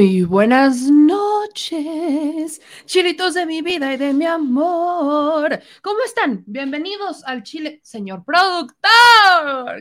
Muy buenas noches, chilitos de mi vida y de mi amor. ¿Cómo están? Bienvenidos al Chile, señor productor.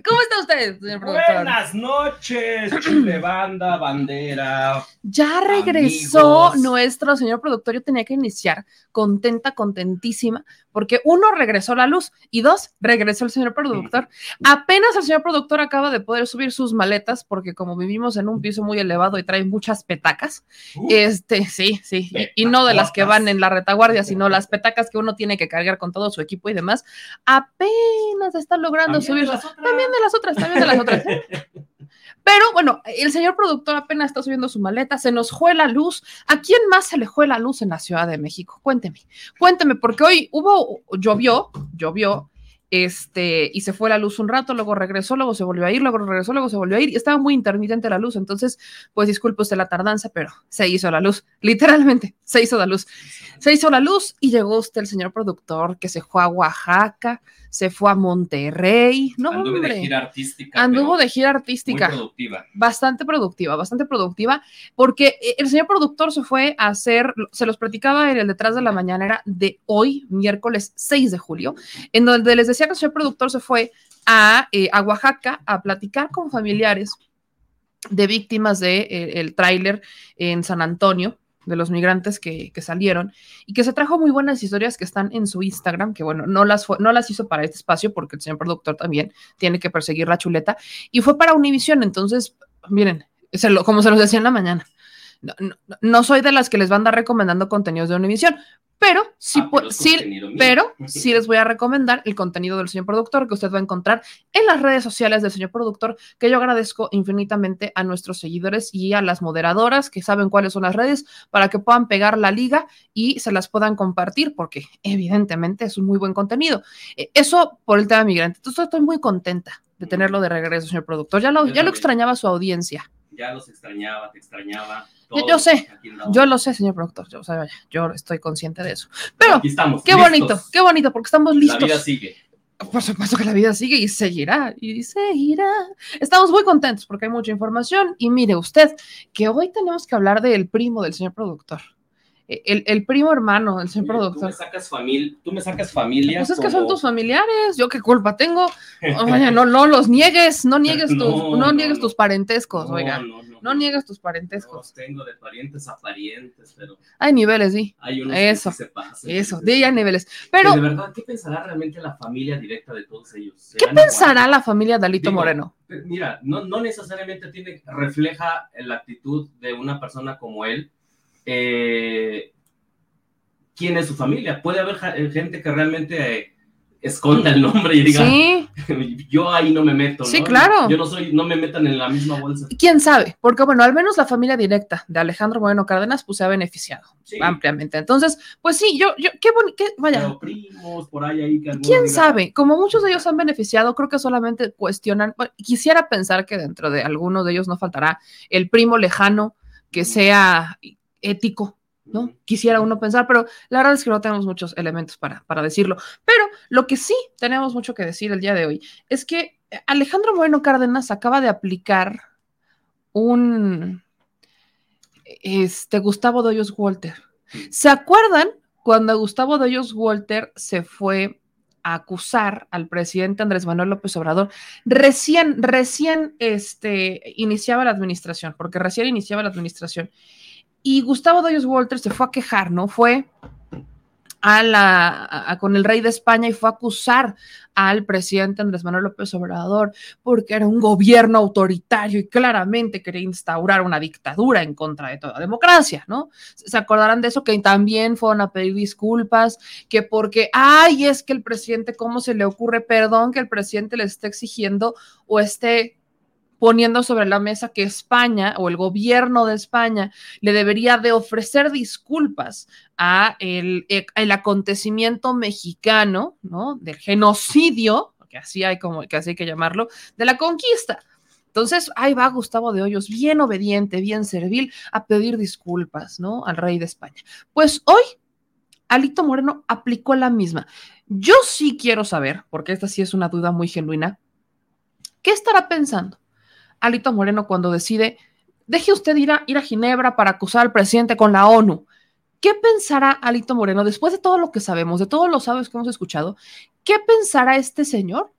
¿Cómo está usted, señor productor? Buenas noches, Chile Banda, Bandera. Ya regresó Amigos. nuestro señor productor. Yo tenía que iniciar contenta, contentísima, porque uno, regresó la luz y dos, regresó el señor productor. Apenas el señor productor acaba de poder subir sus maletas, porque como vivimos en un piso muy elevado y trae muchas petacas, Uh, Este, sí, sí, y, y no de las que van en la retaguardia, sino las petacas que uno tiene que cargar con todo su equipo y demás, apenas está logrando subir. También de las otras, también de las otras. Pero bueno, el señor productor apenas está subiendo su maleta, se nos fue la luz. ¿A quién más se le fue la luz en la Ciudad de México? Cuénteme, cuénteme, porque hoy hubo, llovió, llovió, este, y se fue la luz un rato, luego regresó, luego se volvió a ir, luego regresó, luego se volvió a ir, y estaba muy intermitente la luz, entonces, pues disculpe usted la tardanza, pero se hizo la luz, literalmente, se hizo la luz. Se hizo la luz y llegó usted, el señor productor, que se fue a Oaxaca, se fue a Monterrey, no, Anduve hombre. de gira artística. Anduvo de gira Muy artística productiva. bastante productiva, bastante productiva, porque eh, el señor productor se fue a hacer, se los platicaba en el detrás de la mañanera de hoy, miércoles 6 de julio, en donde les decía que el señor productor se fue a, eh, a Oaxaca a platicar con familiares de víctimas del de, el tráiler en San Antonio, de los migrantes que, que, salieron y que se trajo muy buenas historias que están en su Instagram, que bueno, no las, fue, no las hizo para este espacio porque el señor productor también tiene que perseguir la chuleta y fue para Univision, entonces, miren, se lo, como se los decía en la mañana, no, no, no, soy de las que les van a andar recomendando contenidos de Univision, pero sí, Ah, pero, sí, pero sí les voy a recomendar el contenido del señor productor que usted va a encontrar en las redes sociales del señor productor, que yo agradezco infinitamente a nuestros seguidores y a las moderadoras que saben cuáles son las redes para que puedan pegar la liga y se las puedan compartir, porque evidentemente es un muy buen contenido. Eh, Eso por el tema migrante. Entonces estoy muy contenta de tenerlo de regreso, señor productor. Ya lo, ya lo extrañaba su audiencia. Ya los extrañaba, te extrañaba. Yo, yo, sé, yo lo sé, señor productor, yo, o sea, yo estoy consciente de eso. Pero, Aquí estamos, qué listos. bonito, qué bonito, porque estamos listos. La vida sigue. Por supuesto que la vida sigue y seguirá, y seguirá. Estamos muy contentos porque hay mucha información. Y mire usted, que hoy tenemos que hablar del primo del señor productor. El, el, primo hermano señor Mira, productor. Tú me sacas, famili tú me sacas familia. Pues es como... que son tus familiares, yo qué culpa tengo. Oye, no, no los niegues, no niegues tus, no, no niegues tus parentescos, oiga. No, no, niegues tus parentescos. Los tengo de parientes a parientes, pero. Hay niveles, sí. Hay unos eso, que se pasan. Eso, de hay niveles. Pero. de verdad, ¿qué pensará realmente la familia directa de todos ellos? ¿Qué pensará igual? la familia de Alito Digo, Moreno? Mira, no, no necesariamente tiene, refleja la actitud de una persona como él. Eh, quién es su familia. Puede haber gente que realmente eh, esconda el nombre y diga, sí. yo ahí no me meto. Sí, ¿no? claro. Yo no soy, no me metan en la misma bolsa. ¿Quién sabe? Porque bueno, al menos la familia directa de Alejandro Moreno Cárdenas pues se ha beneficiado sí. ampliamente. Entonces, pues sí, yo, yo, qué bonito, vaya. Pero primos, por ahí, ahí que ¿Quién diga, sabe? Como muchos de ellos han beneficiado, creo que solamente cuestionan, bueno, quisiera pensar que dentro de algunos de ellos no faltará el primo lejano que sea ético, ¿no? Quisiera uno pensar, pero la verdad es que no tenemos muchos elementos para, para decirlo. Pero lo que sí tenemos mucho que decir el día de hoy es que Alejandro Moreno Cárdenas acaba de aplicar un este Gustavo Doyos Walter. ¿Se acuerdan cuando Gustavo Doyos Walter se fue a acusar al presidente Andrés Manuel López Obrador? Recién, recién este, iniciaba la administración, porque recién iniciaba la administración. Y Gustavo Doyos Walter se fue a quejar, ¿no? Fue a la, con el rey de España y fue a acusar al presidente Andrés Manuel López Obrador porque era un gobierno autoritario y claramente quería instaurar una dictadura en contra de toda democracia, ¿no? Se acordarán de eso que también fueron a pedir disculpas, que porque, ay, es que el presidente, ¿cómo se le ocurre? Perdón que el presidente le esté exigiendo o esté poniendo sobre la mesa que España o el gobierno de España le debería de ofrecer disculpas a el, el acontecimiento mexicano, ¿no? Del genocidio, que así hay como que así hay que llamarlo, de la conquista. Entonces, ahí va Gustavo de Hoyos, bien obediente, bien servil, a pedir disculpas, ¿no? Al rey de España. Pues hoy, Alito Moreno aplicó la misma. Yo sí quiero saber, porque esta sí es una duda muy genuina, ¿qué estará pensando? Alito Moreno cuando decide deje usted ir a, ir a Ginebra para acusar al presidente con la ONU. ¿Qué pensará Alito Moreno después de todo lo que sabemos, de todos los audios que hemos escuchado? ¿Qué pensará este señor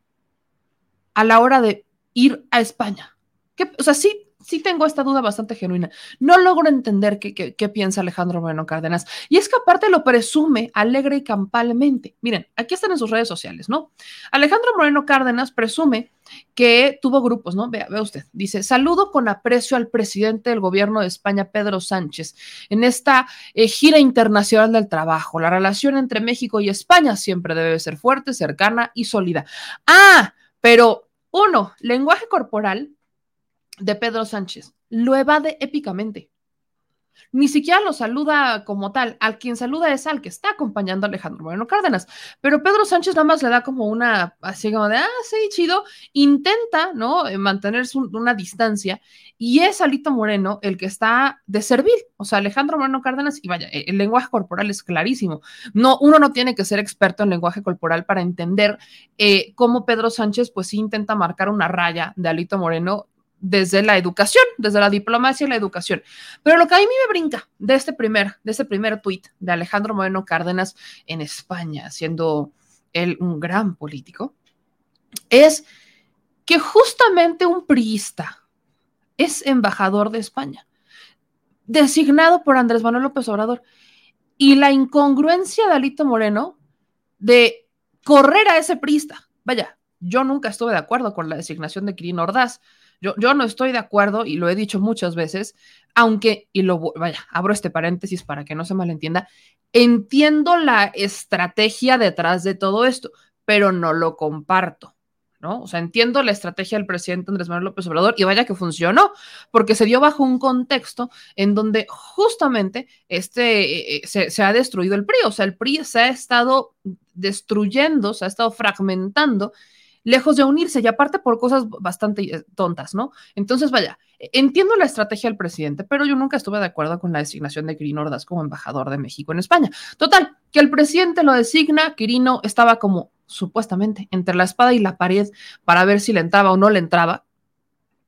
a la hora de ir a España? ¿Qué, o sea, sí, sí tengo esta duda bastante genuina. No logro entender qué, piensa Alejandro Moreno Cárdenas. Y es que aparte lo presume alegre y campalmente. Miren, aquí están en sus redes sociales, ¿no? Alejandro Moreno Cárdenas presume que tuvo grupos, ¿no? Vea, vea usted. Dice, saludo con aprecio al presidente del gobierno de España, Pedro Sánchez, en esta eh, gira internacional del trabajo. La relación entre México y España siempre debe ser fuerte, cercana y sólida. Ah, pero uno, lenguaje corporal de Pedro Sánchez. Lo evade épicamente. Ni siquiera lo saluda como tal. Al quien saluda es al que está acompañando a Alejandro Moreno Cárdenas. Pero Pedro Sánchez nada más le da como una, así como de, ah, sí, chido. Intenta, ¿no? Eh, mantenerse una distancia. Y es Alito Moreno el que está de servir. O sea, Alejandro Moreno Cárdenas, y vaya, el lenguaje corporal es clarísimo. No, uno no tiene que ser experto en lenguaje corporal para entender eh, cómo Pedro Sánchez, pues sí intenta marcar una raya de Alito Moreno desde la educación, desde la diplomacia y la educación. Pero lo que a mí me brinca de este primer, de este primer tuit de Alejandro Moreno Cárdenas en España, siendo él un gran político, es que justamente un priista es embajador de España, designado por Andrés Manuel López Obrador, y la incongruencia de Alito Moreno de correr a ese priista. Vaya, yo nunca estuve de acuerdo con la designación de Quirino Ordaz, yo, no estoy de acuerdo y lo he dicho muchas veces, aunque, y lo vaya, abro este paréntesis para que no se malentienda, entiendo la estrategia detrás de todo esto, pero no lo comparto. ¿no? O sea, entiendo la estrategia del presidente Andrés Manuel López Obrador y vaya que funcionó, porque se dio bajo un contexto en donde justamente este, eh, se, se, ha destruido el PRI, o sea, el PRI se ha estado destruyendo, se ha estado fragmentando lejos de unirse y aparte por cosas bastante eh, tontas, ¿no? Entonces, vaya, e, entiendo la estrategia del presidente, pero yo nunca estuve de acuerdo con la designación de Quirino Ordaz como embajador de México en España. Total, que el presidente lo designa, Quirino estaba como supuestamente entre la espada y la pared para ver si le entraba o no le entraba.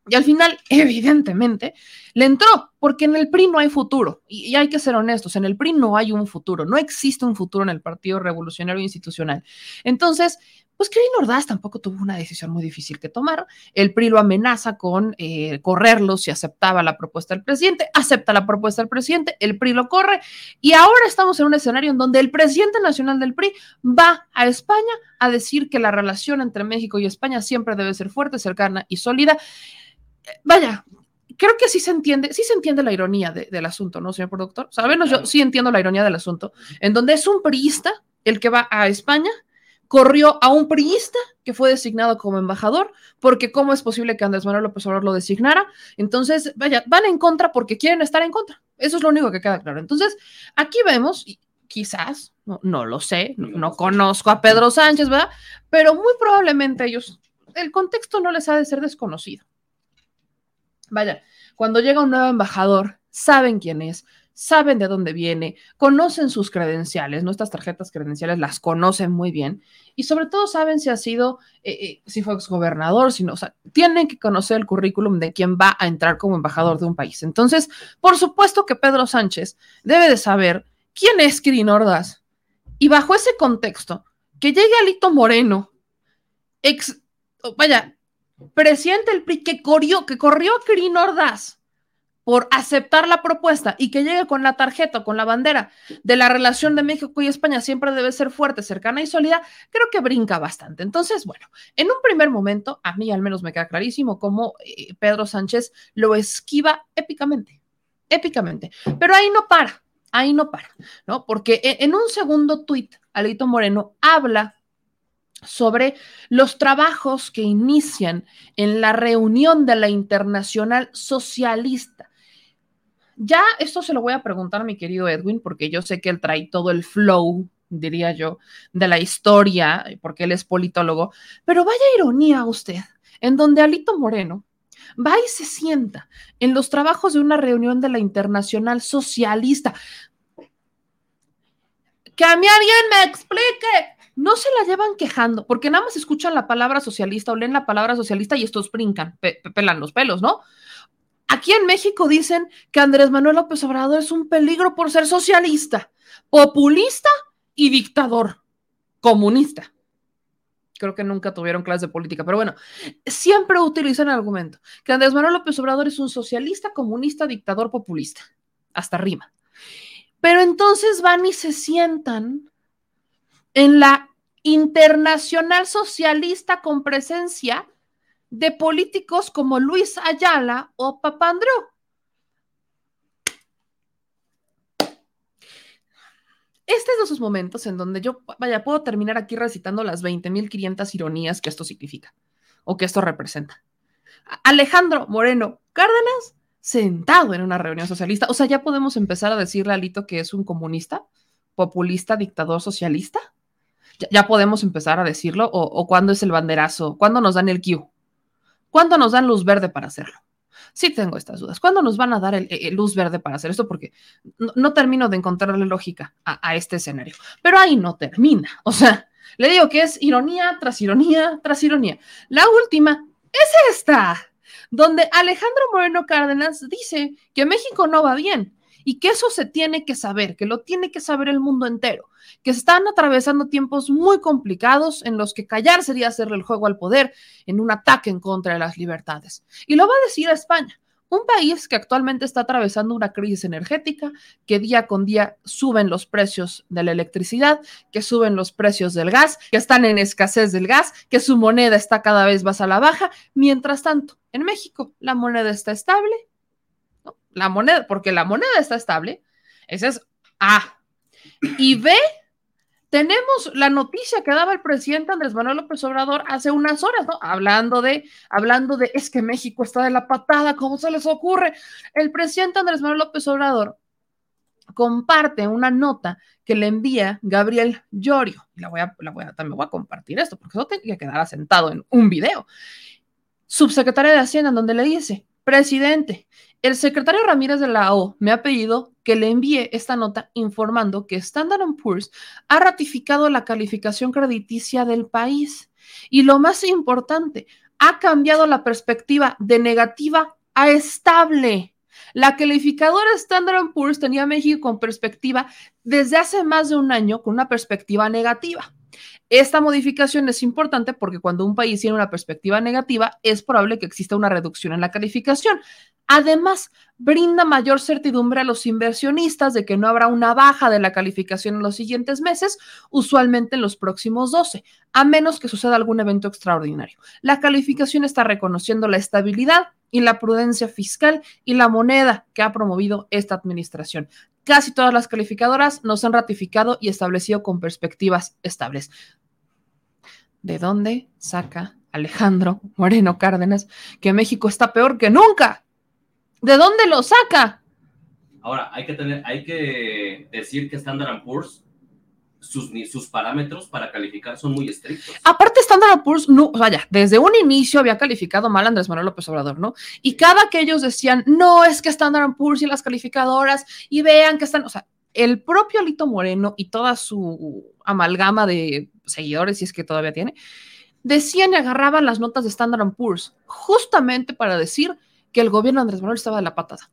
Y al final, evidentemente, le entró, porque en el PRI no hay futuro. Y, y, hay que ser honestos, en el PRI no hay un futuro, no existe un futuro en el Partido Revolucionario Institucional. Entonces, pues Kirin Ordaz tampoco tuvo una decisión muy difícil que tomar. El PRI lo amenaza con eh, correrlo si aceptaba la propuesta del presidente, acepta la propuesta del presidente, el PRI lo corre y ahora estamos en un escenario en donde el presidente nacional del PRI va a España a decir que la relación entre México y España siempre debe ser fuerte, cercana y sólida. Vaya, creo que sí se entiende, sí se entiende la ironía del asunto, ¿no, señor productor? O sea, yo sí entiendo la ironía del asunto, en donde es un priista el que va a España corrió a un priista que fue designado como embajador, porque cómo es posible que Andrés Manuel López Obrador lo designara. Entonces, vaya, van en contra porque quieren estar en contra. Eso es lo único que queda claro. Entonces, aquí vemos, y quizás, no, lo sé, no, conozco a Pedro Sánchez, ¿verdad? Pero muy probablemente ellos, el contexto no les ha de ser desconocido. Vaya, cuando llega un nuevo embajador, saben quién es, saben de dónde viene, conocen sus credenciales, nuestras tarjetas credenciales las conocen muy bien y sobre todo saben si ha sido, eh, eh, si fue exgobernador, si no, o sea, tienen que conocer el currículum de quien va a entrar como embajador de un país. Entonces, por supuesto que Pedro Sánchez debe de saber quién es Kirin Ordaz y bajo ese contexto, que llegue Alito Moreno, ex, vaya, presidente del PRI, que corrió, que corrió Kirin Ordaz por aceptar la propuesta y que llegue con la tarjeta, con la bandera de la relación de México y España siempre debe ser fuerte, cercana y sólida, creo que brinca bastante. Entonces, bueno, en un primer momento, a mí al menos me queda clarísimo cómo eh, Pedro Sánchez lo esquiva épicamente, épicamente, pero ahí no para, ahí no para, ¿no? Porque e, en un segundo tuit, Alito Moreno habla sobre los trabajos que inician en la reunión de la Internacional Socialista ya esto se lo voy a preguntar a mi querido Edwin, porque yo sé que él trae todo el flow, diría yo, de la historia, porque él es politólogo, pero vaya ironía usted, en donde Alito Moreno va y se sienta en los trabajos de una reunión de la Internacional Socialista. Que a mí alguien me explique. No se la llevan quejando, porque nada más escuchan la palabra socialista o leen la palabra socialista y estos brincan, pelan los pelos, ¿no? Aquí en México dicen que Andrés Manuel López Obrador es un peligro por ser socialista, populista y dictador comunista. Creo que nunca tuvieron clases de política, pero bueno, siempre utilizan el argumento que Andrés Manuel López Obrador es un socialista, comunista, dictador, populista. Hasta arriba. Pero entonces van y se sientan en la internacional socialista con presencia de políticos como Luis Ayala o Papandreou. Este es de esos momentos en donde yo, vaya, puedo terminar aquí recitando las 20.500 ironías que esto significa o que esto representa. Alejandro Moreno Cárdenas sentado en una reunión socialista. O sea, ya podemos empezar a decirle a Alito que es un comunista, populista, dictador socialista. Ya, podemos empezar a decirlo. O, cuándo es el banderazo, cuándo nos dan el Q, cuándo nos dan luz verde para hacerlo sí tengo estas dudas. ¿Cuándo nos van a dar el, luz verde para hacer esto? Porque no, termino de encontrarle lógica a, este escenario. Pero ahí no termina. O sea, le digo que es ironía tras ironía tras ironía. La última es esta, donde Alejandro Moreno Cárdenas dice que México no va bien y que eso se tiene que saber, que lo tiene que saber el mundo entero, que están atravesando tiempos muy complicados en los que callar sería hacerle el juego al poder en un ataque en contra de las libertades. Y lo va a decir a España, un país que actualmente está atravesando una crisis energética, que día con día suben los precios de la electricidad, que suben los precios del gas, que están en escasez del gas, que su moneda está cada vez más a la baja. Mientras tanto, en México la moneda está estable, la moneda, porque la moneda está estable. Ese es A. Y B, tenemos la noticia que daba el presidente Andrés Manuel López Obrador hace unas horas, ¿no? Hablando de, hablando de, es que México está de la patada, ¿cómo se les ocurre? El presidente Andrés Manuel López Obrador comparte una nota que le envía Gabriel Llorio. La voy a, la voy a, también voy a compartir esto, porque eso tiene que quedar asentado en un video. Subsecretaria de Hacienda, donde le dice, presidente, el secretario Ramírez de la O me ha pedido que le envíe esta nota informando que Standard Poor's ha ratificado la calificación crediticia del país. Y lo más importante, ha cambiado la perspectiva de negativa a estable. La calificadora Standard Poor's tenía México con perspectiva desde hace más de un año con una perspectiva negativa. Esta modificación es importante porque cuando un país tiene una perspectiva negativa, es probable que exista una reducción en la calificación. Además, brinda mayor certidumbre a los inversionistas de que no habrá una baja de la calificación en los siguientes meses, usualmente en los próximos 12, a menos que suceda algún evento extraordinario. La calificación está reconociendo la estabilidad y la prudencia fiscal y la moneda que ha promovido esta administración. Casi todas las calificadoras nos han ratificado y establecido con perspectivas estables. ¿De dónde saca Alejandro Moreno Cárdenas que México está peor que nunca? ¿De dónde lo saca? Ahora, hay que, tener, hay que decir que Standard sus, sus parámetros para calificar son muy estrictos. Aparte, Standard Poor's, no, vaya, desde un inicio había calificado mal a Andrés Manuel López Obrador, ¿no? Y cada que ellos decían, no, es que Standard Poor's y las calificadoras, y vean que están, o sea, el propio Alito Moreno y toda su amalgama de seguidores, si es que todavía tiene, decían y agarraban las notas de Standard Poor's justamente para decir que el gobierno de Andrés Manuel estaba de la patada.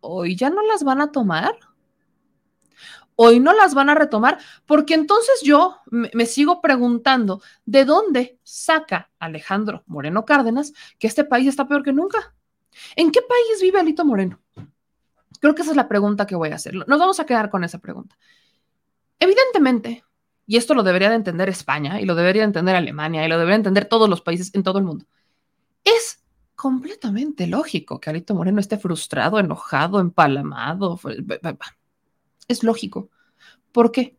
Hoy ya no las van a tomar. Hoy no las van a retomar, porque entonces yo me, sigo preguntando, ¿de dónde saca Alejandro Moreno Cárdenas que este país está peor que nunca? ¿En qué país vive Alito Moreno? Creo que esa es la pregunta que voy a hacer. Nos vamos a quedar con esa pregunta. Evidentemente, y esto lo debería de entender España, y lo debería de entender Alemania, y lo debería entender todos los países en todo el mundo, es completamente lógico que Alito Moreno esté frustrado, enojado, empalamado. Es lógico. ¿Por qué?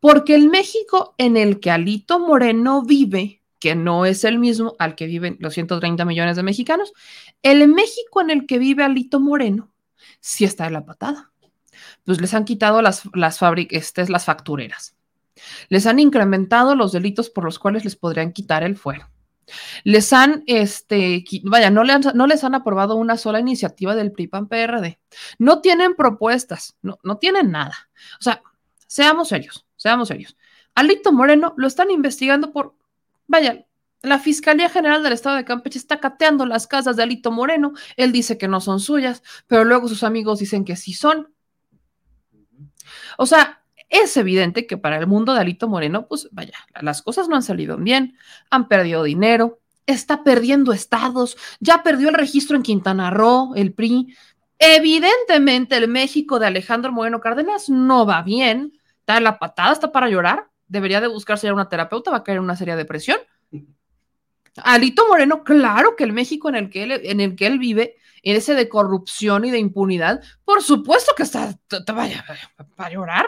Porque el México en el que Alito Moreno vive, que no es el mismo al que viven los 130 millones de mexicanos, el México en el que vive Alito Moreno sí está en la patada. Pues les han quitado las, las, este, las factureras. Les han incrementado los delitos por los cuales les podrían quitar el fuero les han, este, vaya, no, no les han aprobado una sola iniciativa del PRI-PAN-PRD. No tienen propuestas, no, no tienen nada. O sea, seamos serios, seamos serios. Alito Moreno lo están investigando por, vaya, La Fiscalía General del Estado de Campeche está cateando las casas de Alito Moreno. Él dice que no son suyas, pero luego sus amigos dicen que sí son. O sea, es evidente que para el mundo de Alito Moreno, pues vaya, las cosas no han salido bien, han perdido dinero, está perdiendo estados, ya perdió el registro en Quintana Roo, el PRI. Evidentemente el México de Alejandro Moreno Cárdenas no va bien, está en la patada, está para llorar, debería de buscarse ya una terapeuta, va a caer en una seria depresión. Alito Moreno, claro que el México en el que él, en el que él vive, en ese de corrupción y de impunidad, por supuesto que está, vaya para llorar.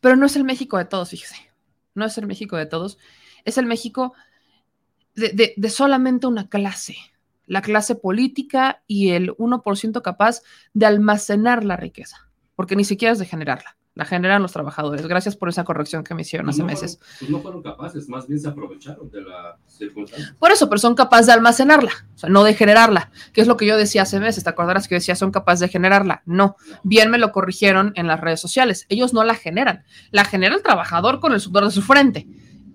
Pero no es el México de todos, fíjese. No es el México de todos. Es el México de, de solamente una clase, la clase política y el 1% capaz de almacenar la riqueza, porque ni siquiera es de generarla la generan los trabajadores. Gracias por esa corrección que me hicieron hace no meses. fueron- pues no fueron capaces, más bien se aprovecharon de la circunstancia. Por eso, pero son capaces de almacenarla, o sea, no de generarla, que es lo que yo decía hace meses. ¿Te acordarás que yo decía son capaces de generarla? No. Bien me lo corrigieron en las redes sociales. Ellos no la generan. La genera el trabajador con el sudor de su frente.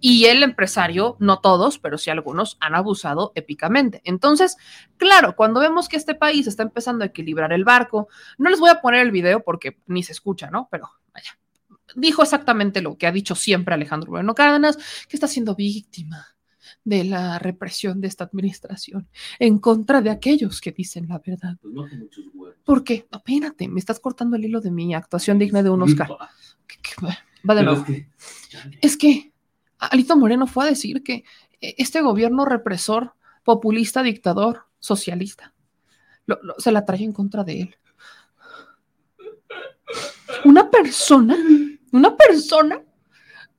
Y el empresario, no todos, pero sí algunos, han abusado épicamente. Entonces, claro, cuando vemos que este país está empezando a equilibrar el barco, no les voy a poner el video porque ni se escucha, ¿no? Pero dijo exactamente lo que ha dicho siempre Alejandro Moreno Cárdenas, que está siendo víctima de la represión de esta administración en contra de aquellos que dicen la verdad. Pues no. ¿Por qué? Espérate, me estás cortando el hilo de mi actuación digna de un Oscar. ¿Qué- qué- Va de nuevo. es que, chale, Es que Alito Moreno fue a decir que eh, este gobierno represor, populista, dictador, socialista, lo- lo- se la trae en contra de él. Una persona, una persona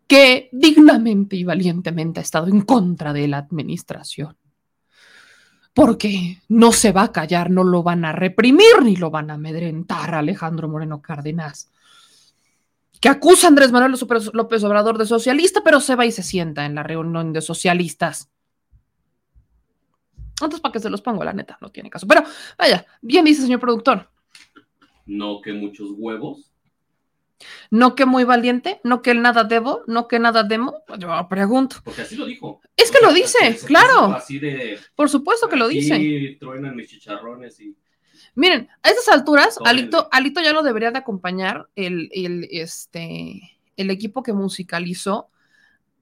que dignamente y valientemente ha estado en contra de la administración. Porque no se va a callar, no lo van a reprimir ni lo van a amedrentar Alejandro Moreno Cárdenas que acusa a Andrés Manuel López López Obrador de socialista, pero se va y se sienta en la reunión de socialistas. Entonces, ¿para qué se los pongo? La neta, no tiene caso. Pero, vaya, bien dice señor productor. no que muchos huevos. No que muy valiente, no que el nada debo, no que nada demo. Yo pregunto. Porque así lo dijo. Es que O sea, lo dice, claro. Así de. Por supuesto que lo dice. truenan mis chicharrones y. Miren, a estas alturas. Alito, Alito ya lo debería de acompañar el, el, este, el equipo que musicalizó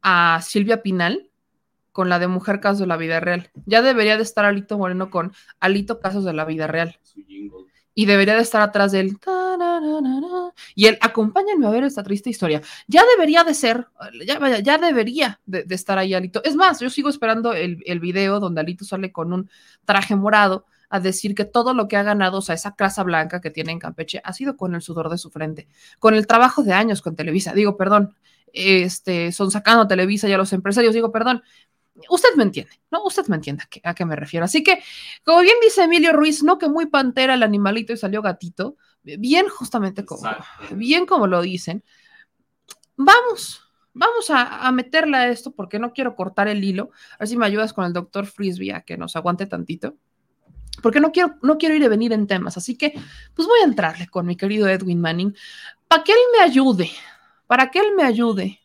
a Silvia Pinal con la de Mujer Casos de la Vida Real. Ya debería de estar Alito Moreno con Alito Casos de la Vida Real. Y debería de estar atrás de él. Y él, acompáñenme a ver esta triste historia. Ya debería de ser, ya, vaya, ya debería de, de estar ahí Alito. Es más, yo sigo esperando el, el video donde Alito sale con un traje morado a decir que todo lo que ha ganado, o sea, esa casa blanca que tiene en Campeche, ha sido con el sudor de su frente, con el trabajo de años con Televisa. Digo, perdón, este, son sacando Televisa y a los empresarios, digo, perdón. Usted me entiende, ¿no? Usted me entiende a qué, a qué me refiero. Así que, como bien dice Emilio Ruiz, no que muy pantera el animalito y salió gatito, bien justamente como, Exacto. bien como lo dicen. Vamos, vamos a, a meterle a esto porque no quiero cortar el hilo. A ver si me ayudas con el doctor Frisbee a que nos aguante tantito. Porque no quiero, no quiero ir y venir en temas. Así que, pues voy a entrarle con mi querido Edwin Manning para que él me ayude, para que él me ayude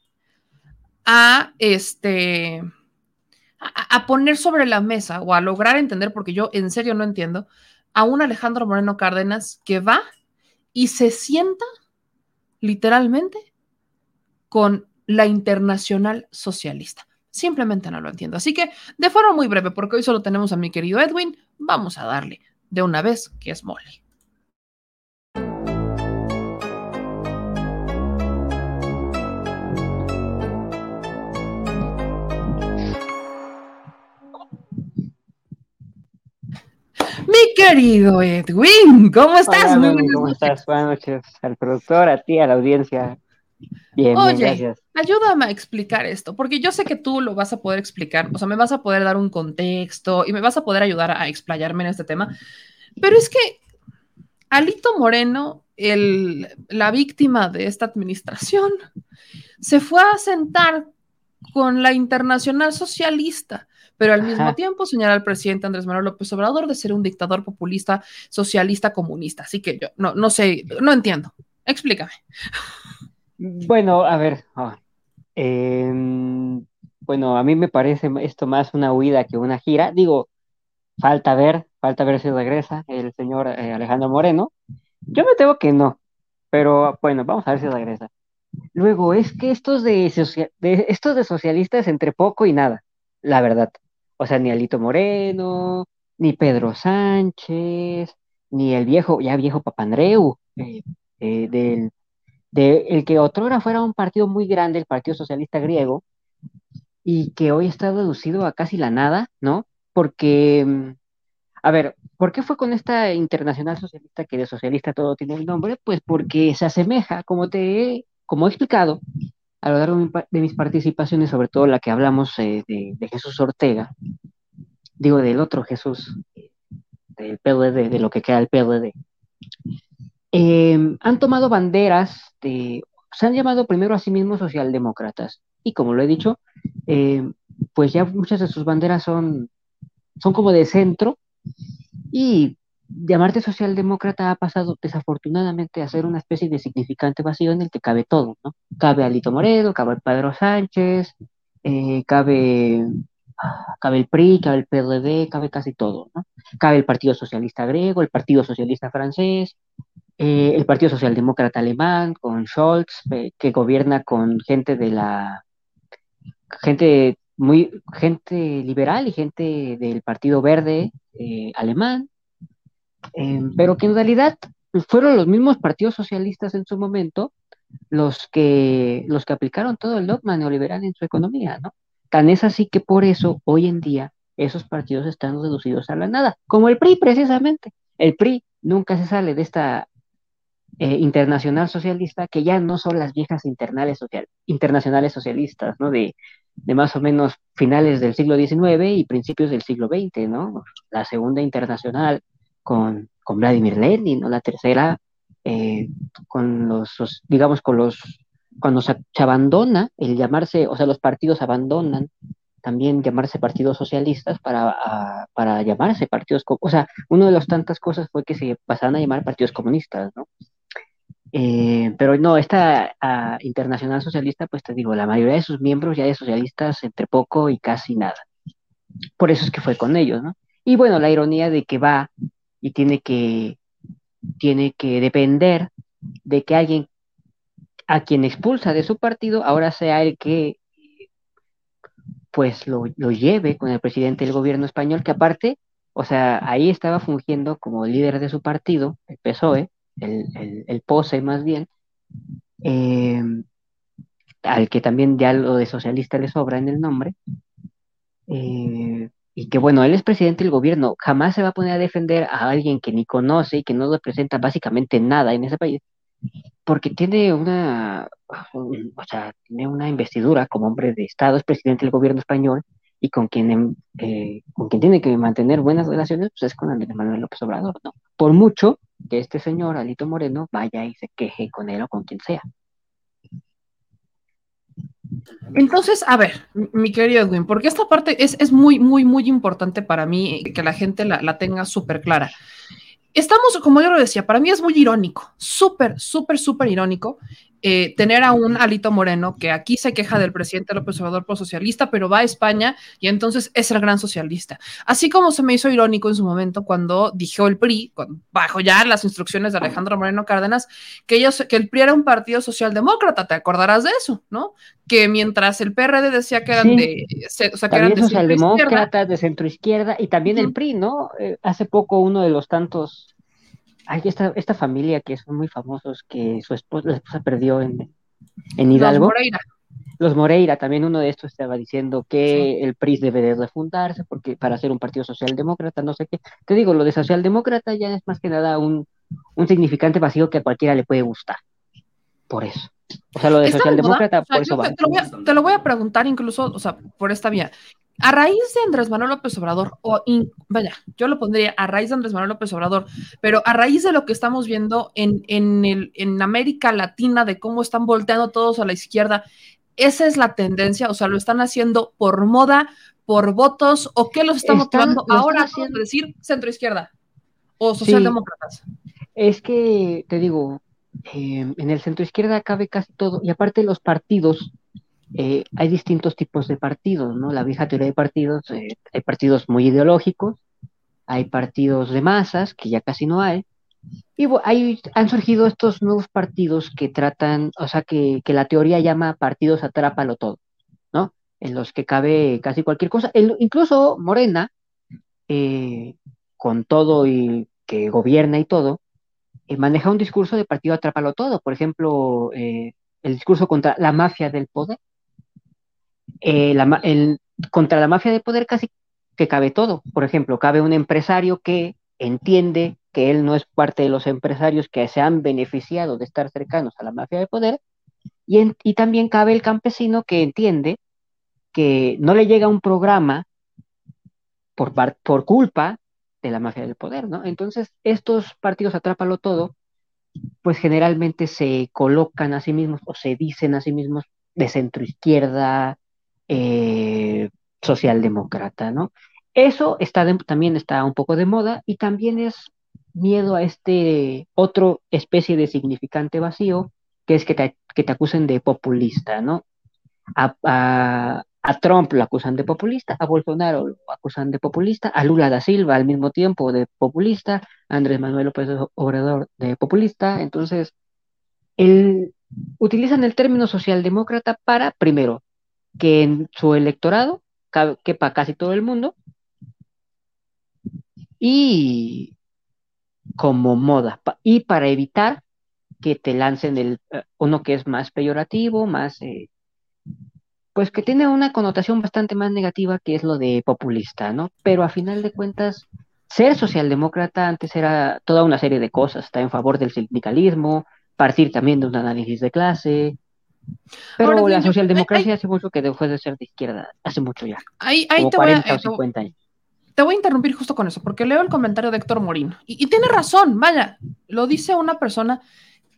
a este a, a poner sobre la mesa o a lograr entender, porque yo en serio no entiendo, a un Alejandro Moreno Cárdenas que va y se sienta literalmente con la internacional socialista. Simplemente no lo entiendo. Así que, de forma muy breve, porque hoy solo tenemos a mi querido Edwin, vamos a darle de una vez que es mole. Querido Edwin, ¿cómo estás? Hola, Muy buenas ¿cómo noches. estás? Buenas noches al productor, a ti, a la audiencia. Bien, Oye. bien, gracias. Ayúdame a explicar esto, porque yo sé que tú lo vas a poder explicar, o sea, me vas a poder dar un contexto y me vas a poder ayudar a explayarme en este tema, pero es que Alito Moreno, el, la víctima de esta administración, se fue a sentar con la internacional socialista, pero al mismo Ajá. tiempo señala al presidente Andrés Manuel López Obrador de ser un dictador populista, socialista, comunista. Así que yo no, no sé, no entiendo. Explícame. Bueno, a ver, ah, em, bueno, a mí me parece esto más una huida que una gira. Digo, falta ver, falta ver si regresa el señor eh, Alejandro Moreno. Yo me temo que no, pero bueno, vamos a ver si regresa. Luego, es que estos de, de, estos de socialistas entre poco y nada, la verdad. O sea, ni Alito Moreno, ni Pedro Sánchez, ni el viejo, ya viejo Papandreu, eh, eh, del, de el que otrora fuera un partido muy grande, el Partido Socialista Griego, y que hoy está reducido a casi la nada, ¿no? Porque, mm, a ver, ¿por qué fue con esta internacional socialista que de socialista todo tiene el nombre? Pues porque se asemeja, como te como he explicado a lo largo de mis participaciones, sobre todo la que hablamos eh, de, Jesús Ortega, digo del otro Jesús, del PLD, de lo que queda del PLD, em, han tomado banderas, de, se han llamado primero a sí mismos socialdemócratas, y como lo he dicho, em, pues ya muchas de sus banderas son, son como de centro, y llamarte socialdemócrata ha pasado desafortunadamente a ser una especie de significante vacío en el que cabe todo, ¿no? Cabe Alito Moreno, cabe Pedro Sánchez, eh, cabe, cabe el PRI, cabe el PRD, cabe casi todo, ¿no? Cabe el Partido Socialista griego, el Partido Socialista francés, eh, el Partido Socialdemócrata alemán, con Scholz, eh, que gobierna con gente de la gente muy gente liberal y gente del Partido Verde alemán, Em, pero que en realidad fueron los mismos partidos socialistas en su momento los que, los que aplicaron todo el dogma neoliberal en su economía, ¿no? Tan es así que por eso hoy en día esos partidos están reducidos a la nada, como el PRI precisamente. El PRI nunca se sale de esta eh, internacional socialista que ya no son las viejas internales internacionales socialistas, ¿no? De, de más o menos finales del siglo XIX y principios del siglo XX, ¿no? La segunda internacional con, Vladimir Lenin, ¿no? La tercera, eh, con los, digamos, con los, cuando se, abandona el llamarse, o sea, los partidos abandonan también llamarse partidos socialistas para, para llamarse partidos, o sea, una de las tantas cosas fue que se pasaron a llamar partidos comunistas, ¿no? Eh, pero no, esta internacional socialista, pues te digo, la mayoría de sus miembros ya de socialistas entre poco y casi nada. Por eso es que fue con ellos, ¿no? Y bueno, la ironía de que va y tiene que, tiene que depender de que alguien a quien expulsa de su partido ahora sea el que pues lo, lleve con el presidente del gobierno español, que aparte, o sea, ahí estaba fungiendo como líder de su partido, el PSOE, el, el, POSE más bien, eh, al que también ya lo de socialista le sobra en el nombre, eh, y que bueno, él es presidente del gobierno, jamás se va a poner a defender a alguien que ni conoce y que no representa básicamente nada en ese país, porque tiene una, o sea, tiene una investidura como hombre de Estado, es presidente del gobierno español y con quien, em, eh, con quien tiene que mantener buenas relaciones, pues es con Andrés Manuel López Obrador, ¿no? Por mucho que este señor, Alito Moreno, vaya y se queje con él o con quien sea. Entonces, a ver, mi querido Edwin, porque esta parte es, muy, muy, muy importante para mí que la gente la, la tenga súper clara. Estamos, como yo lo decía, para mí es muy irónico, súper, súper, súper irónico eh, tener a un Alito Moreno que aquí se queja del presidente López Obrador por socialista, pero va a España y entonces es el gran socialista. Así como se me hizo irónico en su momento cuando dijo el PRI, bajo ya las instrucciones de Alejandro Moreno Cárdenas, que, ellos, que el PRI era un partido socialdemócrata, te acordarás de eso, ¿no? Que mientras el PRD decía que eran de, o sea, que eran de socialdemócratas, de centro izquierda, y también el PRI, ¿no? Eh, hace poco uno de los tantos hay esta, esta familia que son muy famosos, que su esposa, la esposa perdió en, en Hidalgo. Los Moreira. Los Moreira, también uno de estos estaba diciendo que el PRI debe de refundarse porque para ser un partido socialdemócrata, no sé qué. Te digo, lo de socialdemócrata ya es más que nada un, un significante vacío que a cualquiera le puede gustar. Por eso. O sea, lo de socialdemócrata, por eso va. Te lo, voy a, te lo voy a preguntar incluso, o sea, por esta vía a raíz de Andrés Manuel López Obrador, o vaya, yo lo pondría a raíz de Andrés Manuel López Obrador, pero a raíz de lo que estamos viendo en, en, el, en América Latina, de cómo están volteando todos a la izquierda, esa es la tendencia, o sea, lo están haciendo por moda, por votos, o qué los está motivando ahora a decir centro izquierda o socialdemócratas. es que, te digo, eh, en el centro izquierda cabe casi todo, y aparte los partidos eh, hay distintos tipos de partidos, ¿no? La vieja teoría de partidos, eh, hay partidos muy ideológicos, hay partidos de masas, que ya casi no hay, y ahí han surgido estos nuevos partidos que tratan, o sea, que, la teoría llama partidos atrápalo todo, ¿no? En los que cabe casi cualquier cosa. incluso Morena, eh, con todo y que gobierna y todo, eh, maneja un discurso de partido atrápalo todo. Por ejemplo, eh, el discurso contra la mafia del poder. Contra la mafia del poder casi que cabe todo. Por ejemplo, cabe un empresario que entiende que él no es parte de los empresarios que se han beneficiado de estar cercanos a la mafia de poder, y, también cabe el campesino que entiende que no le llega un programa por, por culpa de la mafia del poder, ¿no? Entonces, estos partidos atrápalo todo, pues generalmente se colocan a sí mismos o se dicen a sí mismos de centro izquierda, eh, socialdemócrata, ¿no? Eso está también está un poco de moda y también es miedo a este otro especie de significante vacío, que es que te, acusen de populista, ¿no? A, a, Trump lo acusan de populista, a Bolsonaro lo acusan de populista, a Lula da Silva al mismo tiempo de populista, a Andrés Manuel López Obrador de populista. Entonces, el, utilizan el término socialdemócrata para, primero, que en su electorado quepa casi todo el mundo, y como moda y para evitar que te lancen el eh, uno que es más peyorativo, más eh, pues que tiene una connotación bastante más negativa que es lo de populista, ¿no? Pero a final de cuentas, ser socialdemócrata antes era toda una serie de cosas, está en favor del sindicalismo, partir también de un análisis de clase, pero la socialdemocracia hace mucho que dejó de ser de izquierda, hace mucho ya. Ahí, ahí te voy a, 50 años. Te voy a interrumpir justo con eso, porque leo el comentario de Héctor Morín. Y, y, tiene razón, vaya, lo dice una persona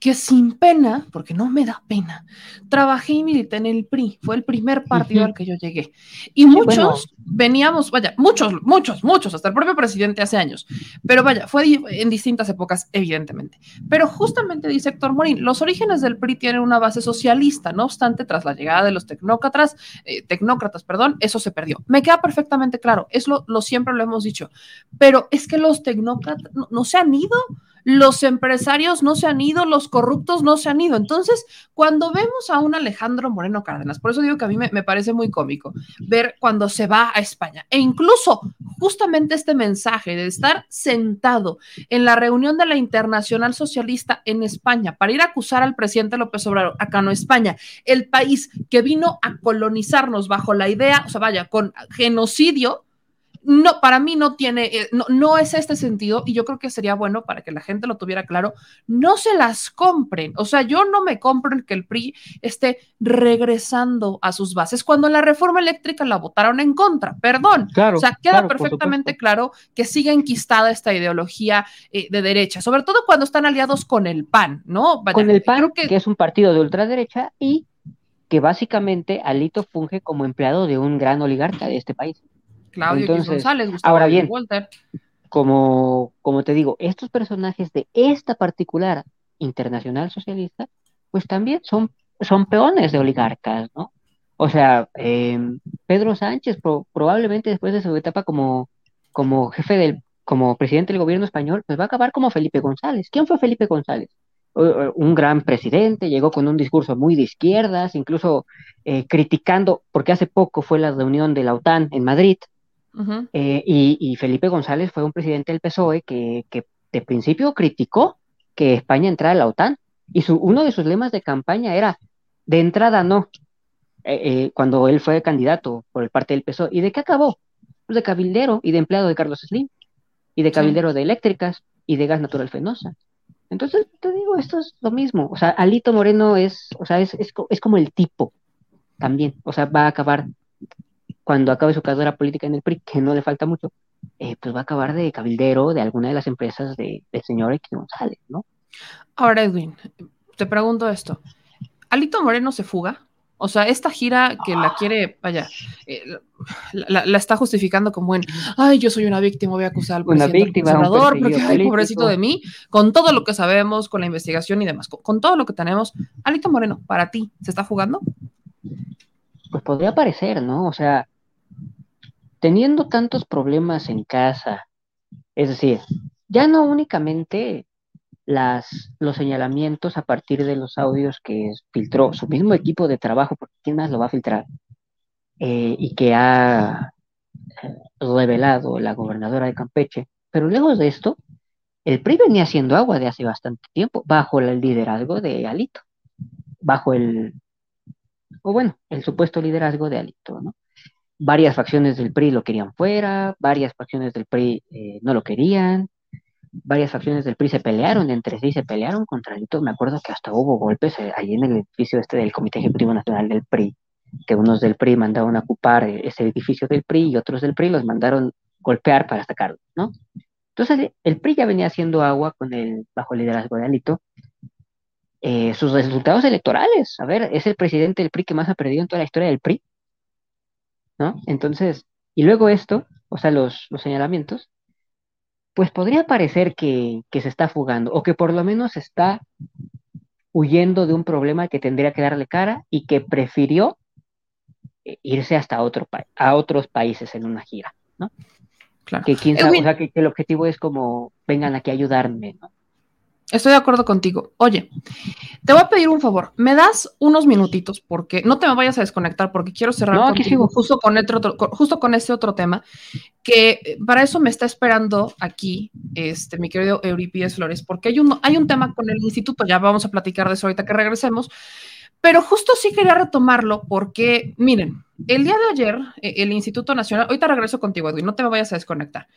que sin pena, porque no me da pena, trabajé y milité en el PRI, fue el primer partido al que yo llegué. Y muchos veníamos, vaya, muchos, muchos, muchos, hasta el propio presidente hace años, pero vaya, fue en distintas épocas, evidentemente. Pero justamente dice Héctor Morín, los orígenes del PRI tienen una base socialista, no obstante, tras la llegada de los tecnócratas, eh, tecnócratas, perdón, eso se perdió. Me queda perfectamente claro, es lo, lo siempre lo hemos dicho, pero es que los tecnócratas no se han ido los empresarios no se han ido, los corruptos no se han ido. Entonces, cuando vemos a un Alejandro Moreno Cárdenas, por eso digo que a mí me, parece muy cómico ver cuando se va a España e incluso justamente este mensaje de estar sentado en la reunión de la Internacional Socialista en España para ir a acusar al presidente López Obrador, acá no España, el país que vino a colonizarnos bajo la idea, o sea, vaya, con genocidio, no, para mí no tiene, eh, no, no, es este sentido y yo creo que sería bueno para que la gente lo tuviera claro, no se las compren, o sea, yo no me compro el que el PRI esté regresando a sus bases cuando la reforma eléctrica la votaron en contra, perdón, claro, o sea, queda perfectamente claro que sigue enquistada esta ideología eh, de derecha, sobre todo cuando están aliados con el PAN, ¿no? con el PAN, que... que es un partido de ultraderecha y que básicamente Alito funge como empleado de un gran oligarca de este país. Claudio González, Gustavo ahora bien, Como, como te digo, estos personajes de esta particular internacional socialista, pues también son, son peones de oligarcas, ¿no? O sea, em, Pedro Sánchez probablemente después de su etapa como, como jefe del, como presidente del gobierno español, pues va a acabar como Felipe González. ¿Quién fue Felipe González? un gran presidente, llegó con un discurso muy de izquierdas, incluso eh, criticando, porque hace poco fue la reunión de la OTAN en Madrid, eh, y, Felipe González fue un presidente del PSOE que, de principio criticó que España entrara a la OTAN. Y su, uno de sus lemas de campaña era, de entrada no, eh, eh, cuando él fue candidato por el parte del PSOE. ¿Y de qué acabó? Pues de cabildero y de empleado de Carlos Slim, y de cabildero de eléctricas y de gas natural fenosa. Entonces, te digo, esto es lo mismo. O sea, Alito Moreno es, o sea, es, es, es como el tipo también. O sea, va a acabar cuando acabe su carrera política en el PRI, que no le falta mucho, eh, pues va a acabar de cabildero de alguna de las empresas de, del señor X González, ¿no? Ahora, Edwin, te pregunto esto. ¿Alito Moreno se fuga? O sea, esta gira que la quiere, vaya, eh, la, está justificando como en, ay, yo soy una víctima, voy a acusar al presidente una víctima, porque, ay, pobrecito de mí, con todo lo que sabemos, con la investigación y demás, con, con todo lo que tenemos, Alito Moreno, para ti, ¿se está jugando? pues podría parecer, ¿no? O sea, teniendo tantos problemas en casa, es decir, ya no únicamente las, los señalamientos a partir de los audios que filtró su mismo equipo de trabajo, porque ¿quién más lo va a filtrar? Eh, y que ha revelado la gobernadora de Campeche. Pero lejos de esto, el PRI venía haciendo agua de hace bastante tiempo, bajo el liderazgo de Alito, bajo el, o bueno, el supuesto liderazgo de Alito, ¿no? Varias facciones del PRI lo querían fuera, varias facciones del PRI eh, no lo querían, varias facciones del PRI se pelearon entre sí, se pelearon contra Alito. Me acuerdo que hasta hubo golpes eh, ahí en el edificio este del Comité Ejecutivo Nacional del PRI, que unos del PRI mandaron a ocupar eh, ese edificio del PRI y otros del PRI los mandaron golpear para sacarlo, ¿no? Entonces el PRI ya venía haciendo agua con el bajo liderazgo de Alito. Eh, sus resultados electorales, a ver, es el presidente del PRI que más ha perdido en toda la historia del PRI, ¿no? Entonces, y luego esto, o sea, los, los señalamientos, pues podría parecer que, se está fugando o que por lo menos está huyendo de un problema que tendría que darle cara y que prefirió eh, irse hasta otro a otros países en una gira, ¿no? Claro. Que, quién sabe, o sea, que, el objetivo es como vengan aquí a ayudarme, ¿no? Estoy de acuerdo contigo. Oye, te voy a pedir un favor. Me das unos minutitos porque no te me vayas a desconectar porque quiero cerrar justo con otro, justo con este otro tema que eh, para eso me está esperando aquí, este, mi querido Euripides Flores, porque hay un, hay un tema con el instituto. Ya vamos a platicar de eso ahorita que regresemos. Pero justo sí quería retomarlo porque, miren, el día de ayer, eh, el Instituto Nacional, ahorita regreso contigo, Edwin, no te me vayas a desconectar.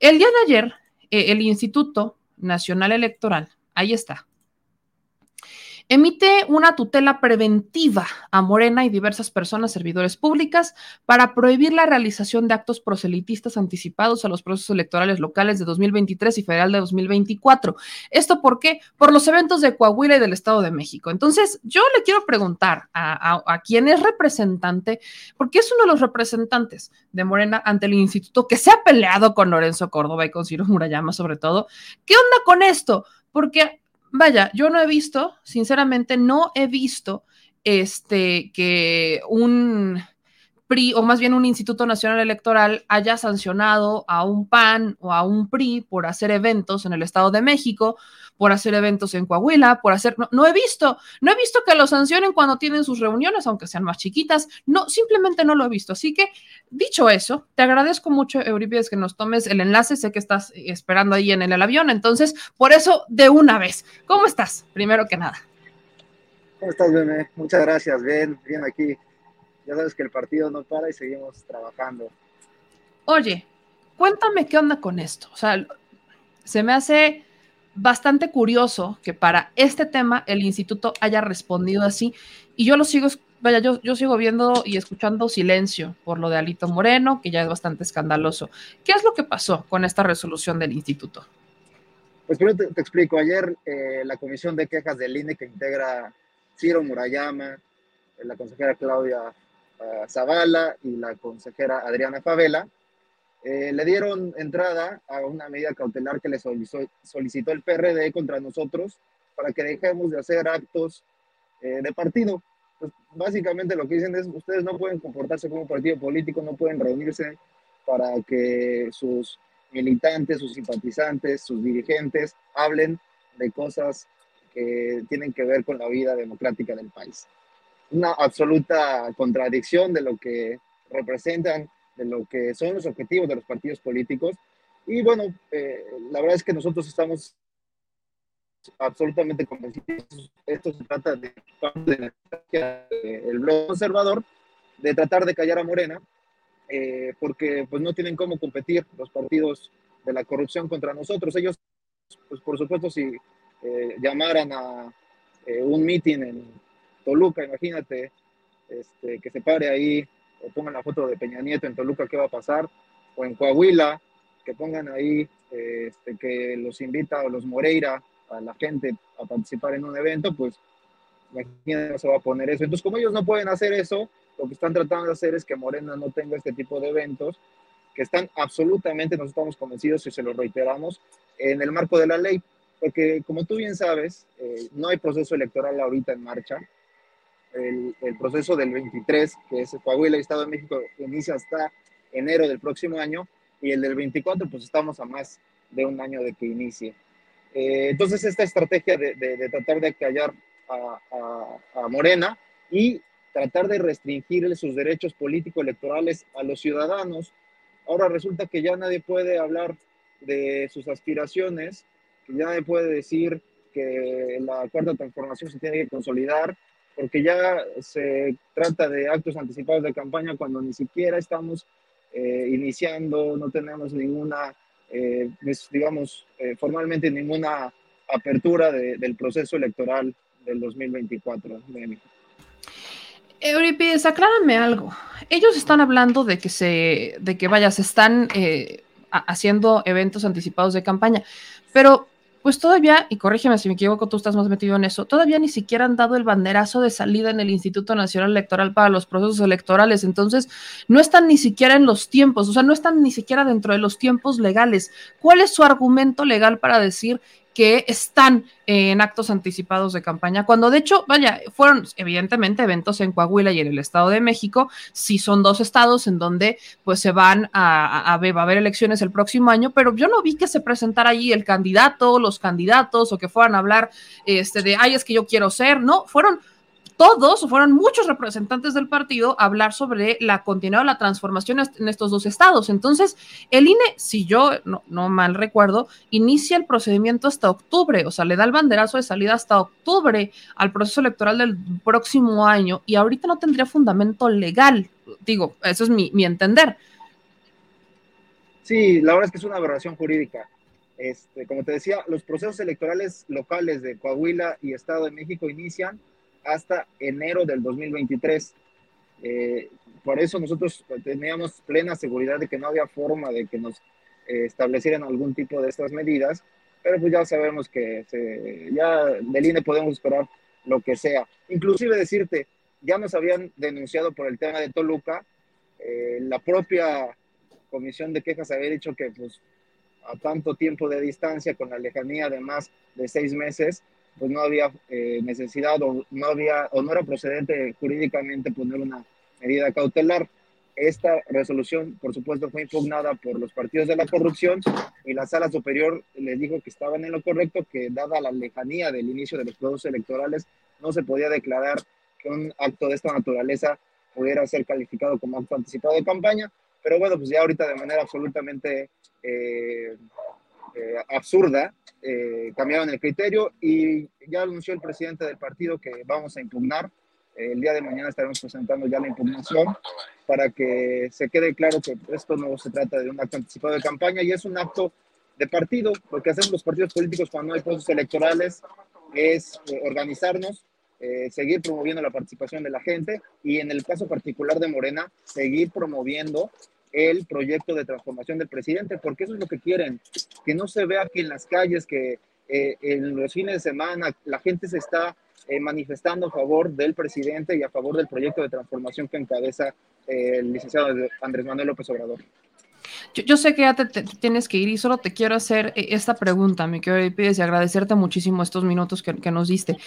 El día de ayer, eh, el Instituto Nacional Electoral, ahí está, emite una tutela preventiva a Morena y diversas personas servidores públicas para prohibir la realización de actos proselitistas anticipados a los procesos electorales locales de 2023 y federal de 2024. ¿Esto por qué? Por los eventos de Coahuila y del Estado de México. Entonces, yo le quiero preguntar a, a, quien es representante, porque es uno de los representantes de Morena ante el instituto que se ha peleado con Lorenzo Córdoba y con Ciro Murayama sobre todo, ¿qué onda con esto? Porque vaya, yo no he visto, sinceramente, no he visto este que un PRI, o más bien un Instituto Nacional Electoral, haya sancionado a un PAN o a un PRI por hacer eventos en el Estado de México, por hacer eventos en Coahuila, por hacer. No, he visto, no he visto que lo sancionen cuando tienen sus reuniones, aunque sean más chiquitas. No, simplemente no lo he visto. Así que, dicho eso, te agradezco mucho, Euripides, que nos tomes el enlace. Sé que estás esperando ahí en el avión, entonces, por eso, de una vez. ¿Cómo estás? Primero que nada. ¿Cómo estás, Beme? Muchas gracias. Bien, bien aquí ya sabes que el partido no para y seguimos trabajando. Oye, cuéntame qué onda con esto. O sea, se me hace bastante curioso que para este tema el instituto haya respondido así y yo lo sigo, vaya, yo, yo sigo viendo y escuchando silencio por lo de Alito Moreno, que ya es bastante escandaloso. ¿Qué es lo que pasó con esta resolución del instituto? Pues primero te, explico, ayer eh, la comisión de quejas del INE que integra Ciro Murayama, la consejera Claudia Zavala y la consejera Adriana Favela, eh, le dieron entrada a una medida cautelar que le solicitó, el PRD contra nosotros para que dejemos de hacer actos eh, de partido. Pues básicamente lo que dicen es, ustedes no pueden comportarse como partido político, no pueden reunirse para que sus militantes, sus simpatizantes, sus dirigentes hablen de cosas que tienen que ver con la vida democrática del país una absoluta contradicción de lo que representan, de lo que son los objetivos de los partidos políticos. Y bueno, eh, la verdad es que nosotros estamos absolutamente convencidos. Esto se trata de parte del bloque conservador, de tratar de callar a Morena, eh, porque pues no tienen cómo competir los partidos de la corrupción contra nosotros. Ellos, pues por supuesto, si eh, llamaran a un mitin en Toluca, imagínate, este, que se pare ahí o pongan la foto de Peña Nieto en Toluca, ¿qué va a pasar? O en Coahuila, que pongan ahí este, que los invita a los Moreira, a la gente a participar en un evento, pues imagínate no se va a poner eso. Entonces, como ellos no pueden hacer eso, lo que están tratando de hacer es que Morena no tenga este tipo de eventos, que están absolutamente, nos estamos convencidos y se lo reiteramos, en el marco de la ley, porque como tú bien sabes, eh, no hay proceso electoral ahorita en marcha, el, el, proceso del 23, que es Coahuila y Estado de México, inicia hasta enero del próximo año, y el del 24, pues estamos a más de un año de que inicie. Eh, entonces, esta estrategia de, de, de tratar de callar a, a, a, Morena y tratar de restringir sus derechos político-electorales a los ciudadanos, ahora resulta que ya nadie puede hablar de sus aspiraciones, que ya nadie puede decir que la cuarta transformación se tiene que consolidar, porque ya se trata de actos anticipados de campaña cuando ni siquiera estamos eh, iniciando, no tenemos ninguna, eh, digamos, eh, formalmente ninguna apertura de, del proceso electoral del 2024 de México. Euripides, aclárame algo. Ellos están hablando de que se, de que vaya, se están haciendo eventos anticipados de campaña, pero pues todavía, y corrígeme si me equivoco, tú estás más metido en eso, todavía ni siquiera han dado el banderazo de salida en el Instituto Nacional Electoral para los procesos electorales, entonces no están ni siquiera en los tiempos, o sea, no están ni siquiera dentro de los tiempos legales. ¿Cuál es su argumento legal para decir que están en actos anticipados de campaña, cuando de hecho, vaya, fueron evidentemente eventos en Coahuila y en el Estado de México, sí son dos estados en donde pues se van a, a haber elecciones el próximo año, pero yo no vi que se presentara allí el candidato, los candidatos o que fueran a hablar este, de, ay, es que yo quiero ser, no, fueron todos, fueron muchos representantes del partido a hablar sobre la continuidad la transformación en estos dos estados. Entonces, el INE, si yo no, no, mal recuerdo, inicia el procedimiento hasta octubre, o sea, le da el banderazo de salida hasta octubre al proceso electoral del próximo año y ahorita no tendría fundamento legal. Digo, eso es mi, mi entender. Sí, la verdad es que es una aberración jurídica. Este, como te decía, los procesos electorales locales de Coahuila y Estado de México inician hasta enero del 2023. Eh, por eso nosotros teníamos plena seguridad de que no había forma de que nos eh, establecieran algún tipo de estas medidas, pero pues ya sabemos que se, ya del INE podemos esperar lo que sea. Inclusive decirte, ya nos habían denunciado por el tema de Toluca, eh, la propia comisión de quejas había dicho que pues a tanto tiempo de distancia, con la lejanía de más de seis meses, pues no había eh, necesidad o no había o no era procedente jurídicamente poner una medida cautelar. Esta resolución, por supuesto, fue impugnada por los partidos de la corrupción y la sala superior les dijo que estaban en lo correcto, que dada la lejanía del inicio de los procesos electorales, no se podía declarar que un acto de esta naturaleza pudiera ser calificado como acto anticipado de campaña. Pero bueno, pues ya ahorita de manera absolutamente eh, eh, absurda, eh, cambiaron el criterio y ya anunció el presidente del partido que vamos a impugnar. Eh, el día de mañana estaremos presentando ya la impugnación para que se quede claro que esto no se trata de un acto anticipado de campaña y es un acto de partido. Lo que hacen los partidos políticos cuando hay procesos electorales es eh, organizarnos, eh, seguir promoviendo la participación de la gente y en el caso particular de Morena, seguir promoviendo el proyecto de transformación del presidente, porque eso es lo que quieren, que no se vea aquí en las calles que eh, en los fines de semana la gente se está eh, manifestando a favor del presidente y a favor del proyecto de transformación que encabeza eh, el licenciado Andrés Manuel López Obrador. Yo, sé que ya te, tienes que ir y solo te quiero hacer esta pregunta, mi querido Pides, y agradecerte muchísimo estos minutos que, nos diste.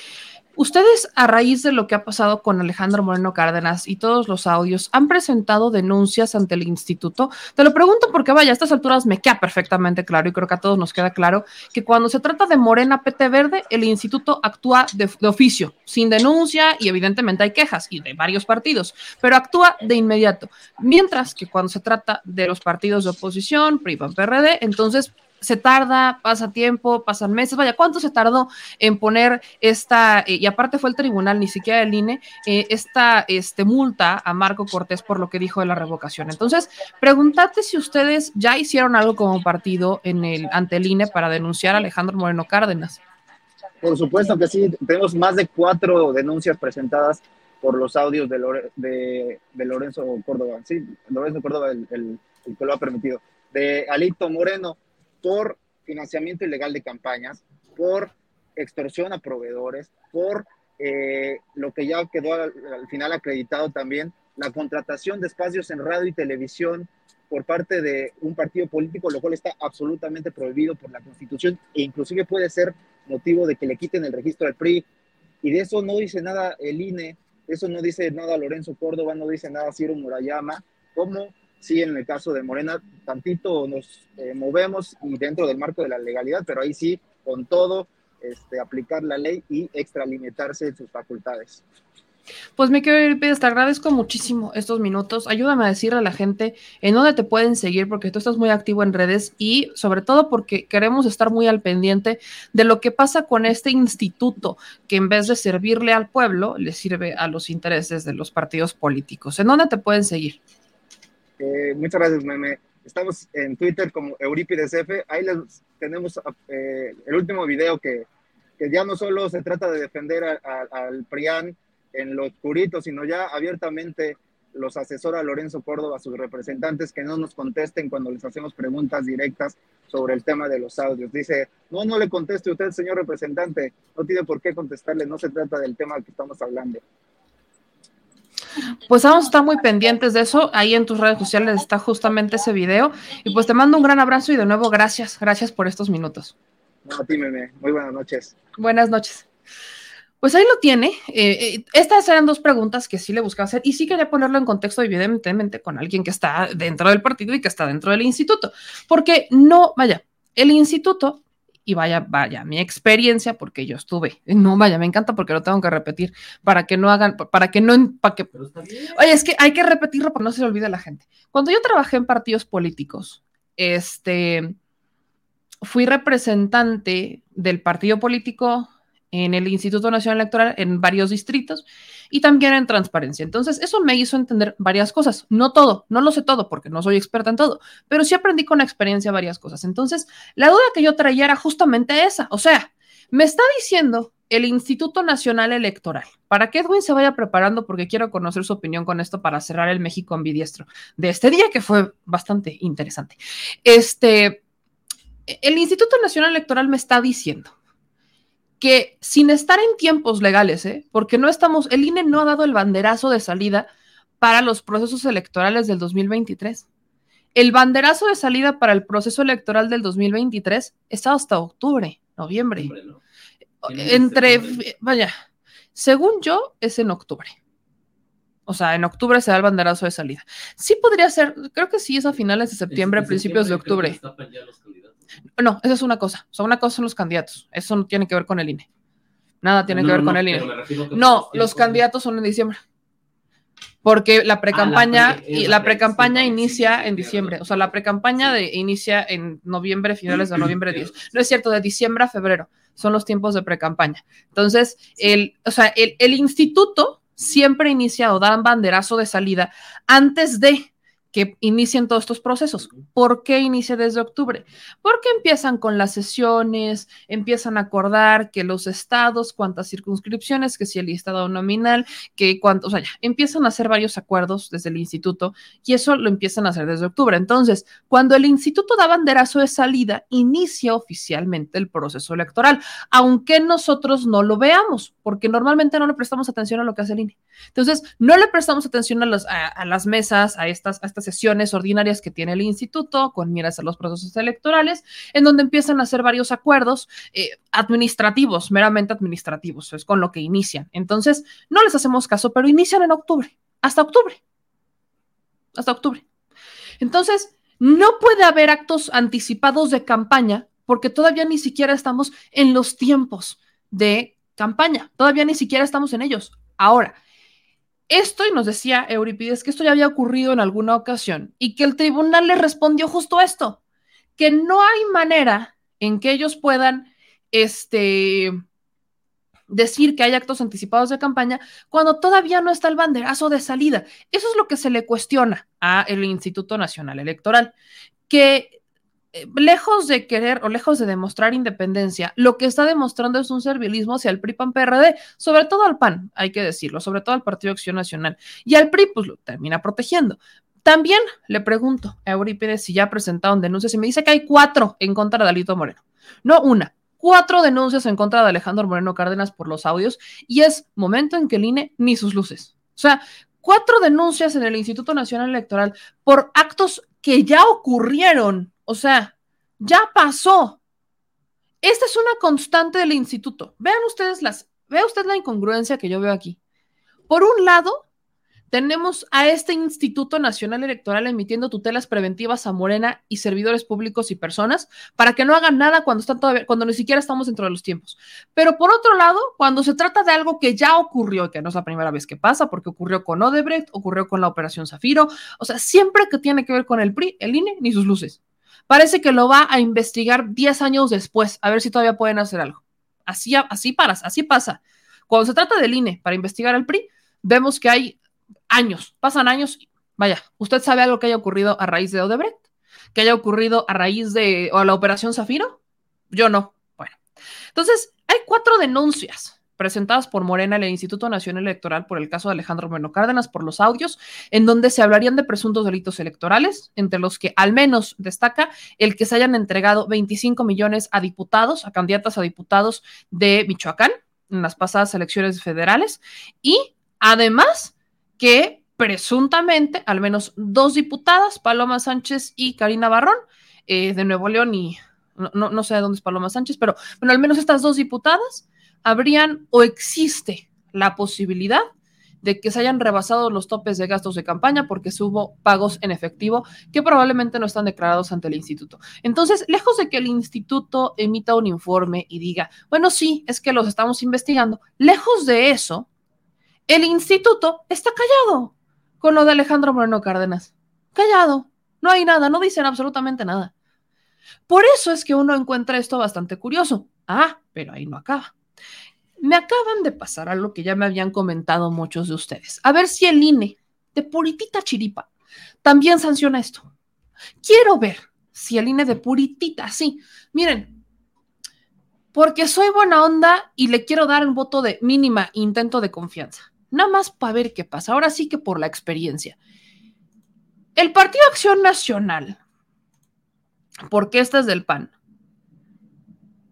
Ustedes, a raíz de lo que ha pasado con Alejandro Moreno Cárdenas y todos los audios, ¿han presentado denuncias ante el instituto? Te lo pregunto porque, vaya, a estas alturas me queda perfectamente claro y creo que a todos nos queda claro que cuando se trata de Morena PT Verde, el instituto actúa de oficio, sin denuncia y evidentemente hay quejas y de varios partidos, pero actúa de inmediato. Mientras que cuando se trata de los partidos de oposición, PRI, PAN, PRD, entonces se tarda, pasa tiempo, pasan meses, vaya, ¿cuánto se tardó en poner esta, eh, y aparte fue el tribunal, ni siquiera el INE, eh, esta este, multa a Marco Cortés por lo que dijo de la revocación? Entonces, pregúntate si ustedes ya hicieron algo como partido en el, ante el INE para denunciar a Alejandro Moreno Cárdenas. Por supuesto que sí, tenemos más de cuatro denuncias presentadas por los audios de, Lore, de, Lorenzo Córdoba, sí, Lorenzo Córdoba, el, el que lo ha permitido, de Alito Moreno, por financiamiento ilegal de campañas, por extorsión a proveedores, por eh, lo que ya quedó al, al, final acreditado también, la contratación de espacios en radio y televisión por parte de un partido político, lo cual está absolutamente prohibido por la Constitución e inclusive puede ser motivo de que le quiten el registro al PRI. Y de eso no dice nada el INE. eso no dice nada Lorenzo Córdoba, no dice nada Ciro Murayama, como si en el caso de Morena tantito nos eh, movemos y dentro del marco de la legalidad, pero ahí sí, con todo, este, aplicar la ley y extralimitarse en sus facultades. Pues mi querido te agradezco muchísimo estos minutos. Ayúdame a decirle a la gente en dónde te pueden seguir, porque tú estás muy activo en redes y sobre todo porque queremos estar muy al pendiente de lo que pasa con este instituto que en vez de servirle al pueblo, le sirve a los intereses de los partidos políticos. ¿En dónde te pueden seguir? Eh, muchas gracias, Meme. Estamos en Twitter como Eurípides F. Ahí les tenemos eh, el último video que, que, ya no solo se trata de defender al PRIAN, en lo oscurito, sino ya abiertamente los asesora Lorenzo Córdoba, sus representantes, que no nos contesten cuando les hacemos preguntas directas sobre el tema de los audios. Dice, no, no le conteste usted, señor representante, no tiene por qué contestarle, no se trata del tema que estamos hablando. Pues vamos a estar muy pendientes de eso. Ahí en tus redes sociales está justamente ese video. Y pues te mando un gran abrazo y de nuevo gracias, gracias por estos minutos. No. Muy buenas noches. Buenas noches. Pues ahí lo tiene. Eh, eh, estas eran dos preguntas que sí le buscaba hacer y sí quería ponerlo en contexto, evidentemente, con alguien que está dentro del partido y que está dentro del instituto. Porque no, vaya, el instituto, y vaya, vaya, mi experiencia, porque yo estuve, no, vaya, me encanta porque lo tengo que repetir, para que no hagan, para que no, para que... Oye, es que hay que repetirlo porque no se le olvide a la gente. Cuando yo trabajé en partidos políticos, este, fui representante del partido político en el Instituto Nacional Electoral en varios distritos y también en transparencia. Entonces, eso me hizo entender varias cosas. No todo, no lo sé todo porque no soy experta en todo, pero sí aprendí con la experiencia varias cosas. Entonces, la duda que yo traía era justamente esa. O sea, me está diciendo el Instituto Nacional Electoral, para que Edwin se vaya preparando porque quiero conocer su opinión con esto para cerrar el México ambidiestro de este día que fue bastante interesante. Este, el Instituto Nacional Electoral me está diciendo que sin estar en tiempos legales, ¿eh? porque no estamos, el INE no ha dado el banderazo de salida para los procesos electorales del 2023. El banderazo de salida para el proceso electoral del 2023 está hasta octubre, noviembre. Entre, vaya, según yo, es en octubre. O sea, en octubre se da el banderazo de salida. Sí podría ser, creo que sí es a finales de septiembre, principios de octubre. No, esa es una cosa. O sea, una cosa son los candidatos. Eso no tiene que ver con el INE. Nada tiene que ver con el INE. No, los candidatos son en diciembre. Porque la precampaña ah, la precampaña inicia en diciembre. O sea, la precampaña de, inicia en noviembre, finales de noviembre 10. No es cierto, de diciembre a febrero son los tiempos de precampaña. Entonces, el, o sea, el, el instituto siempre inicia o dan banderazo de salida antes de que inicien todos estos procesos. ¿Por qué inicia desde octubre? Porque empiezan con las sesiones, empiezan a acordar que los estados, cuántas circunscripciones, que si el estado nominal, que cuántos, o sea, ya, empiezan a hacer varios acuerdos desde el instituto y eso lo empiezan a hacer desde octubre. Entonces, cuando el instituto da banderazo de salida, inicia oficialmente el proceso electoral, aunque nosotros no lo veamos, porque normalmente no le prestamos atención a lo que hace el INE. Entonces, no le prestamos atención a, a las mesas, a estas, a estas sesiones ordinarias que tiene el instituto con miras a los procesos electorales, en donde empiezan a hacer varios acuerdos eh, administrativos, meramente administrativos, es con lo que inician. Entonces, no les hacemos caso, pero inician en octubre, hasta octubre, hasta octubre. Entonces, no puede haber actos anticipados de campaña porque todavía ni siquiera estamos en los tiempos de campaña, todavía ni siquiera estamos en ellos. Ahora, esto, y nos decía Euripides, que esto ya había ocurrido en alguna ocasión y que el tribunal le respondió justo esto, que no hay manera en que ellos puedan este, decir que hay actos anticipados de campaña cuando todavía no está el banderazo de salida. Eso es lo que se le cuestiona al Instituto Nacional Electoral, que lejos de querer o lejos de demostrar independencia, lo que está demostrando es un servilismo hacia el PRI PAN PRD, sobre todo al PAN, hay que decirlo, sobre todo al Partido Acción Nacional. Y al PRI, pues lo termina protegiendo. También le pregunto a Eurípides si ya presentaron denuncias y me dice que hay cuatro en contra de Alito Moreno. No una, cuatro denuncias en contra de Alejandro Moreno Cárdenas por los audios y es momento en que el INE ni sus luces. O sea, cuatro denuncias en el Instituto Nacional Electoral por actos que ya ocurrieron o sea, ya pasó. Esta es una constante del instituto. Vean ustedes las, vea usted la incongruencia que yo veo aquí. Por un lado, tenemos a este Instituto Nacional Electoral emitiendo tutelas preventivas a Morena y servidores públicos y personas para que no hagan nada cuando están todavía, cuando ni siquiera estamos dentro de los tiempos. Pero por otro lado, cuando se trata de algo que ya ocurrió, que no es la primera vez que pasa, porque ocurrió con Odebrecht, ocurrió con la Operación Zafiro, o sea, siempre que tiene que ver con el PRI, el INE, ni sus luces. Parece que lo va a investigar 10 años después, a ver si todavía pueden hacer algo. Así, así, así pasa. Cuando se trata del INE para investigar al PRI, vemos que hay años, pasan años. Vaya, ¿usted sabe algo que haya ocurrido a raíz de Odebrecht? ¿Que haya ocurrido a raíz de la operación Zafiro? Yo no. Bueno, entonces hay cuatro denuncias presentadas por Morena en el Instituto Nacional Electoral por el caso de Alejandro Moreno Cárdenas por los audios, en donde se hablarían de presuntos delitos electorales, entre los que al menos destaca el que se hayan entregado 25 millones a diputados, a candidatas a diputados de Michoacán en las pasadas elecciones federales, y además que presuntamente al menos dos diputadas, Paloma Sánchez y Karina Barrón, eh, de Nuevo León y no, no, sé de dónde es Paloma Sánchez, pero bueno, al menos estas dos diputadas habrían o existe la posibilidad de que se hayan rebasado los topes de gastos de campaña porque hubo pagos en efectivo que probablemente no están declarados ante el instituto. Entonces, lejos de que el instituto emita un informe y diga, bueno, sí, es que los estamos investigando, lejos de eso, el instituto está callado con lo de Alejandro Moreno Cárdenas. Callado. No hay nada, no dicen absolutamente nada. Por eso es que uno encuentra esto bastante curioso. Ah, pero ahí no acaba. Me acaban de pasar algo que ya me habían comentado muchos de ustedes. A ver si el INE, de puritita chiripa, también sanciona esto. Quiero ver si el INE de puritita, sí. Miren, porque soy buena onda y le quiero dar un voto de mínima intento de confianza nada más para ver qué pasa. Ahora sí que por la experiencia. El Partido Acción Nacional, porque este es del PAN,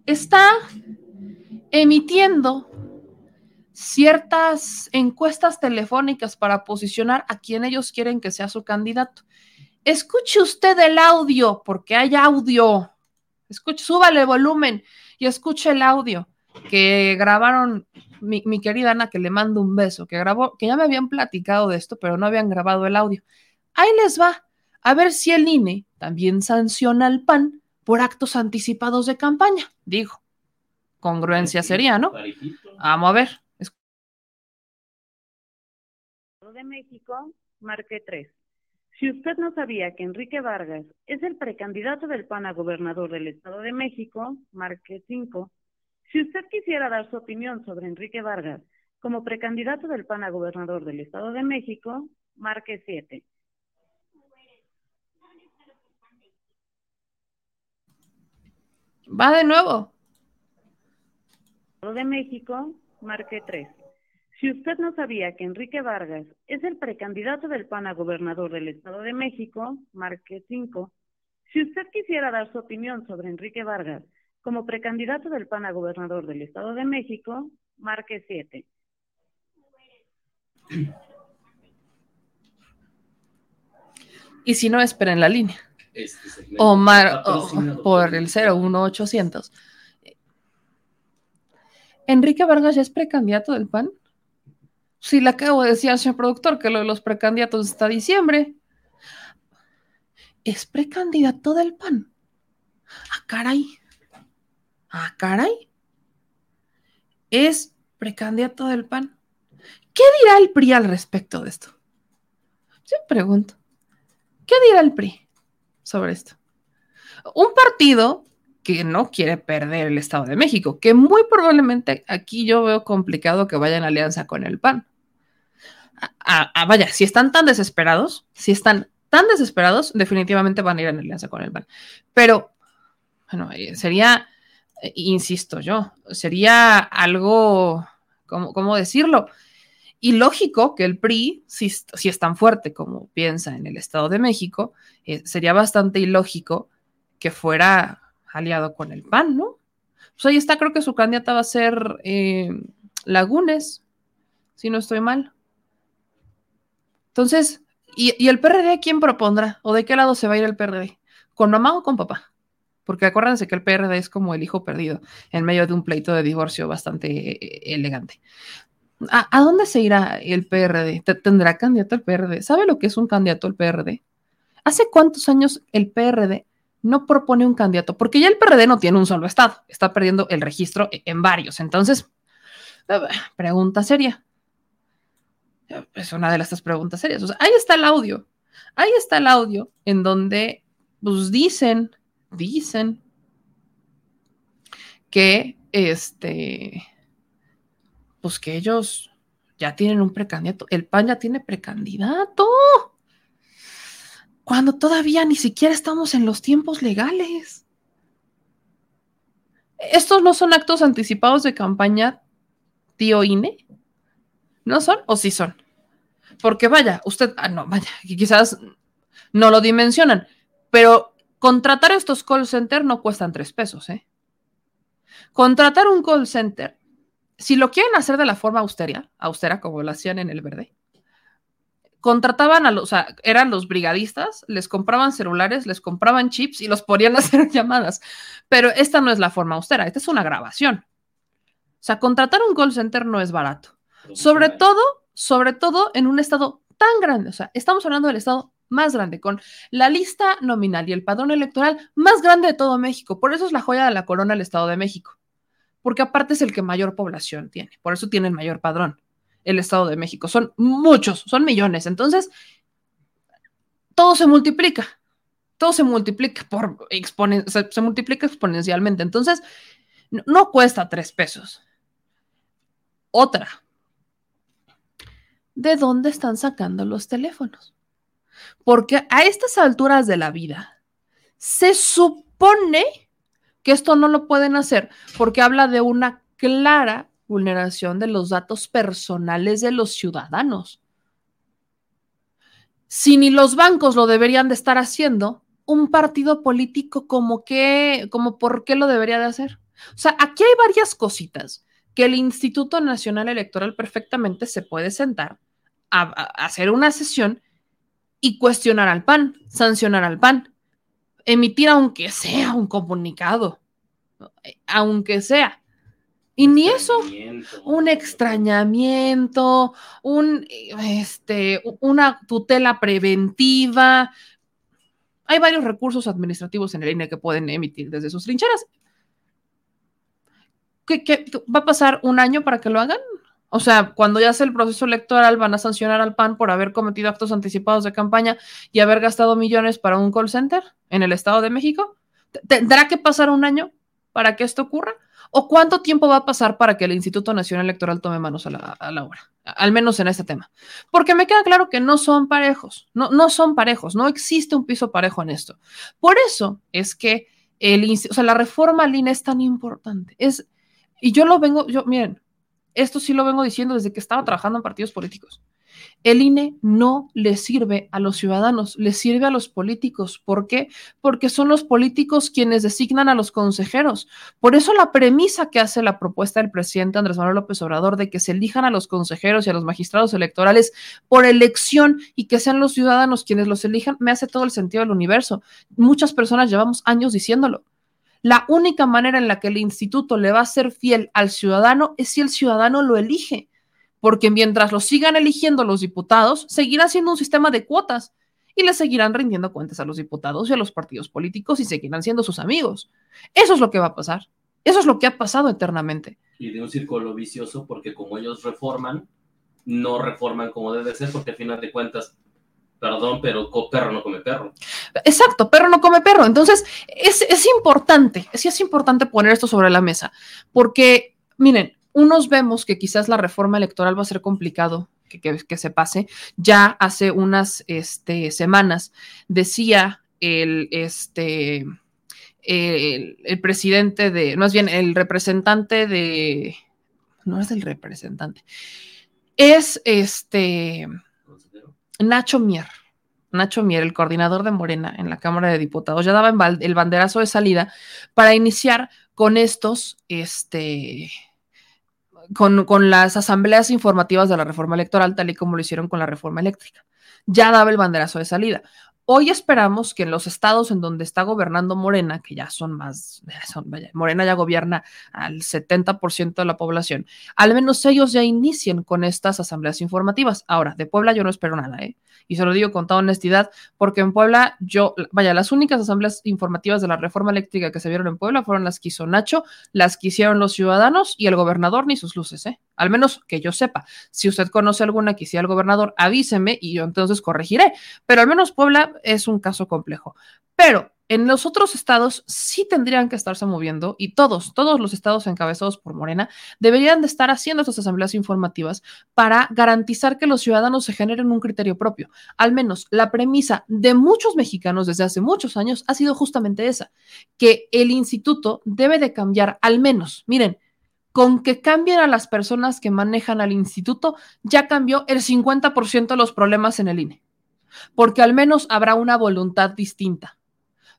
está emitiendo ciertas encuestas telefónicas para posicionar a quien ellos quieren que sea su candidato. Escuche usted el audio, porque hay audio. Escuche, súbale volumen y escuche el audio que grabaron mi, querida Ana, que le mando un beso, que grabó, que ya me habían platicado de esto, pero no habían grabado el audio. Ahí les va, a ver si el INE también sanciona al PAN por actos anticipados de campaña. Digo, congruencia sería, ¿no? Vamos a ver. De México, marque 3. Si usted no sabía que Enrique Vargas es el precandidato del PAN a gobernador del Estado de México, marque 5. Si usted quisiera dar su opinión sobre Enrique Vargas como precandidato del PAN a gobernador del Estado de México, marque 7. Va de nuevo. De México, marque 3. Si usted no sabía que Enrique Vargas es el precandidato del PAN a gobernador del Estado de México, marque 5. Si usted quisiera dar su opinión sobre Enrique Vargas como precandidato del PAN a gobernador del Estado de México, marque 7. Y si no, espera en la línea. Omar por el 01800. Enrique Vargas ya es precandidato del PAN. Sí, le acabo de decir al señor productor que lo de los precandidatos está diciembre. Es precandidato del PAN. Ah, caray. Ah, caray. Es precandidato del PAN. ¿Qué dirá el PRI al respecto de esto? Yo pregunto. ¿Qué dirá el PRI sobre esto? Un partido que no quiere perder el Estado de México, que muy probablemente aquí yo veo complicado que vaya en alianza con el PAN. Vaya, si están tan desesperados, si están tan desesperados, definitivamente van a ir en alianza con el PAN. Pero, bueno, eh, sería eh, insisto yo, sería algo, ¿cómo, decirlo? ilógico que el PRI, si, es tan fuerte como piensa en el Estado de México, eh, sería bastante ilógico que fuera aliado con el PAN, ¿no? Pues ahí está, creo que su candidata va a ser eh, Lagunes, si no estoy mal. Entonces, ¿y, ¿y, el PRD quién propondrá? ¿O de qué lado se va a ir el PRD? ¿Con mamá o con papá? porque acuérdense que el PRD es como el hijo perdido en medio de un pleito de divorcio bastante eh, elegante. ¿A, dónde se irá el PRD? ¿Te- ¿Tendrá candidato el PRD? ¿Sabe lo que es un candidato el PRD? ¿Hace cuántos años el PRD no propone un candidato? Porque ya el PRD no tiene un solo estado, está perdiendo el registro e- en varios. Entonces, eh, pregunta seria. Es una de estas preguntas serias. Ahí está el audio. Ahí está el audio en donde pues dicen, dicen que este, pues que ellos ya tienen un precandidato. El PAN ya tiene precandidato. Cuando todavía ni siquiera estamos en los tiempos legales. Estos no son actos anticipados de campaña, tío INE. ¿No son o sí son? Porque vaya, usted, ah, no, vaya, quizás no lo dimensionan, pero contratar estos call center no cuestan tres pesos, ¿eh? Contratar un call center, si lo quieren hacer de la forma austera, austera como lo hacían en el verde, contrataban a los, o sea, eran los brigadistas, les compraban celulares, les compraban chips y los ponían a hacer llamadas. Pero esta no es la forma austera, esta es una grabación. O sea, contratar un call center no es barato. Sobre todo, sobre todo en un estado tan grande. O sea, estamos hablando del estado más grande, con la lista nominal y el padrón electoral más grande de todo México. Por eso es la joya de la corona el Estado de México. Porque aparte es el que mayor población tiene. Por eso tiene el mayor padrón, el Estado de México. Son muchos, son millones. Entonces, todo se multiplica. Todo se multiplica por exponen se, multiplica exponencialmente. Entonces, no cuesta tres pesos. Otra, de dónde están sacando los teléfonos. Porque a estas alturas de la vida se supone que esto no lo pueden hacer porque habla de una clara vulneración de los datos personales de los ciudadanos. Si ni los bancos lo deberían de estar haciendo, un partido político como que, como por qué lo debería de hacer. O sea, aquí hay varias cositas que el Instituto Nacional Electoral perfectamente se puede sentar a, a hacer una sesión y cuestionar al PAN, sancionar al PAN, emitir aunque sea un comunicado, aunque sea. Y ni eso, un extrañamiento, un, este, una tutela preventiva. Hay varios recursos administrativos en el INE que pueden emitir desde sus trincheras. ¿Qué, qué, va a pasar un año para que lo hagan? O sea, cuando ya sea el proceso electoral, van a sancionar al PAN por haber cometido actos anticipados de campaña y haber gastado millones para un call center en el Estado de México. ¿Tendrá que pasar un año para que esto ocurra? ¿O cuánto tiempo va a pasar para que el Instituto Nacional Electoral tome manos a la, a la obra? Al menos en este tema. Porque me queda claro que no son parejos, no, no son parejos, no existe un piso parejo en esto. Por eso es que el, o sea, la reforma al INE es tan importante. Es, y yo lo vengo, yo, miren, esto sí lo vengo diciendo desde que estaba trabajando en partidos políticos. El INE no le sirve a los ciudadanos, le sirve a los políticos. ¿Por qué? Porque son los políticos quienes designan a los consejeros. Por eso la premisa que hace la propuesta del presidente Andrés Manuel López Obrador de que se elijan a los consejeros y a los magistrados electorales por elección y que sean los ciudadanos quienes los elijan, me hace todo el sentido del universo. Muchas personas llevamos años diciéndolo. La única manera en la que el instituto le va a ser fiel al ciudadano es si el ciudadano lo elige, porque mientras lo sigan eligiendo los diputados, seguirá siendo un sistema de cuotas y le seguirán rindiendo cuentas a los diputados y a los partidos políticos y seguirán siendo sus amigos. Eso es lo que va a pasar. Eso es lo que ha pasado eternamente. Y de un círculo vicioso, porque como ellos reforman, no reforman como debe ser, porque al final de cuentas perdón, pero perro no come perro. Exacto, perro no come perro. Entonces, es, es importante, sí es importante poner esto sobre la mesa, porque, miren, unos vemos que quizás la reforma electoral va a ser complicado que, que, se pase. Ya hace unas este, semanas decía el, este, el presidente de, más bien, el representante de, no es el representante, es este Nacho Mier, Nacho Mier, el coordinador de Morena en la Cámara de Diputados, ya daba el banderazo de salida para iniciar con estos, este, con, con, las asambleas informativas de la reforma electoral, tal y como lo hicieron con la reforma eléctrica. Ya daba el banderazo de salida. Hoy esperamos que en los estados en donde está gobernando Morena, que ya son más, son, vaya, Morena ya gobierna al 70% de la población, al menos ellos ya inicien con estas asambleas informativas. Ahora, de Puebla yo no espero nada, ¿eh? Y se lo digo con toda honestidad, porque en Puebla yo, vaya, las únicas asambleas informativas de la reforma eléctrica que se vieron en Puebla fueron las que hizo Nacho, las que hicieron los ciudadanos y el gobernador ni sus luces, ¿eh? Al menos que yo sepa. Si usted conoce alguna que el gobernador, avíseme y yo entonces corregiré. Pero al menos Puebla es un caso complejo. Pero en los otros estados sí tendrían que estarse moviendo y todos, todos los estados encabezados por Morena deberían de estar haciendo estas asambleas informativas para garantizar que los ciudadanos se generen un criterio propio. Al menos la premisa de muchos mexicanos desde hace muchos años ha sido justamente esa, que el instituto debe de cambiar al menos, miren, con que cambien a las personas que manejan al instituto, ya cambió el 50% de los problemas en el INE porque al menos habrá una voluntad distinta,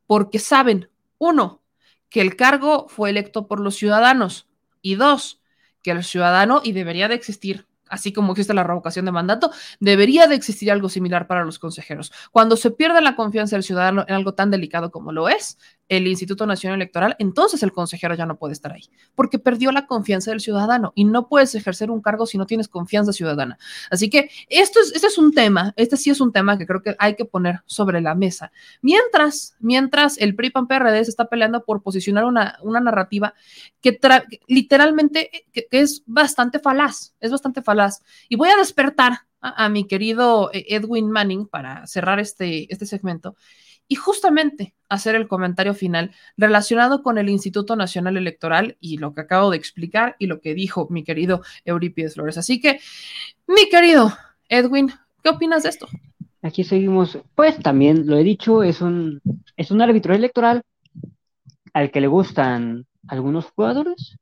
porque saben, uno, que el cargo fue electo por los ciudadanos. Y dos, que el ciudadano, y debería de existir así como existe la revocación de mandato, debería de existir algo similar para los consejeros. Cuando se pierde la confianza del ciudadano en algo tan delicado como lo es el Instituto Nacional Electoral, entonces el consejero ya no puede estar ahí, porque perdió la confianza del ciudadano y no puedes ejercer un cargo si no tienes confianza ciudadana. Así que esto es, este es un tema, este sí es un tema que creo que hay que poner sobre la mesa. Mientras, mientras el PRI PAN PRD se está peleando por posicionar una, una narrativa que literalmente que es bastante falaz, es bastante falaz y voy a despertar a, mi querido eh, Edwin Manning para cerrar este, este segmento y justamente hacer el comentario final relacionado con el Instituto Nacional Electoral y lo que acabo de explicar y lo que dijo mi querido Eurípides Flores. Así que, mi querido Edwin, ¿qué opinas de esto? Aquí seguimos, pues también lo he dicho, es un, es un árbitro electoral al que le gustan algunos jugadores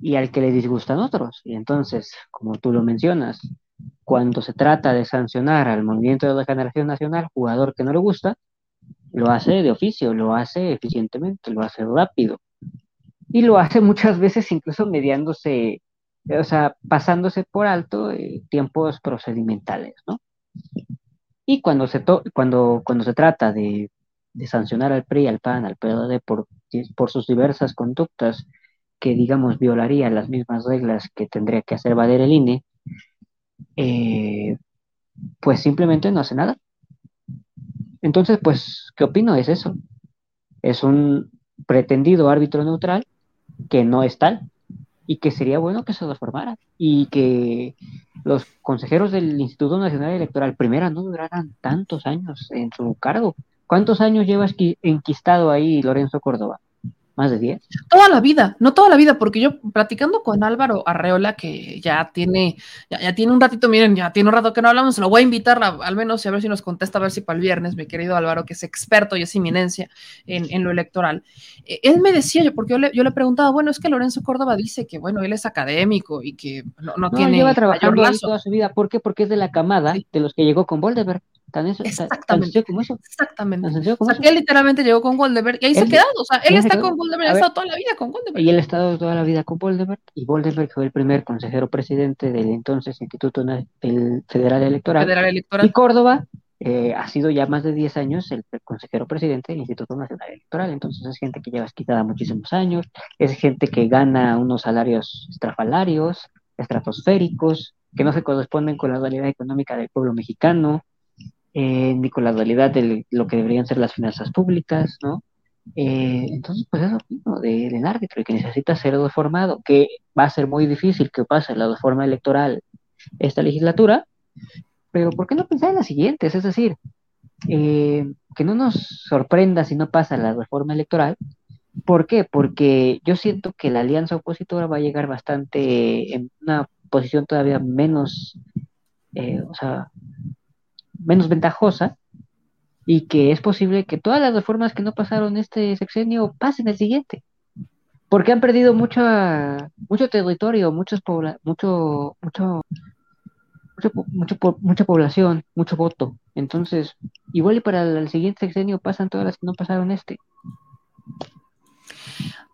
y al que le disgustan otros. Y entonces, como tú lo mencionas, cuando se trata de sancionar al movimiento de la generación nacional, jugador que no le gusta, lo hace de oficio, lo hace eficientemente, lo hace rápido. Y lo hace muchas veces incluso mediándose, o sea, pasándose por alto eh, tiempos procedimentales, ¿no? Y cuando se, cuando, cuando se trata de, de sancionar al PRI, al PAN, al PRD por, por sus diversas conductas que, digamos, violaría las mismas reglas que tendría que hacer valer el INE, eh, pues simplemente no hace nada. Entonces, pues, ¿qué opino? Es eso. Es un pretendido árbitro neutral que no es tal y que sería bueno que se reformara y que los consejeros del Instituto Nacional Electoral primera no duraran tantos años en su cargo. ¿Cuántos años llevas enquistado ahí Lorenzo Córdoba? Más de 10. Toda la vida, no toda la vida, porque yo platicando con Álvaro Arreola, que ya tiene, ya, tiene un ratito, miren, ya tiene un rato que no hablamos, se lo voy a invitar al menos a ver si nos contesta, a ver si para el viernes, mi querido Álvaro, que es experto y es inminencia en, lo electoral. Eh, él me decía, yo, porque yo le, yo le preguntaba, bueno, es que Lorenzo Córdoba dice que, bueno, él es académico y que no, no, no tiene. lleva trabajando toda su vida. ¿Por qué? Porque es de la camada de los que llegó con Voldemort. Exactamente. como eso. Exactamente. o sea, que él literalmente llegó con Goldberg y ahí se ha quedado. O sea, él está con Goldberg, ha estado toda la vida con Goldberg. Y él ha estado toda la vida con Goldberg. Y Goldberg fue el primer consejero presidente del entonces Instituto Federal Electoral. Federal Electoral. Y Córdoba eh, ha sido ya más de 10 años el consejero presidente del Instituto Nacional Electoral. Entonces es gente que lleva quitada muchísimos años, es gente que gana unos salarios estrafalarios, estratosféricos, que no se corresponden con la realidad económica del pueblo mexicano, eh, ni con la dualidad de lo que deberían ser las finanzas públicas, ¿no? Eh, entonces, pues eso ¿no? del árbitro y que necesita ser reformado, que va a ser muy difícil que pase la reforma electoral esta legislatura, pero ¿por qué no pensar en las siguientes? Es decir, eh, que no nos sorprenda si no pasa la reforma electoral. ¿Por qué? Porque yo siento que la alianza opositora va a llegar bastante en una posición todavía menos, o sea, menos ventajosa y que es posible que todas las reformas que no pasaron este sexenio pasen el siguiente. Porque han perdido mucho, mucho territorio, muchos mucho, mucho, mucho, mucho, mucha población, mucho voto. Entonces, igual y para el siguiente sexenio pasan todas las que no pasaron este.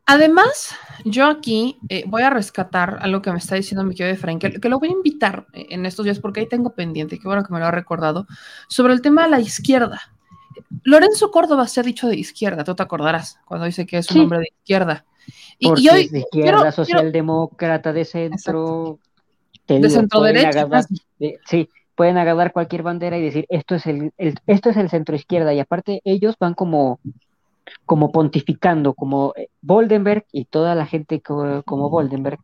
Además, yo aquí eh, voy a rescatar algo que me está diciendo mi querido Efraín, que, que, lo voy a invitar en estos días porque ahí tengo pendiente, qué bueno que me lo ha recordado, sobre el tema de la izquierda. Lorenzo Córdoba se ha dicho de izquierda, tú te acordarás, cuando dice que es un Sí. hombre de izquierda. Y, Porque y hoy es de izquierda, quiero- socialdemócrata, de centro. de digo, centro pueden derecha. agarrar- de- sí, pueden agarrar cualquier bandera y decir esto es el, el- esto es el centro izquierda. Y aparte, ellos van como, como pontificando, como eh, Boldenberg y toda la gente co- como Boldenberg.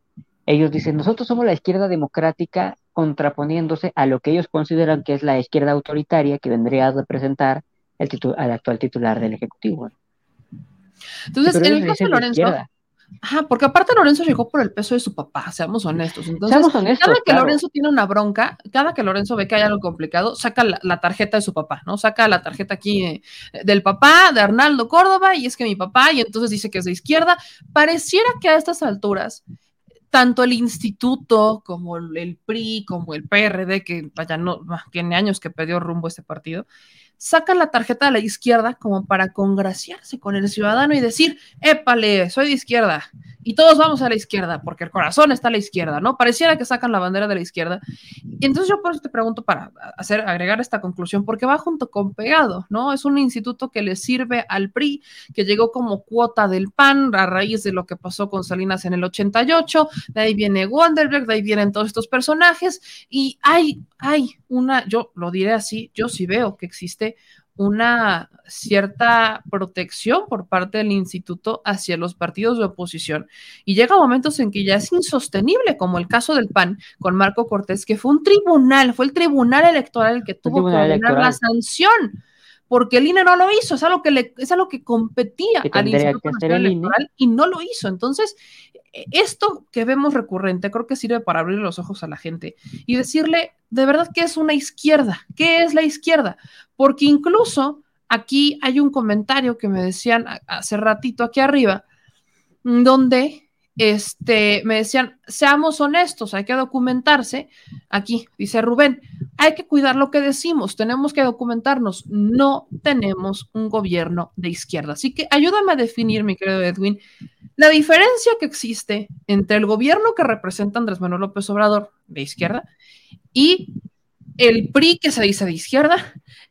Ellos dicen, nosotros somos la izquierda democrática contraponiéndose a lo que ellos consideran que es la izquierda autoritaria que vendría a representar el al actual titular del Ejecutivo. Entonces, en el caso de de Lorenzo, izquierda. Ajá, porque aparte Lorenzo llegó por el peso de su papá, seamos honestos. Entonces, Seamos honestos, cada que claro. Lorenzo tiene una bronca, cada que Lorenzo ve que hay algo complicado, saca la, la tarjeta de su papá, ¿no? Saca la tarjeta aquí eh, del papá, de Arnaldo Córdoba, y es que mi papá, y entonces dice que es de izquierda. Pareciera que a estas alturas, tanto el instituto como el, PRI, como el PRD, que vaya, no, tiene años que perdió rumbo este partido, sacan la tarjeta de la izquierda como para congraciarse con el ciudadano y decir, épale, soy de izquierda. Y todos vamos a la izquierda, porque el corazón está a la izquierda, ¿no? Pareciera que sacan la bandera de la izquierda. Y entonces yo por eso te pregunto para hacer, agregar esta conclusión, porque va junto con pegado, ¿no? Es un instituto que le sirve al PRI, que llegó como cuota del PAN a raíz de lo que pasó con Salinas en el 88, de ahí viene Wanderberg, de ahí vienen todos estos personajes, y hay, hay una, yo lo diré así, yo sí veo que existe una cierta protección por parte del instituto hacia los partidos de oposición y llega momentos en que ya es insostenible, como el caso del PAN con Marco Cortés, que fue un tribunal, fue el tribunal electoral el que tuvo que ordenar la sanción, porque el INE no lo hizo, es algo que, le, es algo que competía Que al Instituto Nacional. Electoral y no lo hizo. Entonces, esto que vemos recurrente creo que sirve para abrir los ojos a la gente y decirle de verdad que es una izquierda, qué es la izquierda, porque incluso aquí hay un comentario que me decían hace ratito aquí arriba, donde este, me decían, seamos honestos, hay que documentarse. Aquí dice Rubén, hay que cuidar lo que decimos, tenemos que documentarnos. No tenemos un gobierno de izquierda. Así que ayúdame a definir, mi querido Edwin, la diferencia que existe entre el gobierno que representa Andrés Manuel López Obrador de izquierda y el PRI que se dice de izquierda,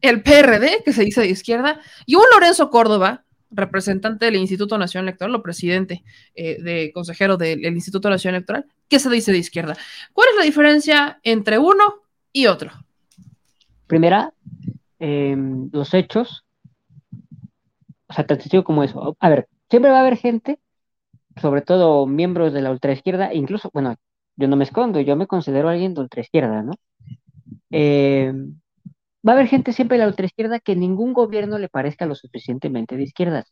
el PRD que se dice de izquierda y un Lorenzo Córdoba, representante del Instituto Nacional Electoral o presidente eh, de consejero del del Instituto Nacional Electoral, que se dice de izquierda. ¿Cuál es la diferencia entre uno y otro? Primera, eh, los hechos, o sea, tan sencillo como eso. A ver, siempre va a haber gente, sobre todo miembros de la ultraizquierda, incluso, bueno, yo no me escondo, yo me considero alguien de ultraizquierda, ¿no? Eh, va a haber gente siempre de la ultraizquierda que ningún gobierno le parezca lo suficientemente de izquierdas.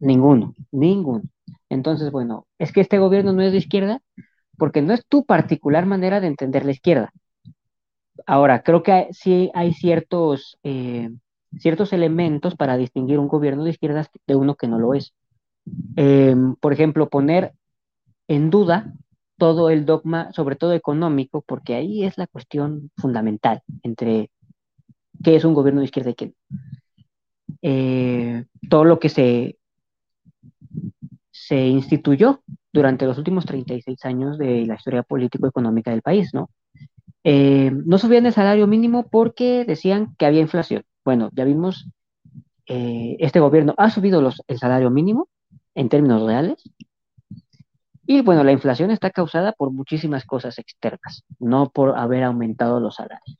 Ninguno, ninguno. Entonces, bueno, es que este gobierno no es de izquierda porque no es tu particular manera de entender la izquierda. Ahora, creo que hay- sí hay ciertos, eh, ciertos elementos para distinguir un gobierno de izquierdas de uno que no lo es. Eh, por ejemplo, poner en duda todo el dogma, sobre todo económico, porque ahí es la cuestión fundamental entre qué es un gobierno de izquierda y qué no. Eh, todo lo que se, se instituyó durante los últimos 36 años de la historia político-económica del país, ¿no? Eh, no subían el salario mínimo porque decían que había inflación. Bueno, ya vimos, eh, este gobierno ha subido los, el salario mínimo en términos reales. Y bueno, la inflación está causada por muchísimas cosas externas, no por haber aumentado los salarios.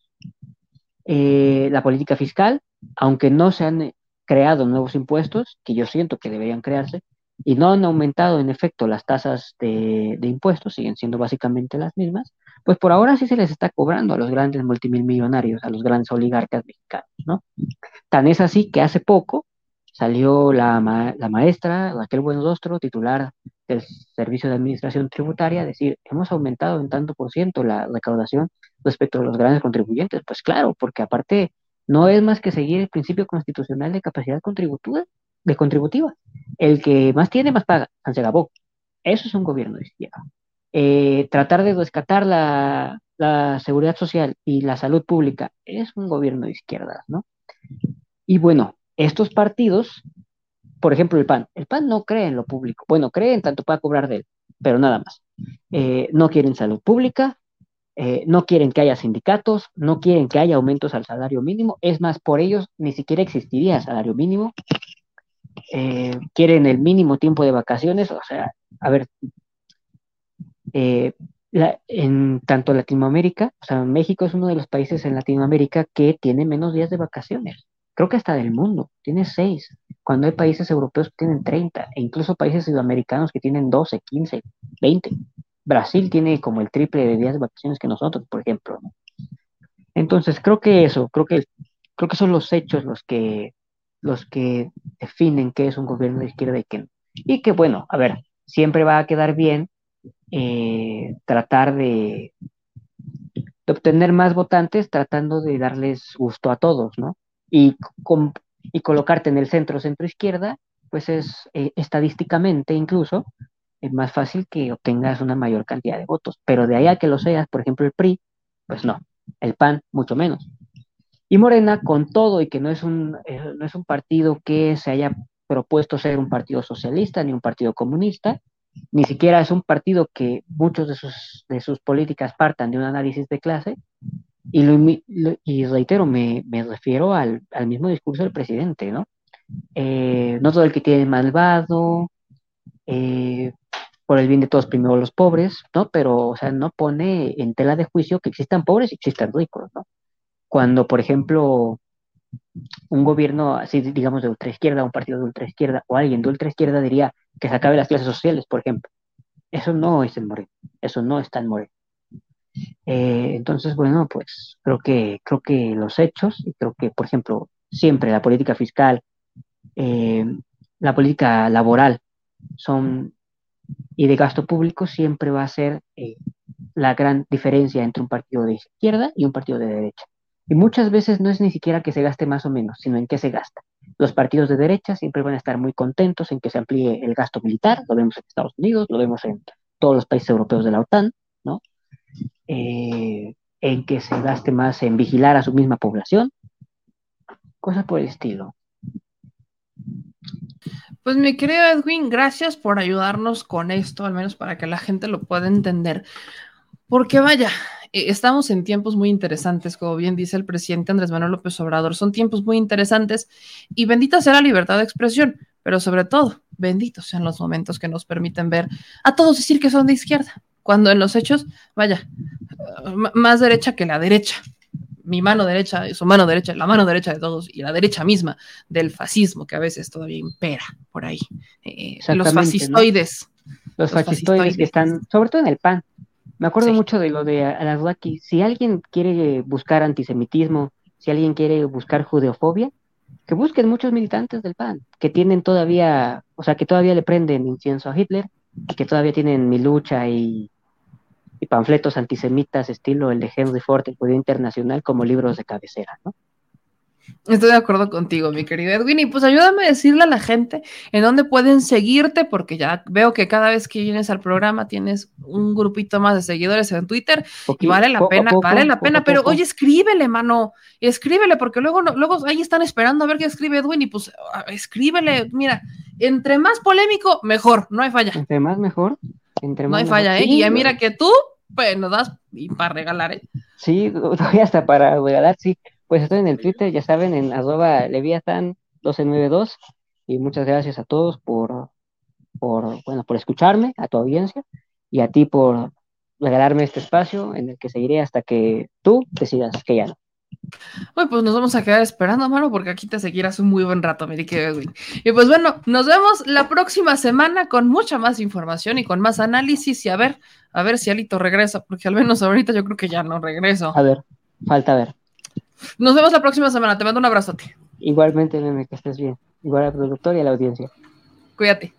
Eh, la política fiscal, aunque no se han creado nuevos impuestos, que yo siento que deberían crearse, y no han aumentado en efecto las tasas de, de impuestos, siguen siendo básicamente las mismas, pues por ahora sí se les está cobrando a los grandes multimillonarios, a los grandes oligarcas mexicanos, ¿no? Tan es así que hace poco salió la, ma- la maestra Raquel Buenrostro, titular del Servicio de Administración Tributaria, decir, hemos aumentado en tanto por ciento la recaudación respecto a los grandes contribuyentes. Pues claro, porque aparte no es más que seguir el principio constitucional de capacidad contributiva, de contributiva. El que más tiene, más paga. Se acabó. Eso es un gobierno de izquierda. Eh, tratar de rescatar la, la seguridad social y la salud pública es un gobierno de izquierdas, ¿no? Y bueno, estos partidos, por ejemplo, el PAN, el PAN no cree en lo público. Bueno, cree en tanto para cobrar de él, pero nada más. Eh, no quieren salud pública, eh, no quieren que haya sindicatos, no quieren que haya aumentos al salario mínimo, es más, por ellos ni siquiera existiría salario mínimo, eh, quieren el mínimo tiempo de vacaciones, o sea, a ver, en tanto Latinoamérica, o sea, México es uno de los países en Latinoamérica que tiene menos días de vacaciones, creo que hasta del mundo, tiene seis, cuando hay países europeos que tienen 30, e incluso países sudamericanos que tienen 12, 15, 20. Brasil tiene como el triple de días de vacaciones que nosotros, por ejemplo. Entonces, creo que eso, creo que, creo que son los hechos los que, los que definen qué es un gobierno de izquierda y qué no. Y que, bueno, a ver, siempre va a quedar bien eh, tratar de, obtener más votantes tratando de darles gusto a todos, ¿no? Y, y colocarte en el centro, centro-izquierda, pues es eh, estadísticamente incluso es más fácil que obtengas una mayor cantidad de votos. Pero de ahí a que lo seas, por ejemplo, el PRI, pues no, el PAN mucho menos. Y Morena, con todo y que no es un, eh, no es un partido que se haya propuesto ser un partido socialista ni un partido comunista, ni siquiera es un partido que muchos de sus, de sus políticas partan de un análisis de clase, y, reitero, me, me refiero al, al, mismo discurso del presidente, ¿no? Eh, no todo el que tiene malvado, eh, por el bien de todos, primero los pobres, ¿no? Pero, o sea, no pone en tela de juicio que existan pobres y existan ricos, ¿no? Cuando, por ejemplo, un gobierno así, digamos, de ultraizquierda, un partido de ultraizquierda, o alguien de ultraizquierda diría que se acabe las clases sociales, por ejemplo. Eso no es el Moreno, eso no está en Moreno. Eh, entonces, bueno, pues creo que, creo que los hechos, y creo que, por ejemplo, siempre la política fiscal, eh, la política laboral, son y de gasto público siempre va a ser eh, la gran diferencia entre un partido de izquierda y un partido de derecha. Y muchas veces no es ni siquiera que se gaste más o menos, sino en qué se gasta. Los partidos de derecha siempre van a estar muy contentos en que se amplíe el gasto militar, lo vemos en Estados Unidos, lo vemos en todos los países europeos de la OTAN. Eh, en que se gaste más en vigilar a su misma población, cosas por el estilo. Pues mi querido Edwin, gracias por ayudarnos con esto, al menos para que la gente lo pueda entender. Porque vaya, eh, estamos en tiempos muy interesantes, como bien dice el presidente Andrés Manuel López Obrador, son tiempos muy interesantes y bendita sea la libertad de expresión, pero sobre todo, benditos sean los momentos que nos permiten ver a todos decir que son de izquierda, cuando en los hechos, vaya, más derecha que la derecha, mi mano derecha, su mano derecha, la mano derecha de todos y la derecha misma del fascismo que a veces todavía impera por ahí. Eh, los fascistoides. Los, fascistoides, que están, sobre todo en el PAN. Me acuerdo mucho de lo de Alaswaki. Si alguien quiere buscar antisemitismo, si alguien quiere buscar judeofobia, que busquen muchos militantes del PAN, que tienen todavía, o sea, que todavía le prenden incienso a Hitler, que todavía tienen mi lucha y y panfletos antisemitas estilo el de Henry Ford, el Poder Internacional, como libros de cabecera, ¿no? Estoy de acuerdo contigo, mi querido Edwin. Y pues ayúdame a decirle a la gente en dónde pueden seguirte, porque ya veo que cada vez que vienes al programa tienes un grupito más de seguidores en Twitter y vale la pena, vale la pena. Pero oye, escríbele, mano, escríbele, porque luego, luego ahí están esperando a ver qué escribe Edwin y pues escríbele. Mira, entre más polémico, mejor, no hay falla. Entre más mejor no hay falla, ¿eh? y mira que tú, pues nos das y para regalar, ¿eh? Sí, doy hasta para regalar, sí. Pues estoy en el Twitter, ya saben, en arroba leviathan1292. Y muchas gracias a todos por, por, bueno, por escucharme, a tu audiencia, y a ti por regalarme este espacio en el que seguiré hasta que tú decidas que ya no. Bueno, pues nos vamos a quedar esperando, mano, porque aquí te seguirás un muy buen rato, mi Edwin. Y pues bueno, nos vemos la próxima semana con mucha más información y con más análisis y a ver, a ver si Alito regresa, porque al menos ahorita yo creo que ya no regreso. A ver, falta ver. Nos vemos la próxima semana, te mando un abrazote. Igualmente, meme, que estés bien. Igual al productor y a la audiencia. Cuídate.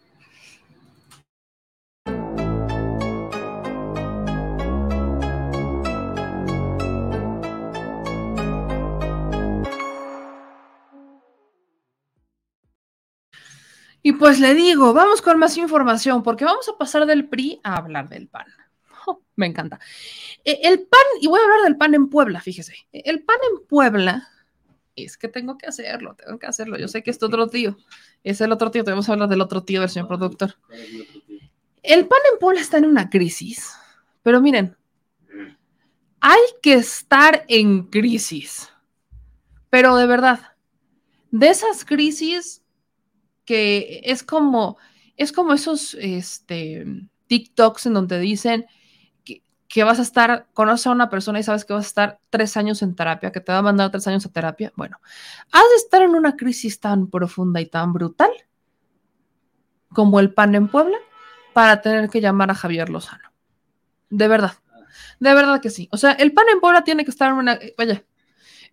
Y pues le digo, vamos con más información, porque vamos a pasar del PRI a hablar del PAN. Oh, me encanta. E, el PAN, y voy a hablar del PAN en Puebla, fíjese. El PAN en Puebla, es que tengo que hacerlo, tengo que hacerlo. Yo sé que es otro tío, es el otro tío, tenemos que hablar del otro tío del señor productor. El PAN en Puebla está en una crisis, pero miren, hay que estar en crisis, pero de verdad, de esas crisis que es como, es como esos este, TikToks en donde dicen que, vas a estar, conoces a una persona y sabes que vas a estar tres años en terapia, que te va a mandar tres años a terapia. Bueno, has de estar en una crisis tan profunda y tan brutal como el pan en Puebla para tener que llamar a Javier Lozano. De verdad. De verdad que sí. O sea, el pan en Puebla tiene que estar en una, vaya,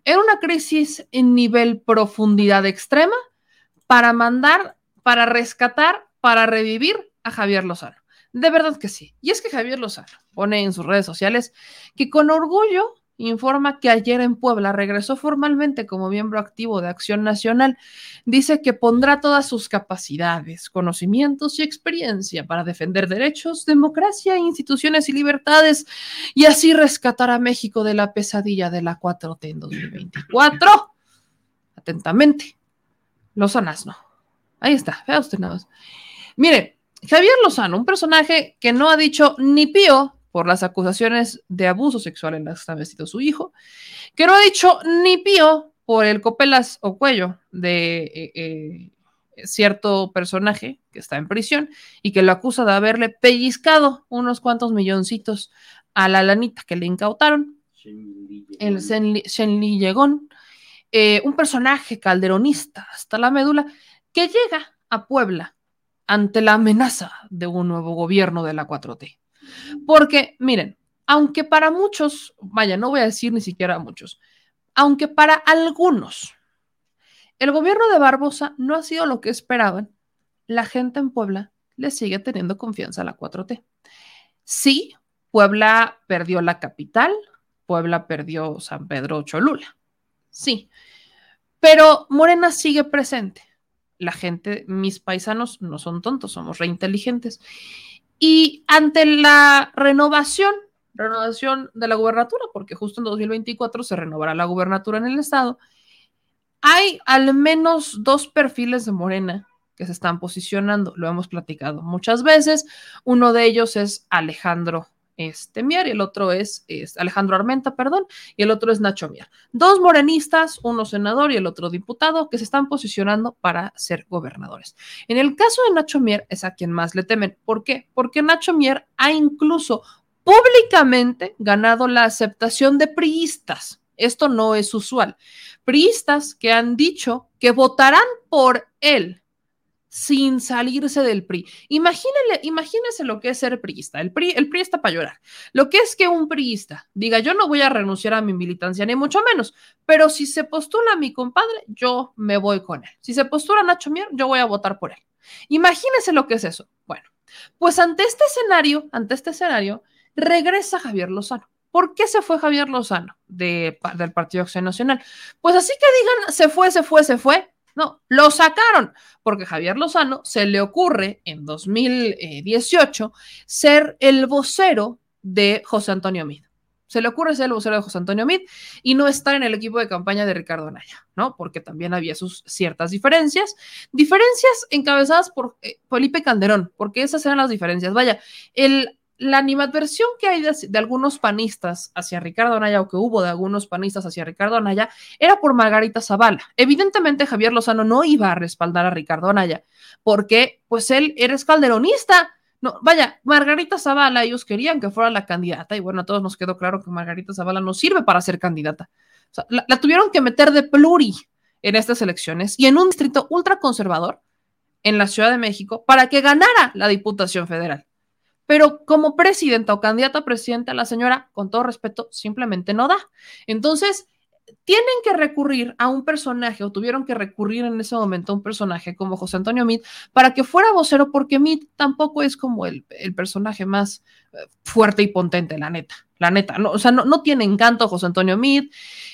en una crisis en nivel profundidad extrema para mandar, para rescatar, para revivir a Javier Lozano. De verdad que sí. Y es que Javier Lozano pone en sus redes sociales que con orgullo informa que ayer en Puebla regresó formalmente como miembro activo de Acción Nacional. Dice que pondrá todas sus capacidades, conocimientos y experiencia para defender derechos, democracia, instituciones y libertades y así rescatar a México de la pesadilla de la 4T en 2024. Atentamente, Lozano no. Ahí está, vea usted nada más. Mire, Javier Lozano, un personaje que no ha dicho ni pío por las acusaciones de abuso sexual en las que está vestido su hijo, que no ha dicho ni pío por el copelas o cuello de eh, eh, cierto personaje que está en prisión y que lo acusa de haberle pellizcado unos cuantos milloncitos a la lanita que le incautaron, el Shenli Yegón, eh, un personaje calderonista hasta la médula que llega a Puebla ante la amenaza de un nuevo gobierno de la 4T. Porque, miren, aunque para muchos, vaya, no voy a decir ni siquiera muchos, aunque para algunos el gobierno de Barbosa no ha sido lo que esperaban, la gente en Puebla le sigue teniendo confianza a la 4T. Sí, Puebla perdió la capital, Puebla perdió San Pedro Cholula. Sí, pero Morena sigue presente. La gente, mis paisanos no son tontos, somos reinteligentes. Y ante la renovación, renovación de la gubernatura, porque justo en 2024 se renovará la gubernatura en el estado, hay al menos dos perfiles de Morena que se están posicionando, lo hemos platicado muchas veces. Uno de ellos es Alejandro este, Mier y el otro es, Alejandro Armenta, perdón, y el otro es Nacho Mier. Dos morenistas, uno senador y el otro diputado, que se están posicionando para ser gobernadores. En el caso de Nacho Mier es a quien más le temen. ¿Por qué? Porque Nacho Mier ha incluso públicamente ganado la aceptación de priistas. Esto no es usual. Priistas que han dicho que votarán por él sin salirse del PRI. Imagínele, imagínese lo que es ser priista. El PRI, el PRI está para llorar. Lo que es que un priista diga, yo no voy a renunciar a mi militancia, ni mucho menos, pero si se postula a mi compadre, yo me voy con él. Si se postula a Nacho Mier, yo voy a votar por él. Imagínese lo que es eso. Bueno, pues ante este escenario, ante este escenario, regresa Javier Lozano. ¿Por qué se fue Javier Lozano del Partido Acción Nacional? Pues así que digan, se fue, se fue, se fue no, lo sacaron porque Javier Lozano se le ocurre en 2018 ser el vocero de José Antonio Mid. Se le ocurre ser el vocero de José Antonio Mid y no estar en el equipo de campaña de Ricardo Anaya, ¿no? Porque también había sus ciertas diferencias. Diferencias encabezadas por eh, Felipe Calderón, porque esas eran las diferencias. Vaya, el la animadversión que hay de, algunos panistas hacia Ricardo Anaya o que hubo de algunos panistas hacia Ricardo Anaya era por Margarita Zavala. Evidentemente Javier Lozano no iba a respaldar a Ricardo Anaya porque pues él era calderonista. No, vaya, Margarita Zavala, ellos querían que fuera la candidata y bueno, a todos nos quedó claro que Margarita Zavala no sirve para ser candidata. la, la tuvieron que meter de pluri en estas elecciones y en un distrito ultraconservador en la Ciudad de México para que ganara la Diputación Federal. Pero como presidenta o candidata a presidenta, la señora, con todo respeto, simplemente no da. Entonces, tienen que recurrir a un personaje o tuvieron que recurrir en ese momento a un personaje como José Antonio Meade para que fuera vocero, porque Meade tampoco es como el, personaje más eh, fuerte y potente, la neta. La neta, no, o sea, no, tiene encanto José Antonio Meade.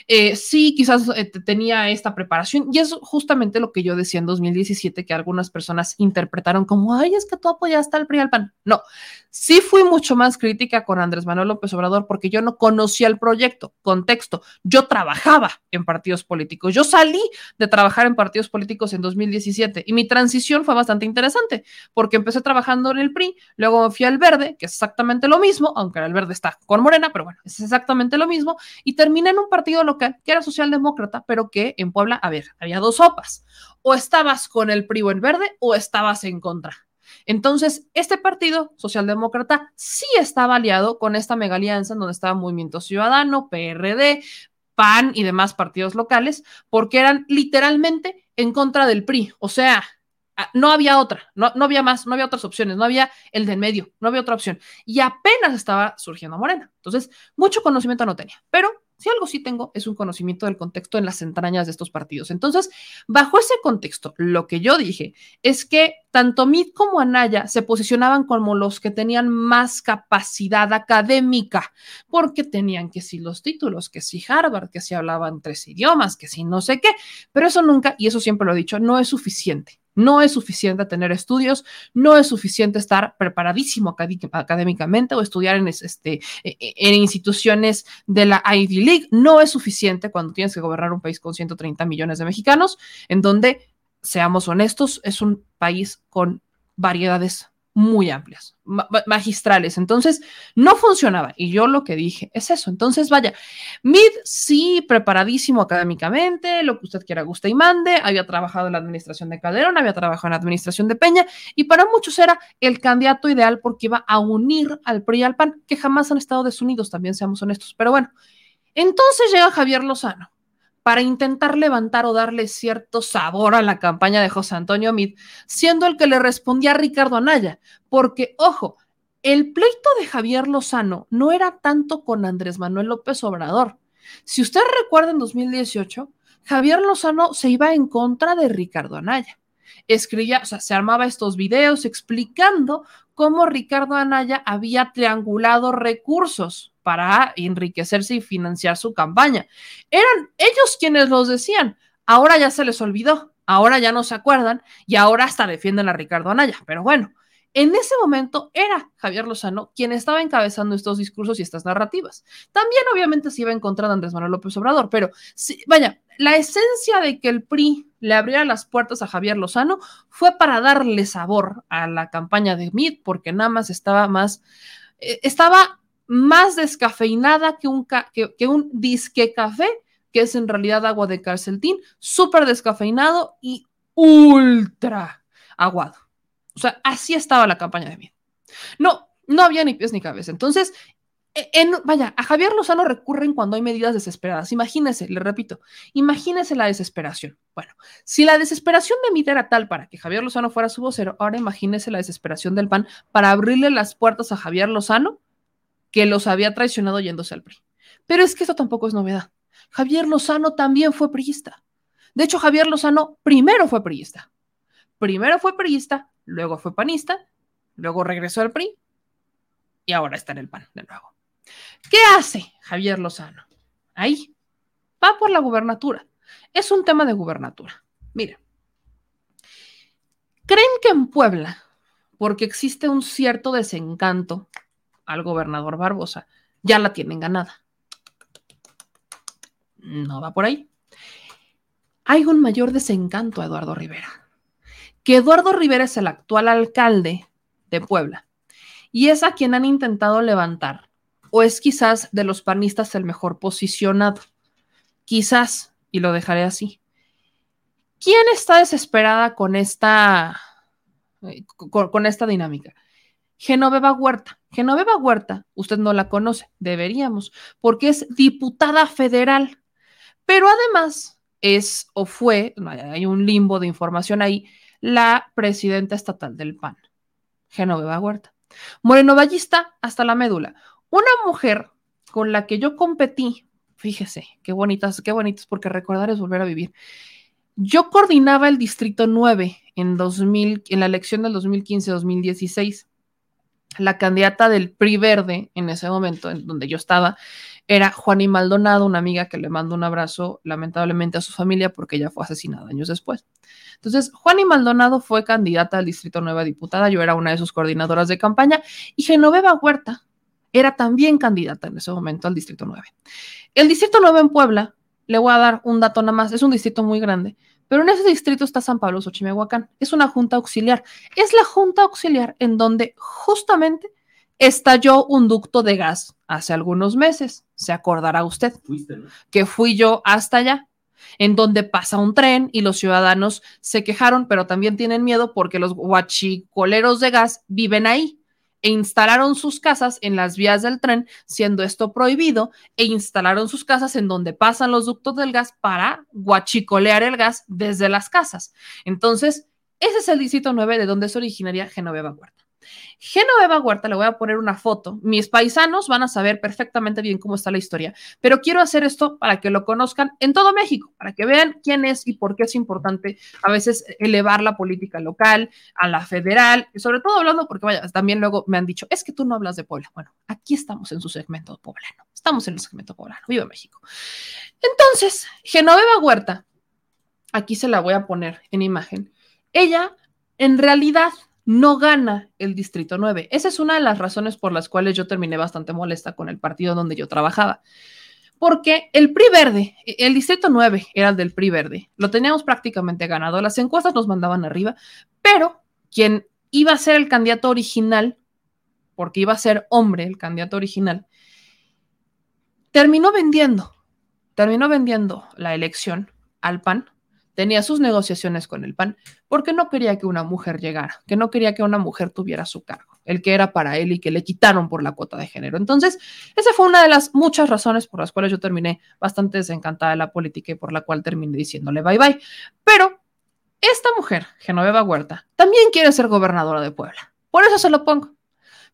Eh, sí, quizás eh, tenía esta preparación y es justamente lo que yo decía en 2017 que algunas personas interpretaron como, ay, es que tú apoyaste al PRI al PAN. No, sí fui mucho más crítica con Andrés Manuel López Obrador porque yo no conocía el proyecto, contexto, yo trabajaba en partidos políticos, yo salí de trabajar en partidos políticos en 2017 y mi transición fue bastante interesante porque empecé trabajando en el PRI, luego fui al Verde, que es exactamente lo mismo, aunque el Verde está con Morena, pero bueno, es exactamente lo mismo, y terminé en un partido local que era socialdemócrata, pero que en Puebla, a ver, había dos sopas. O estabas con el PRI o el verde o estabas en contra. Entonces, este partido socialdemócrata sí estaba aliado con esta mega alianza en donde estaba Movimiento Ciudadano, PRD, PAN y demás partidos locales, porque eran literalmente en contra del PRI. O sea, ah, no había otra, no, no, había más, no había otras opciones, no había el de en medio, no había otra opción. Y apenas estaba surgiendo Morena. Entonces, mucho conocimiento no tenía, pero si algo sí tengo es un conocimiento del contexto en las entrañas de estos partidos. Entonces, bajo ese contexto, lo que yo dije es que tanto Mid como Anaya se posicionaban como los que tenían más capacidad académica, porque tenían que si los títulos, que si Harvard, que si hablaban tres idiomas, que si no sé qué, pero eso nunca, y eso siempre lo he dicho, no es suficiente. No es suficiente tener estudios, no es suficiente estar preparadísimo académicamente o estudiar en, este, e, e, en instituciones de la Ivy League. No es suficiente cuando tienes que gobernar un país con 130 millones de mexicanos, en donde, seamos honestos, es un país con variedades muy amplias, magistrales. Entonces, no funcionaba. Y yo lo que dije es eso. Entonces, vaya, Mid sí, preparadísimo académicamente, lo que usted quiera, guste y mande. Había trabajado en la administración de Calderón, había trabajado en la administración de Peña, y para muchos era el candidato ideal porque iba a unir al PRI y al PAN, que jamás han estado desunidos, también seamos honestos. Pero bueno, entonces llega Javier Lozano para intentar levantar o darle cierto sabor a la campaña de José Antonio Mid, siendo el que le respondía a Ricardo Anaya, porque, ojo, el pleito de Javier Lozano no era tanto con Andrés Manuel López Obrador. Si usted recuerda en 2018, Javier Lozano se iba en contra de Ricardo Anaya. Escribía, o sea, se armaba estos videos explicando cómo Ricardo Anaya había triangulado recursos para enriquecerse y financiar su campaña. Eran ellos quienes los decían. Ahora ya se les olvidó, ahora ya no se acuerdan y ahora hasta defienden a Ricardo Anaya. Pero bueno, en ese momento era Javier Lozano quien estaba encabezando estos discursos y estas narrativas. También obviamente se iba en contra de Andrés Manuel López Obrador, pero vaya, la esencia de que el PRI le abriera las puertas a Javier Lozano fue para darle sabor a la campaña de MIT, porque nada más estaba más, eh, estaba más descafeinada que un, que, un disque café, que es en realidad agua de calcetín, súper descafeinado y ultra aguado. O sea, así estaba la campaña de mí. No, no había ni pies ni cabeza. Entonces, e, en, vaya, a Javier Lozano recurren cuando hay medidas desesperadas. Imagínese, le repito, imagínese la desesperación. Bueno, si la desesperación de Mid era tal para que Javier Lozano fuera su vocero, ahora imagínese la desesperación del PAN para abrirle las puertas a Javier Lozano que los había traicionado yéndose al PRI. Pero es que eso tampoco es novedad. Javier Lozano también fue priista. De hecho, Javier Lozano primero fue priista. Primero fue priista, luego fue panista, luego regresó al PRI y ahora está en el PAN de nuevo. ¿Qué hace Javier Lozano? Ahí va por la gubernatura. Es un tema de gubernatura. Mira, ¿creen que en Puebla, porque existe un cierto desencanto al gobernador Barbosa, ya la tienen ganada. No va por ahí. Hay un mayor desencanto a Eduardo Rivera. Que Eduardo Rivera es el actual alcalde de Puebla y es a quien han intentado levantar, o es quizás de los panistas el mejor posicionado. Quizás, y lo dejaré así. ¿Quién está desesperada con esta, eh, con esta dinámica? Genoveva Huerta. Genoveva Huerta, usted no la conoce, deberíamos, porque es diputada federal, pero además es o fue, hay un limbo de información ahí, la presidenta estatal del PAN, Genoveva Huerta. Moreno Ballista hasta la médula. Una mujer con la que yo competí, fíjese, qué bonitas, qué bonitas, porque recordar es volver a vivir. Yo coordinaba el Distrito 9 en, 2000, en la elección del 2015-2016 la candidata del PRI verde en ese momento, en donde yo estaba, era Juani Maldonado, una amiga que le mando un abrazo lamentablemente a su familia porque ella fue asesinada años después. Entonces, Juani Maldonado fue candidata al Distrito Nueva Diputada, yo era una de sus coordinadoras de campaña, y Genoveva Huerta era también candidata en ese momento al Distrito 9. El Distrito 9 en Puebla, le voy a dar un dato nada más, es un distrito muy grande, pero en ese distrito está San Pablo Xochimehuacán, es una junta auxiliar, es la junta auxiliar en donde justamente estalló un ducto de gas hace algunos meses, se acordará usted, Fuiste, ¿no? que fui yo hasta allá, en donde pasa un tren y los ciudadanos se quejaron, pero también tienen miedo porque los guachicoleros de gas viven ahí e instalaron sus casas en las vías del tren, siendo esto prohibido, e instalaron sus casas en donde pasan los ductos del gas para guachicolear el gas desde las casas. Entonces, ese es el distrito 9 de donde se originaría Genoveva Huerta. Genoveva Huerta, le voy a poner una foto. Mis paisanos van a saber perfectamente bien cómo está la historia, pero quiero hacer esto para que lo conozcan en todo México, para que vean quién es y por qué es importante a veces elevar la política local a la federal, y sobre todo hablando porque, vaya, también luego me han dicho, es que tú no hablas de Puebla. Bueno, aquí estamos en su segmento poblano, estamos en el segmento poblano, viva México. Entonces, Genoveva Huerta, aquí se la voy a poner en imagen, ella en realidad no gana el Distrito 9. Esa es una de las razones por las cuales yo terminé bastante molesta con el partido donde yo trabajaba. Porque el PRI verde, el Distrito 9 era el del PRI verde, lo teníamos prácticamente ganado. Las encuestas nos mandaban arriba, pero quien iba a ser el candidato original, porque iba a ser hombre el candidato original, terminó vendiendo, terminó vendiendo la elección al PAN tenía sus negociaciones con el PAN porque no quería que una mujer llegara, que no quería que una mujer tuviera su cargo, el que era para él y que le quitaron por la cuota de género. Entonces, esa fue una de las muchas razones por las cuales yo terminé bastante desencantada de la política y por la cual terminé diciéndole bye bye. Pero esta mujer, Genoveva Huerta, también quiere ser gobernadora de Puebla. Por eso se lo pongo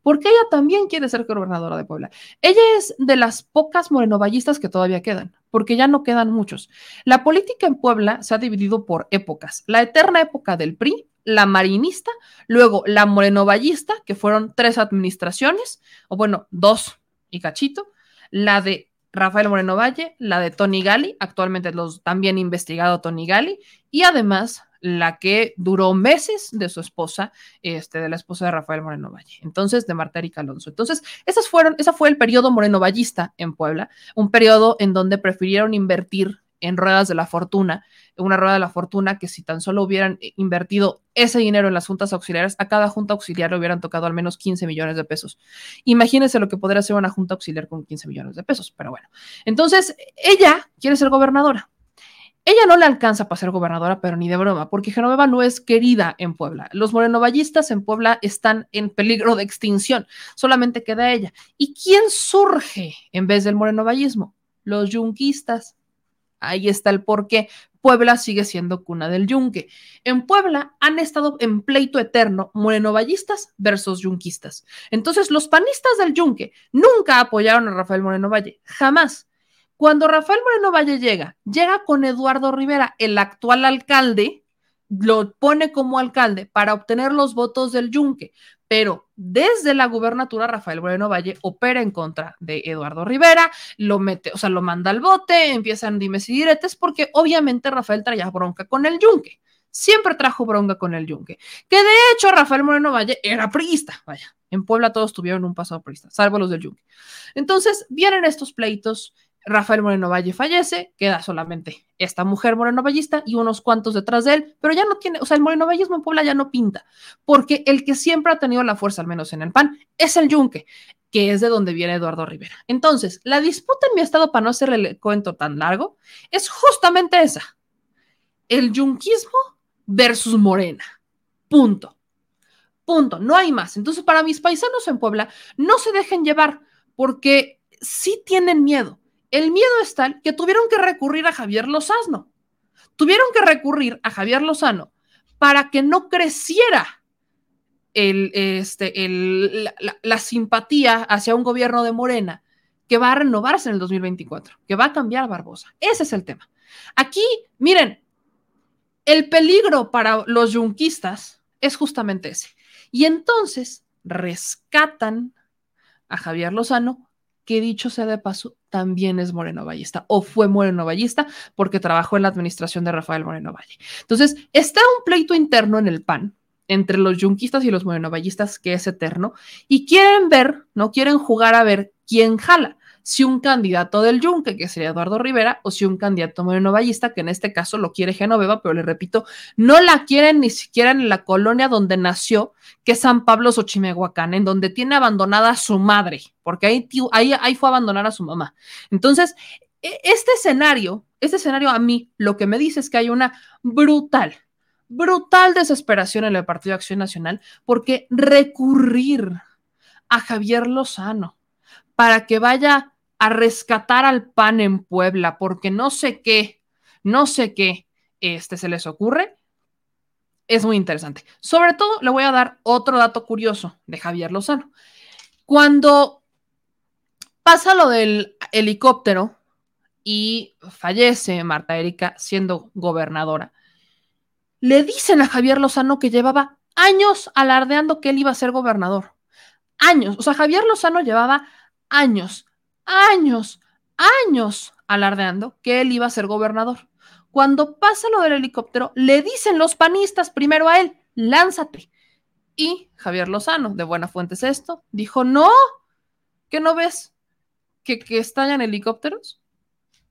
porque ella también quiere ser gobernadora de Puebla. Ella es de las pocas morenovallistas que todavía quedan, porque ya no quedan muchos. La política en Puebla se ha dividido por épocas. La eterna época del PRI, la marinista, luego la morenovallista, que fueron tres administraciones, o bueno, dos y cachito, la de Rafael Moreno Valle, la de Tony Gali, actualmente los también investigado Tony Gali, y además la que duró meses de su esposa, este, de la esposa de Rafael Moreno Valle, entonces de Marta Erika Alonso. Entonces, esas fueron, esa fue el periodo Moreno Vallista en Puebla, un periodo en donde prefirieron invertir en ruedas de la fortuna, una rueda de la fortuna que si tan solo hubieran invertido ese dinero en las juntas auxiliares, a cada junta auxiliar le hubieran tocado al menos 15 millones de pesos. Imagínense lo que podría ser una junta auxiliar con 15 millones de pesos, pero bueno. Entonces, ella quiere ser gobernadora. Ella no le alcanza para ser gobernadora, pero ni de broma, porque Genoveva no es querida en Puebla. Los morenovallistas en Puebla están en peligro de extinción, solamente queda ella. ¿Y quién surge en vez del morenovallismo? Los yunquistas. Ahí está el porqué. Puebla sigue siendo cuna del yunque. En Puebla han estado en pleito eterno morenovallistas versus yunquistas. Entonces, los panistas del yunque nunca apoyaron a Rafael Moreno Valle, jamás. Cuando Rafael Moreno Valle llega, llega con Eduardo Rivera, el actual alcalde, lo pone como alcalde para obtener los votos del yunque, pero desde la gubernatura Rafael Moreno Valle opera en contra de Eduardo Rivera, lo mete, o sea, lo manda al bote, empiezan dimes y diretes, porque obviamente Rafael traía bronca con el yunque. Siempre trajo bronca con el yunque. Que de hecho Rafael Moreno Valle era priista, vaya. En Puebla todos tuvieron un pasado priista, salvo los del yunque. Entonces vienen estos pleitos, Rafael Moreno Valle fallece, queda solamente esta mujer moreno vallista y unos cuantos detrás de él, pero ya no tiene, o sea, el moreno en Puebla ya no pinta, porque el que siempre ha tenido la fuerza, al menos en el PAN, es el yunque, que es de donde viene Eduardo Rivera. Entonces, la disputa en mi estado, para no hacerle el cuento tan largo, es justamente esa, el yunquismo versus Morena, punto, punto, no hay más. Entonces, para mis paisanos en Puebla, no se dejen llevar, porque sí tienen miedo el miedo es tal que tuvieron que recurrir a Javier Lozano. Tuvieron que recurrir a Javier Lozano para que no creciera el, este, el, la, la, simpatía hacia un gobierno de Morena que va a renovarse en el 2024, que va a cambiar Barbosa. Ese es el tema. Aquí, miren, el peligro para los yunquistas es justamente ese. Y entonces rescatan a Javier Lozano que dicho sea de paso, también es Moreno Vallista o fue Moreno Vallista porque trabajó en la administración de Rafael Moreno Valle. Entonces, está un pleito interno en el PAN entre los yunquistas y los morenovallistas que es eterno y quieren ver, no quieren jugar a ver quién jala si un candidato del Yunque, que sería Eduardo Rivera, o si un candidato morenovallista, que en este caso lo quiere Genoveva, pero le repito, no la quieren ni siquiera en la colonia donde nació, que es San Pablo Xochimehuacán, en donde tiene abandonada a su madre, porque ahí, ahí, ahí fue a abandonar a su mamá. Entonces, e, este escenario, este escenario a mí lo que me dice es que hay una brutal, brutal desesperación en el Partido de Acción Nacional, porque recurrir a Javier Lozano para que vaya a rescatar al PAN en Puebla, porque no sé qué, no sé qué este, se les ocurre, es muy interesante. Sobre todo, le voy a dar otro dato curioso de Javier Lozano. Cuando pasa lo del helicóptero y fallece Marta Erika siendo gobernadora, le dicen a Javier Lozano que llevaba años alardeando que él iba a ser gobernador. Años. O sea, Javier Lozano llevaba años años, años alardeando que él iba a ser gobernador. Cuando pasa lo del helicóptero, le dicen los panistas primero a él, lánzate. Y Javier Lozano, de Buena Fuente es esto, dijo, no, ¿qué no ves? ¿Que, que estallan helicópteros?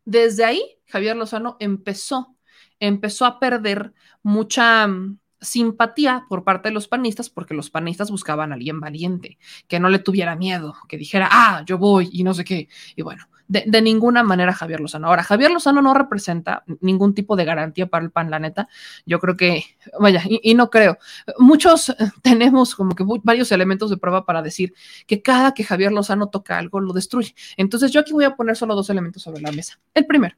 Desde ahí, Javier Lozano empezó, empezó a perder mucha, mm, simpatía por parte de los panistas porque los panistas buscaban a alguien valiente, que no le tuviera miedo, que dijera, ah, yo voy y no sé qué. Y bueno, de, ninguna manera Javier Lozano. Ahora, Javier Lozano no representa ningún tipo de garantía para el PAN, la neta. Yo creo que, vaya, y, no creo. Muchos tenemos como que varios elementos de prueba para decir que cada que Javier Lozano toca algo lo destruye. Entonces yo aquí voy a poner solo dos elementos sobre la mesa. El primero,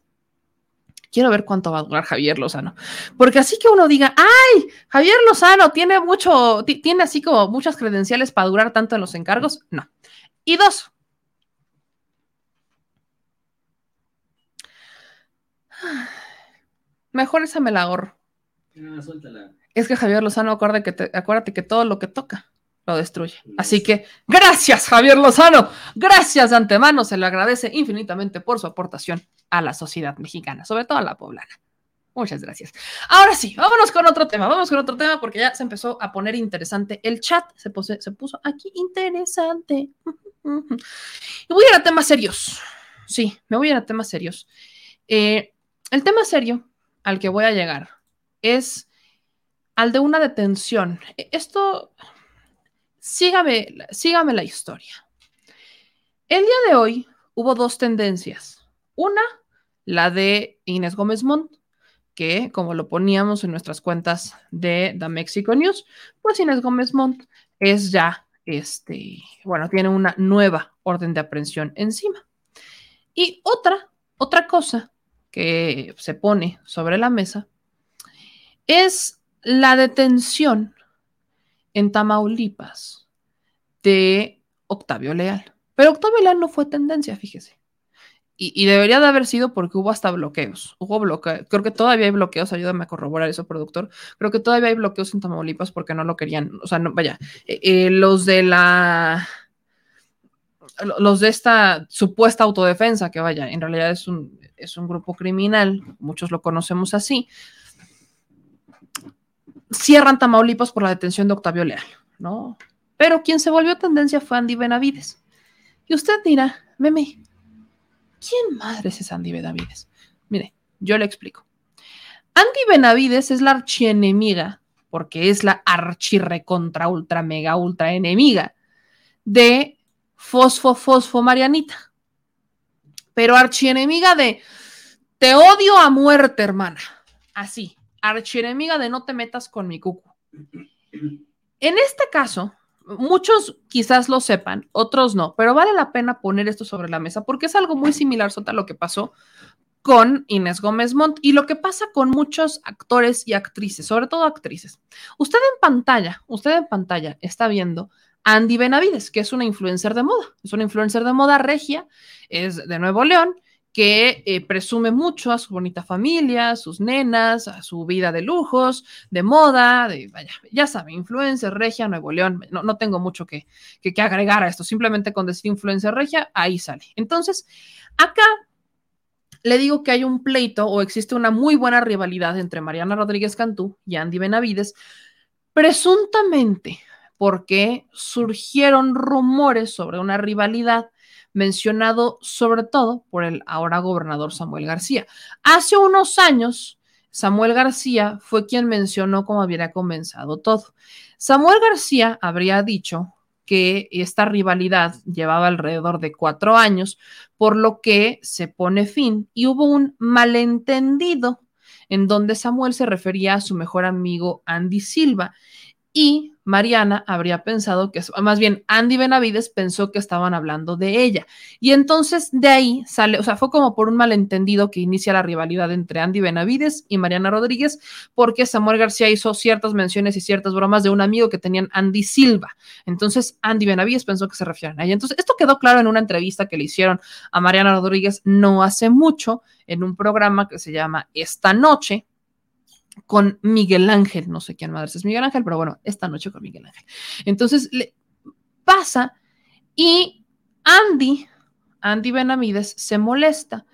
quiero ver cuánto va a durar Javier Lozano. Porque así que uno diga, ay, Javier Lozano tiene mucho, tiene así como muchas credenciales para durar tanto en los encargos, no. Y dos, mejor esa me la ahorro. Ah, suéltala. Es que Javier Lozano, acuérdate que, acuérdate que todo lo que toca lo destruye. Así que gracias, Javier Lozano. Gracias de antemano. Se le agradece infinitamente por su aportación a la sociedad mexicana, sobre todo a la poblana. Muchas gracias. Ahora sí, vámonos con otro tema. Vamos con otro tema porque ya se empezó a poner interesante el chat. Se, se puso aquí interesante. Y voy a ir a temas serios. Sí, me voy a ir a temas serios. Eh, el tema serio al que voy a llegar es al de una detención. E, esto sígame, sígame la historia. El día de hoy hubo dos tendencias. Una, la de Inés Gómez Montt, que como lo poníamos en nuestras cuentas de The Mexico News, pues Inés Gómez Montt es ya, este, bueno, tiene una nueva orden de aprehensión encima. Y otra, otra cosa que se pone sobre la mesa es la detención en Tamaulipas de Octavio Leal. Pero Octavio Leal no fue tendencia, fíjese. Y, debería de haber sido porque hubo hasta bloqueos. Hubo bloqueos. Creo que todavía hay bloqueos. Ayúdame a corroborar eso, productor. Creo que todavía hay bloqueos en Tamaulipas porque no lo querían. O sea, no, vaya. Eh, eh, los de la. Los de esta supuesta autodefensa, que vaya, en realidad es un, es un grupo criminal, muchos lo conocemos así, cierran Tamaulipas por la detención de Octavio Leal, ¿no? Pero quien se volvió tendencia fue Andy Benavides. Y usted dirá, meme, ¿quién madre es Andy Benavides? Mire, yo le explico. Andy Benavides es la archienemiga, porque es la archirre contra ultra mega ultra enemiga de Fosfo Fosfo Marianita. Pero archienemiga de te odio a muerte, hermana. Así, archienemiga de no te metas con mi cucu. En este caso, muchos quizás lo sepan, otros no, pero vale la pena poner esto sobre la mesa porque es algo muy similar a lo que pasó con Inés Gómez Montt y lo que pasa con muchos actores y actrices, sobre todo actrices. Usted en pantalla, usted en pantalla está viendo a Andy Benavides, que es una influencer de moda, es una influencer de moda regia, es de Nuevo León que eh, presume mucho a su bonita familia, a sus nenas, a su vida de lujos, de moda, de, vaya, ya sabe, influencer regia, Nuevo León. No, no tengo mucho que, que, agregar a esto, simplemente con decir influencer regia, ahí sale. Entonces, acá le digo que hay un pleito o existe una muy buena rivalidad entre Mariana Rodríguez Cantú y Andy Benavides, presuntamente porque surgieron rumores sobre una rivalidad mencionado sobre todo por el ahora gobernador Samuel García. Hace unos años, Samuel García fue quien mencionó cómo había comenzado todo. Samuel García habría dicho que esta rivalidad llevaba alrededor de cuatro años, por lo que se pone fin y hubo un malentendido en donde Samuel se refería a su mejor amigo Andy Silva y Mariana habría pensado que, más bien Andy Benavides pensó que estaban hablando de ella. Y entonces de ahí sale, o sea, fue como por un malentendido que inicia la rivalidad entre Andy Benavides y Mariana Rodríguez, porque Samuel García hizo ciertas menciones y ciertas bromas de un amigo que tenían Andy Silva. Entonces Andy Benavides pensó que se refieren a ella. Entonces esto quedó claro en una entrevista que le hicieron a Mariana Rodríguez no hace mucho en un programa que se llama Esta Noche con Miguel Ángel, no sé quién madre es Miguel Ángel, pero bueno, esta noche con Miguel Ángel. Entonces le pasa y Andy, Andy Benavides, se molesta.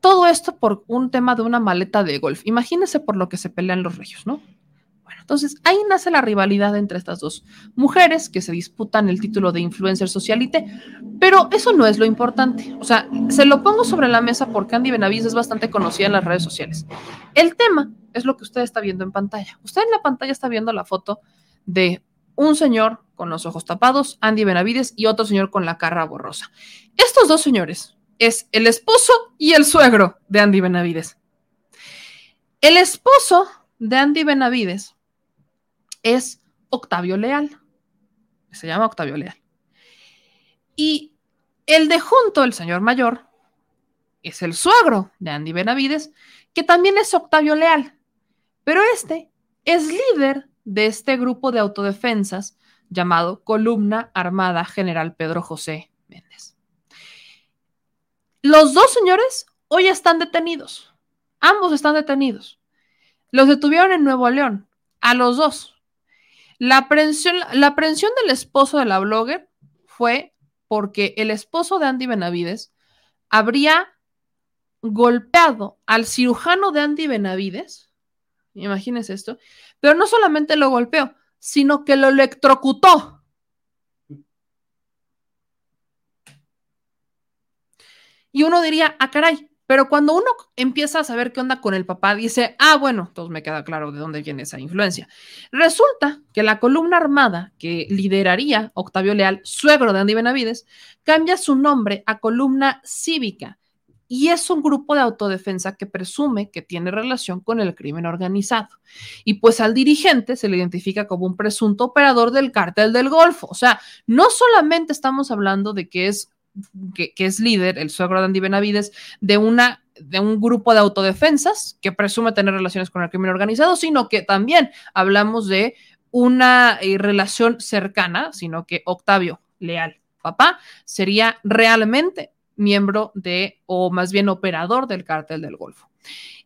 Todo esto por un tema de una maleta de golf. Imagínense por lo que se pelean los reyes, ¿no? Bueno, entonces ahí nace la rivalidad entre estas dos mujeres que se disputan el título de influencer socialite, pero eso no es lo importante. O sea, se lo pongo sobre la mesa porque Andy Benavides es bastante conocida en las redes sociales. El tema es lo que usted está viendo en pantalla. Usted en la pantalla está viendo la foto de un señor con los ojos tapados, Andy Benavides, y otro señor con la cara borrosa. Estos dos señores es el esposo y el suegro de Andy Benavides. El esposo de Andy Benavides es Octavio Leal. Se llama Octavio Leal. Y el de junto, el señor mayor, es el suegro de Andy Benavides, que también es Octavio Leal. Pero este es líder de este grupo de autodefensas llamado Columna Armada General Pedro José Méndez. Los dos señores hoy están detenidos. Ambos están detenidos. Los detuvieron en Nuevo León, a los dos. La aprehensión, la aprehensión del esposo de la blogger fue porque el esposo de Andy Benavides habría golpeado al cirujano de Andy Benavides Imagínense esto. Pero no solamente lo golpeó, sino que lo electrocutó. Y uno diría, ah, caray, pero cuando uno empieza a saber qué onda con el papá, dice, ah, bueno, entonces me queda claro de dónde viene esa influencia. Resulta que la columna armada que lideraría Octavio Leal, suegro de Andy Benavides, cambia su nombre a columna cívica y es un grupo de autodefensa que presume que tiene relación con el crimen organizado. Y pues al dirigente se le identifica como un presunto operador del cártel del Golfo. O sea, no solamente estamos hablando de que es, que, es líder, el suegro de Andy Benavides, de una de un grupo de autodefensas que presume tener relaciones con el crimen organizado, sino que también hablamos de una eh, relación cercana, sino que Octavio Leal, papá, sería realmente miembro de, o más bien operador del cártel del Golfo.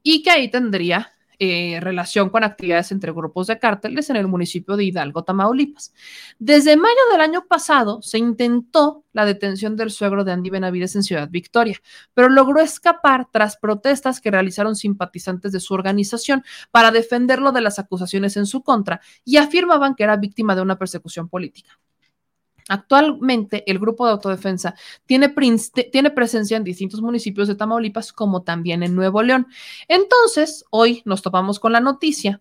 Y que ahí tendría eh, relación con actividades entre grupos de cárteles en el municipio de Hidalgo, Tamaulipas. Desde mayo del año pasado se intentó la detención del suegro de Andy Benavides en Ciudad Victoria, pero logró escapar tras protestas que realizaron simpatizantes de su organización para defenderlo de las acusaciones en su contra y afirmaban que era víctima de una persecución política. Actualmente, el grupo de autodefensa tiene, tiene, presencia en distintos municipios de Tamaulipas, como también en Nuevo León. Entonces, hoy nos topamos con la noticia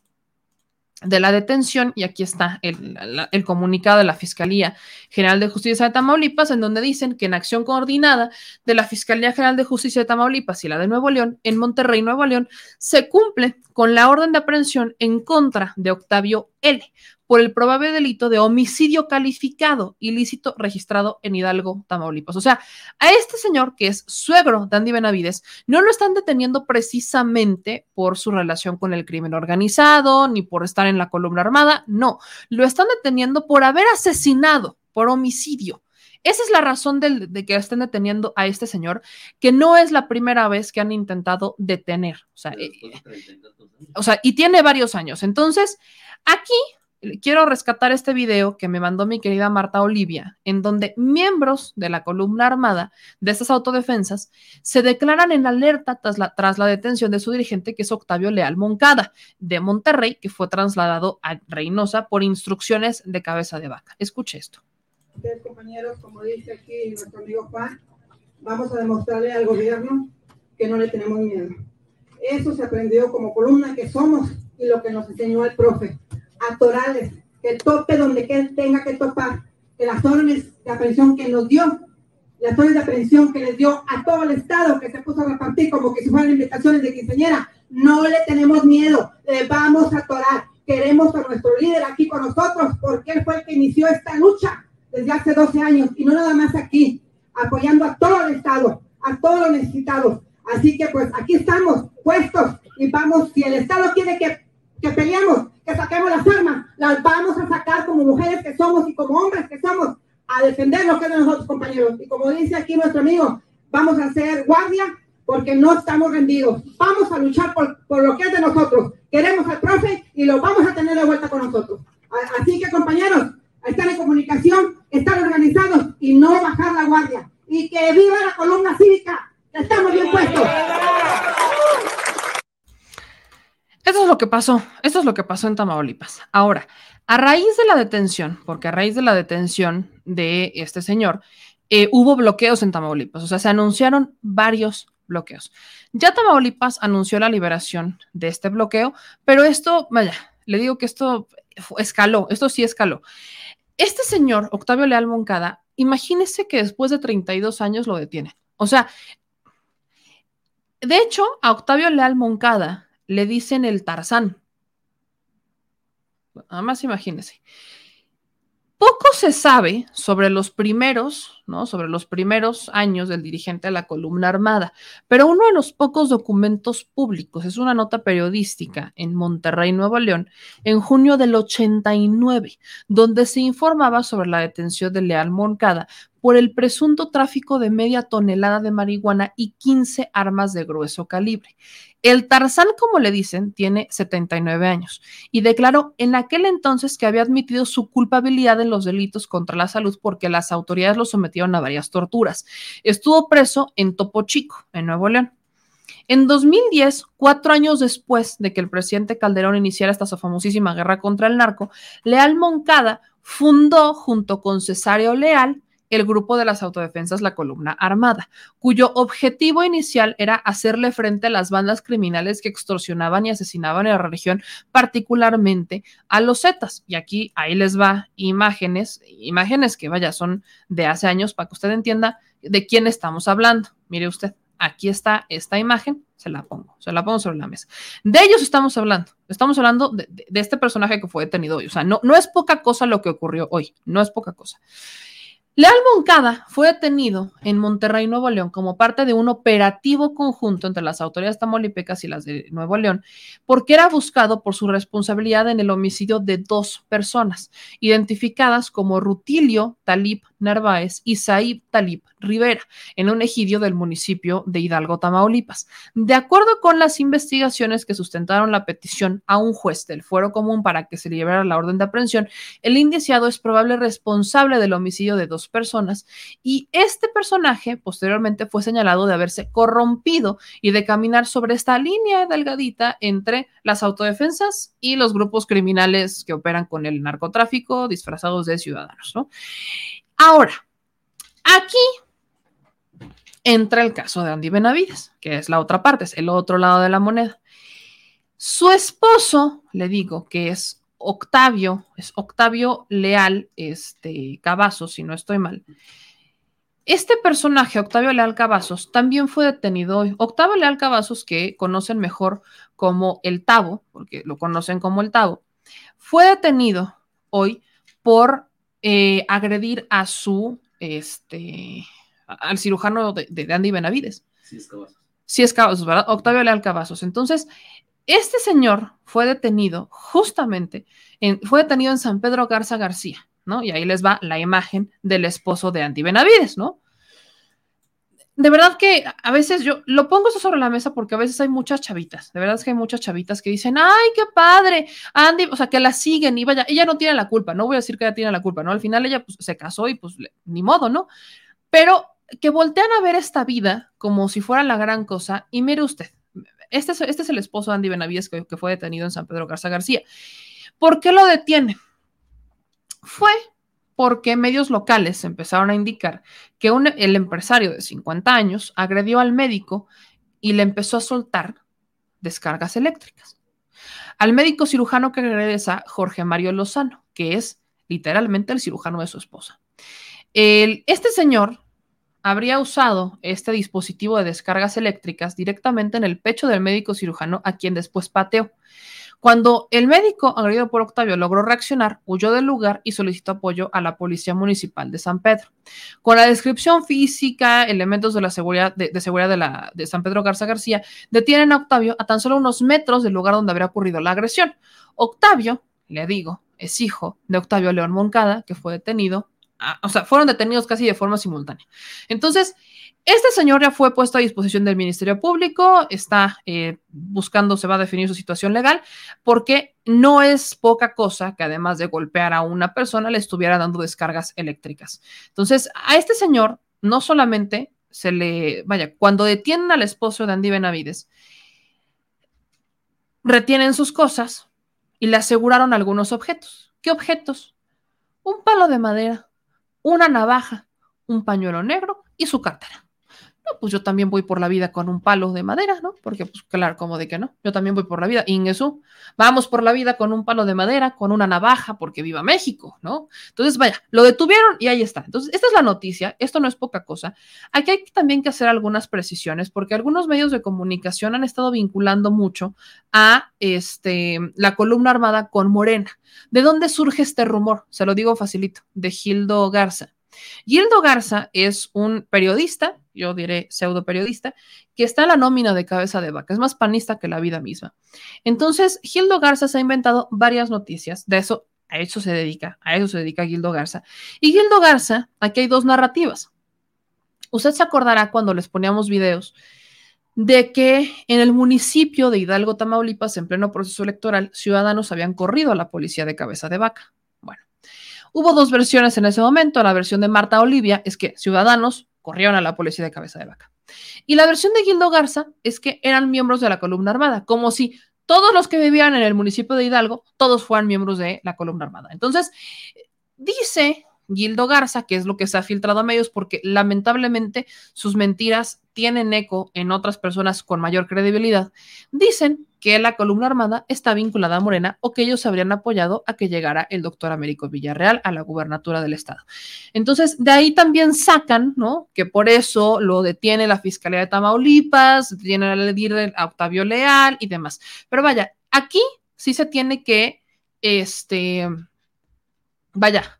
de la detención, y aquí está el, el, comunicado de la Fiscalía General de Justicia de Tamaulipas, en donde dicen que en acción coordinada de la Fiscalía General de Justicia de Tamaulipas y la de Nuevo León, en Monterrey, Nuevo León, se cumple con la orden de aprehensión en contra de Octavio L por el probable delito de homicidio calificado ilícito registrado en Hidalgo, Tamaulipas. O sea, a este señor que es suegro de Andy Benavides, no lo están deteniendo precisamente por su relación con el crimen organizado, ni por estar en la columna armada, no, lo están deteniendo por haber asesinado por homicidio Esa es la razón de que estén deteniendo a este señor, que no es la primera vez que han intentado detener. O sea, eh, y tantos años. o sea, y tiene varios años. Entonces, aquí quiero rescatar este video que me mandó mi querida Marta Olivia, en donde miembros de la columna armada de estas autodefensas se declaran en alerta tras la, tras la detención de su dirigente, que es Octavio Leal Moncada, de Monterrey, que fue trasladado a Reynosa por instrucciones de cabeza de vaca. Escuche esto. compañeros, como dice aquí nuestro amigo Juan, vamos a demostrarle al gobierno que no le tenemos miedo. Eso se aprendió como columna que somos y lo que nos enseñó el profe. Atorales, que tope donde tenga que topar, que las órdenes de aprehensión que nos dio, las órdenes de aprehensión que les dio a todo el Estado que se puso a repartir como que si fueran invitaciones de quinceañera, no le tenemos miedo, le vamos a atorar. Queremos a nuestro líder aquí con nosotros porque él fue el que inició esta lucha desde hace 12 años y no nada más aquí, apoyando a todo el Estado, a todos los necesitados. Así que pues aquí estamos puestos y vamos, si el Estado quiere que, que peleemos, que saquemos las armas, las vamos a sacar como mujeres que somos y como hombres que somos, a defender lo que es de nosotros, compañeros. Y como dice aquí nuestro amigo, vamos a hacer guardia porque no estamos rendidos. Vamos a luchar por, por lo que es de nosotros. Queremos al profe y lo vamos a tener de vuelta con nosotros. Así que, compañeros, estar en comunicación, estar organizados y no bajar la guardia. Y que viva la columna cívica. Estamos bien puestos. Esto es lo que pasó, esto es lo que pasó en Tamaulipas. Ahora, a raíz de la detención, porque a raíz de la detención de este señor, eh, hubo bloqueos en Tamaulipas, o sea, se anunciaron varios bloqueos. Ya Tamaulipas anunció la liberación de este bloqueo, pero esto, vaya, le digo que esto escaló, esto sí escaló. Este señor, Octavio Leal Moncada, imagínese que después de 32 años lo detienen. O sea, de hecho, a Octavio Leal Moncada le dicen el Tarzán. Nada más imagínese. Poco se sabe sobre los primeros, ¿no? Sobre los primeros años del dirigente de la columna armada, pero uno de los pocos documentos públicos es una nota periodística en Monterrey, Nuevo León, en junio del 89, donde se informaba sobre la detención de Leal Moncada por el presunto tráfico de media tonelada de marihuana y 15 armas de grueso calibre. El Tarzán, como le dicen, tiene 79 años y declaró en aquel entonces que había admitido su culpabilidad en los delitos contra la salud porque las autoridades lo sometieron a varias torturas. Estuvo preso en Topo Chico, en Nuevo León. En 2010, cuatro años después de que el presidente Calderón iniciara esta famosísima guerra contra el narco, Leal Moncada fundó junto con Cesario Leal el grupo de las autodefensas La Columna Armada, cuyo objetivo inicial era hacerle frente a las bandas criminales que extorsionaban y asesinaban en la región, particularmente a los Zetas. Y aquí, ahí les va imágenes, imágenes que vaya, son de hace años para que usted entienda de quién estamos hablando. Mire usted, aquí está esta imagen, se la pongo, se la pongo sobre la mesa. De ellos estamos hablando, estamos hablando de, este personaje que fue detenido hoy. O sea, no, no es poca cosa lo que ocurrió hoy, no es poca cosa. Leal Moncada fue detenido en Monterrey, Nuevo León, como parte de un operativo conjunto entre las autoridades tamaulipecas y las de Nuevo León, porque era buscado por su responsabilidad en el homicidio de dos personas, identificadas como Rutilio Talib Narváez y Saib Talib Rivera, en un ejido del municipio de Hidalgo, Tamaulipas. De acuerdo con las investigaciones que sustentaron la petición a un juez del fuero común para que se liberara la orden de aprehensión, el indiciado es probable responsable del homicidio de dos personas y este personaje posteriormente fue señalado de haberse corrompido y de caminar sobre esta línea delgadita entre las autodefensas y los grupos criminales que operan con el narcotráfico disfrazados de ciudadanos, ¿no? Ahora, aquí entra el caso de Andy Benavides, que es la otra parte, es el otro lado de la moneda. Su esposo, le digo, que es Octavio, es Octavio Leal este, Cavazos, si no estoy mal. Este personaje, Octavio Leal Cavazos, también fue detenido hoy. Octavio Leal Cavazos, que conocen mejor como el Tavo, porque lo conocen como el Tavo, fue detenido hoy por eh, agredir a su, este, al cirujano de, de Andy Benavides. Sí, es Cavazos. Sí es Cavazos, ¿verdad? Octavio Leal Cavazos. Entonces, este señor fue detenido justamente, en, fue detenido en San Pedro Garza García, ¿no? Y ahí les va la imagen del esposo de Andy Benavides, ¿no? De verdad que a veces yo lo pongo eso sobre la mesa porque a veces hay muchas chavitas, de verdad es que hay muchas chavitas que dicen, ay, qué padre, Andy, o sea, que la siguen y vaya, ella no tiene la culpa, no voy a decir que ella tiene la culpa, ¿no? Al final ella pues, se casó y pues ni modo, ¿no? Pero que voltean a ver esta vida como si fuera la gran cosa y mire usted, este es, este es el esposo de Andy Benavides que, que fue detenido en San Pedro Garza García. ¿Por qué lo detiene? Fue porque medios locales empezaron a indicar que un, el empresario de 50 años agredió al médico y le empezó a soltar descargas eléctricas. Al médico cirujano que regresa, Jorge Mario Lozano, que es literalmente el cirujano de su esposa. Este señor habría usado este dispositivo de descargas eléctricas directamente en el pecho del médico cirujano, a quien después pateó. Cuando el médico agredido por Octavio logró reaccionar, huyó del lugar y solicitó apoyo a la Policía Municipal de San Pedro. Con la descripción física, elementos de la seguridad de, seguridad de, la, San Pedro Garza García, detienen a Octavio a tan solo unos metros del lugar donde habría ocurrido la agresión. Octavio, le digo, es hijo de Octavio León Moncada, que fue detenido, o sea, fueron detenidos casi de forma simultánea. Entonces, este señor ya fue puesto a disposición del Ministerio Público, está eh, buscando, se va a definir su situación legal, porque no es poca cosa que además de golpear a una persona, le estuviera dando descargas eléctricas. Entonces, a este señor no solamente se le, vaya, cuando detienen al esposo de Andy Benavides, retienen sus cosas y le aseguraron algunos objetos. ¿Qué objetos? Un palo de madera, una navaja, un pañuelo negro y su cartera pues yo también voy por la vida con un palo de madera, ¿no? Porque, pues claro, como de que no, yo también voy por la vida, Ingesu, vamos por la vida con un palo de madera, con una navaja, porque viva México, ¿no? Entonces, vaya, lo detuvieron y ahí está. Entonces, esta es la noticia, esto no es poca cosa. Aquí hay también que hacer algunas precisiones, porque algunos medios de comunicación han estado vinculando mucho a este, la columna armada con Morena. ¿De dónde surge este rumor? Se lo digo facilito, de Gildo Garza. Gildo Garza es un periodista, yo diré pseudo periodista, que está en la nómina de cabeza de vaca, es más panista que la vida misma. Entonces, Gildo Garza se ha inventado varias noticias, de eso, a eso se dedica, a eso se dedica Gildo Garza. Y Gildo Garza, aquí hay dos narrativas. Usted se acordará cuando les poníamos videos de que en el municipio de Hidalgo, Tamaulipas, en pleno proceso electoral, ciudadanos habían corrido a la policía de cabeza de vaca. Hubo dos versiones en ese momento. La versión de Marta Olivia es que ciudadanos corrieron a la policía de cabeza de vaca. Y la versión de Gildo Garza es que eran miembros de la columna armada, como si todos los que vivían en el municipio de Hidalgo, todos fueran miembros de la columna armada. Entonces, dice Gildo Garza, que es lo que se ha filtrado a medios, porque lamentablemente sus mentiras tienen eco en otras personas con mayor credibilidad, dicen que la columna armada está vinculada a Morena o que ellos habrían apoyado a que llegara el doctor Américo Villarreal a la gubernatura del estado. Entonces, de ahí también sacan, ¿no? Que por eso lo detiene la Fiscalía de Tamaulipas, detiene a Octavio Leal y demás. Pero vaya, aquí sí se tiene que, este, vaya,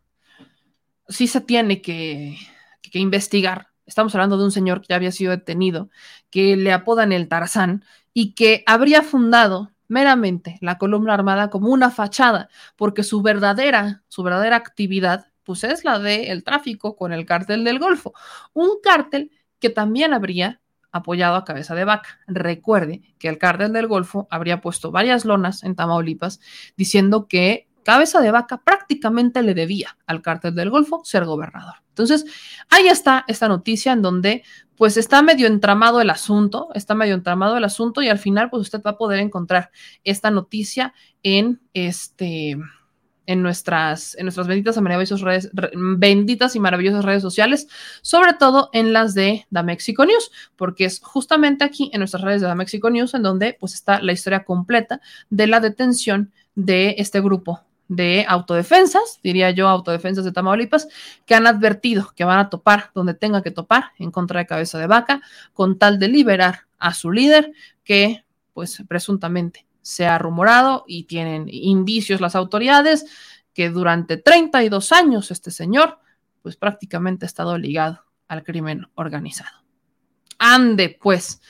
sí se tiene que, que, investigar. Estamos hablando de un señor que ya había sido detenido, que le apodan el Tarzán y que habría fundado meramente la columna armada como una fachada, porque su verdadera, su verdadera actividad, pues es la del tráfico con el cártel del Golfo, un cártel que también habría apoyado a cabeza de vaca. Recuerde que el cártel del Golfo habría puesto varias lonas en Tamaulipas diciendo que cabeza de vaca prácticamente le debía al cártel del Golfo ser gobernador. Entonces, ahí está esta noticia en donde pues está medio entramado el asunto, está medio entramado el asunto y al final pues usted va a poder encontrar esta noticia en este en nuestras, en nuestras benditas y maravillosas redes, benditas y maravillosas redes sociales, sobre todo en las de Da Mexico News, porque es justamente aquí en nuestras redes de Da Mexico News en donde pues está la historia completa de la detención de este grupo de autodefensas, diría yo, autodefensas de Tamaulipas, que han advertido que van a topar donde tenga que topar en contra de cabeza de vaca, con tal de liberar a su líder, que pues presuntamente se ha rumorado y tienen indicios las autoridades que durante 32 años este señor pues prácticamente ha estado ligado al crimen organizado. Ande pues,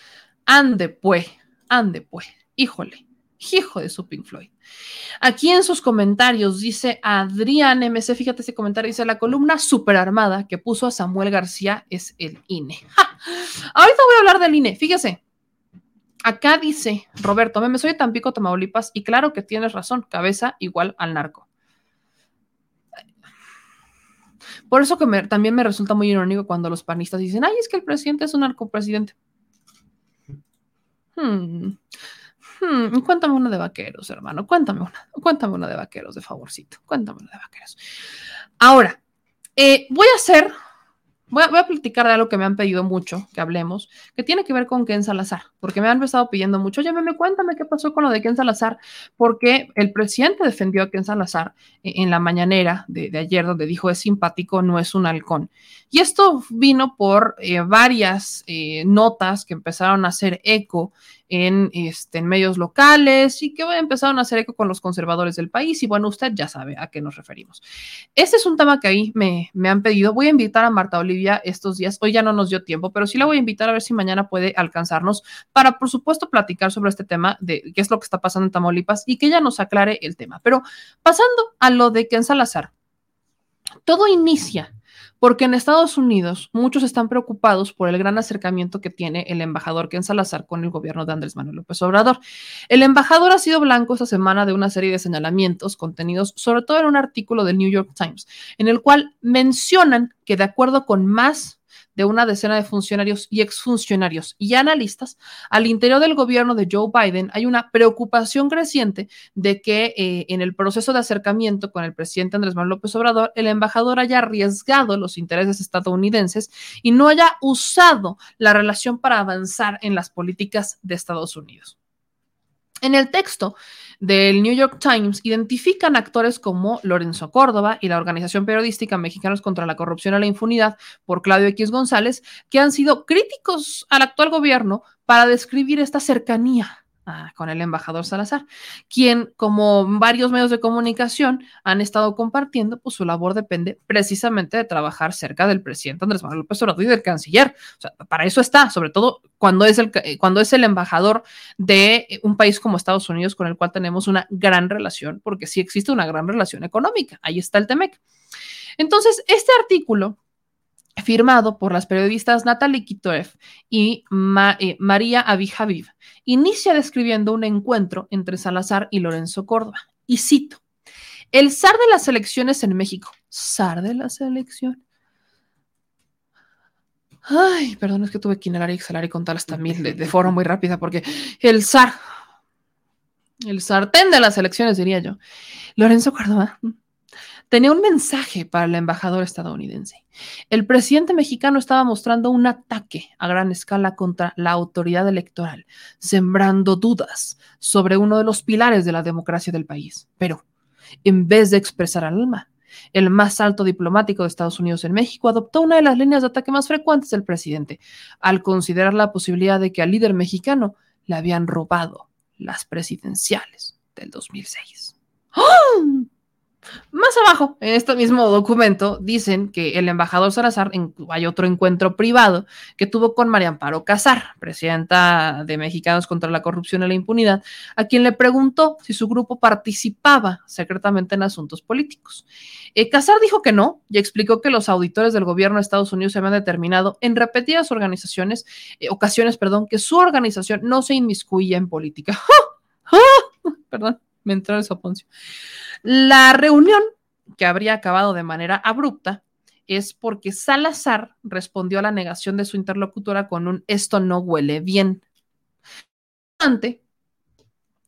ande pues, ande pues, híjole, Hijo de su Pink Floyd. Aquí en sus comentarios dice Adrián MC, fíjate ese comentario, dice la columna superarmada que puso a Samuel García es el INE. Ahorita voy a hablar del INE, fíjese. Acá dice Roberto, me soy de Tampico, Tamaulipas, y claro que tienes razón, cabeza igual al narco. Por eso que también me resulta muy irónico cuando los panistas dicen, ay, es que el presidente es un narcopresidente. Hmm. Hmm, cuéntame una de vaqueros, hermano. Cuéntame una. Cuéntame una de vaqueros, de favorcito. Cuéntame una de vaqueros. Ahora, eh, voy a hacer Voy a, platicar de algo que me han pedido mucho que hablemos, que tiene que ver con Ken Salazar, porque me han estado pidiendo mucho, oye, me cuéntame qué pasó con lo de Ken Salazar, porque el presidente defendió a Ken Salazar eh, en la mañanera de, ayer, donde dijo es simpático, no es un halcón. Y esto vino por eh, varias notas que empezaron a hacer eco en, este, en medios locales y que empezaron a hacer eco con los conservadores del país. Y bueno, usted ya sabe a qué nos referimos. Este es un tema que ahí me, me han pedido. Voy a invitar a Marta Olivia estos días. Hoy ya no nos dio tiempo, pero sí la voy a invitar a ver si mañana puede alcanzarnos para, por supuesto, platicar sobre este tema de qué es lo que está pasando en Tamaulipas y que ella nos aclare el tema. Pero pasando a lo de Ken Salazar, todo inicia porque en Estados Unidos muchos están preocupados por el gran acercamiento que tiene el embajador Ken Salazar con el gobierno de Andrés Manuel López Obrador. El embajador ha sido blanco esta semana de una serie de señalamientos contenidos sobre todo en un artículo del New York Times, en el cual mencionan que de acuerdo con más de una decena de funcionarios y exfuncionarios y analistas, al interior del gobierno de Joe Biden hay una preocupación creciente de que eh, en el proceso de acercamiento con el presidente Andrés Manuel López Obrador, el embajador haya arriesgado los intereses estadounidenses y no haya usado la relación para avanzar en las políticas de Estados Unidos. En el texto del New York Times identifican actores como Lorenzo Córdoba y la organización periodística Mexicanos contra la Corrupción y la Impunidad por Claudio X González, que han sido críticos al actual gobierno para describir esta cercanía Con el embajador Salazar, quien, como varios medios de comunicación han estado compartiendo, pues su labor depende precisamente de trabajar cerca del presidente Andrés Manuel López Obrador y del canciller. O sea, para eso está, sobre todo cuando es el, cuando es el embajador de un país como Estados Unidos, con el cual tenemos una gran relación, porque sí existe una gran relación económica. Ahí está el TEMEC. Entonces, este artículo firmado por las periodistas Natalie Kitoev y eh, María Abijaviv, inicia describiendo un encuentro entre Salazar y Lorenzo Córdoba. Y cito, el zar de las elecciones en México, zar de las elecciones. Ay, perdón, es que tuve que inhalar y exhalar y contar hasta mil de, de forma muy rápida porque el zar, el sartén de las elecciones, diría yo. Lorenzo Córdoba tenía un mensaje para el embajador estadounidense. El presidente mexicano estaba mostrando un ataque a gran escala contra la autoridad electoral, sembrando dudas sobre uno de los pilares de la democracia del país. Pero, en vez de expresar al alma, el más alto diplomático de Estados Unidos en México adoptó una de las líneas de ataque más frecuentes del presidente, al considerar la posibilidad de que al líder mexicano le habían robado las presidenciales del 2006. ¡Oh! Más abajo, en este mismo documento, dicen que el embajador Salazar, hay otro encuentro privado que tuvo con María Amparo Casar, presidenta de Mexicanos contra la Corrupción y la Impunidad, a quien le preguntó si su grupo participaba secretamente en asuntos políticos. Eh, Casar dijo que no y explicó que los auditores del gobierno de Estados Unidos se habían determinado en repetidas organizaciones, eh, ocasiones, perdón, que su organización no se inmiscuía en política. Perdón, me entró el soponcio. La reunión, que habría acabado de manera abrupta, es porque Salazar respondió a la negación de su interlocutora con un esto no huele bien. Ante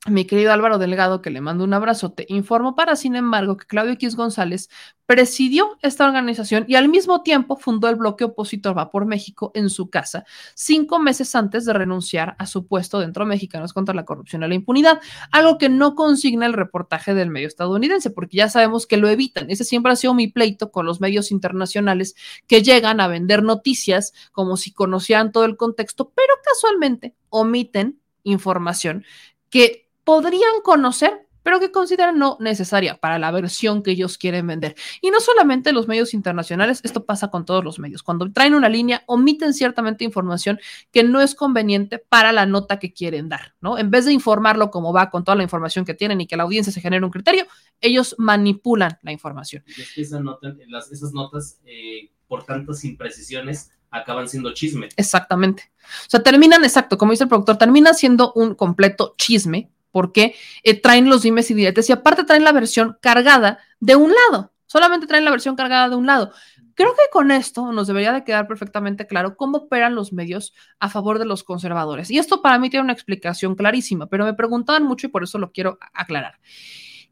mi querido Álvaro Delgado, que le mando un abrazote, informó para, sin embargo, que Claudio X González presidió esta organización y al mismo tiempo fundó el bloque opositor Va por México en su casa, cinco meses antes de renunciar a su puesto dentro de Mexicanos contra la Corrupción y la Impunidad, algo que no consigna el reportaje del medio estadounidense, porque ya sabemos que lo evitan. Ese siempre ha sido mi pleito con los medios internacionales que llegan a vender noticias como si conocieran todo el contexto, pero casualmente omiten información que podrían conocer pero que consideran no necesaria para la versión que ellos quieren vender. Y no solamente los medios internacionales, esto pasa con todos los medios. Cuando traen una línea, omiten ciertamente información que no es conveniente para la nota que quieren dar, ¿no? En vez de informarlo como va con toda la información que tienen y que la audiencia se genere un criterio, ellos manipulan la información. Y es que esa nota, las, esas notas, eh, por tantas imprecisiones, acaban siendo chisme. Exactamente. O sea, terminan, exacto, como dice el productor, termina siendo un completo chisme porque eh, traen los dimes y diretes y aparte traen la versión cargada de un lado, solamente traen la versión cargada de un lado. Creo que con esto nos debería de quedar perfectamente claro cómo operan los medios a favor de los conservadores. Y esto para mí tiene una explicación clarísima, pero me preguntaban mucho y por eso lo quiero aclarar.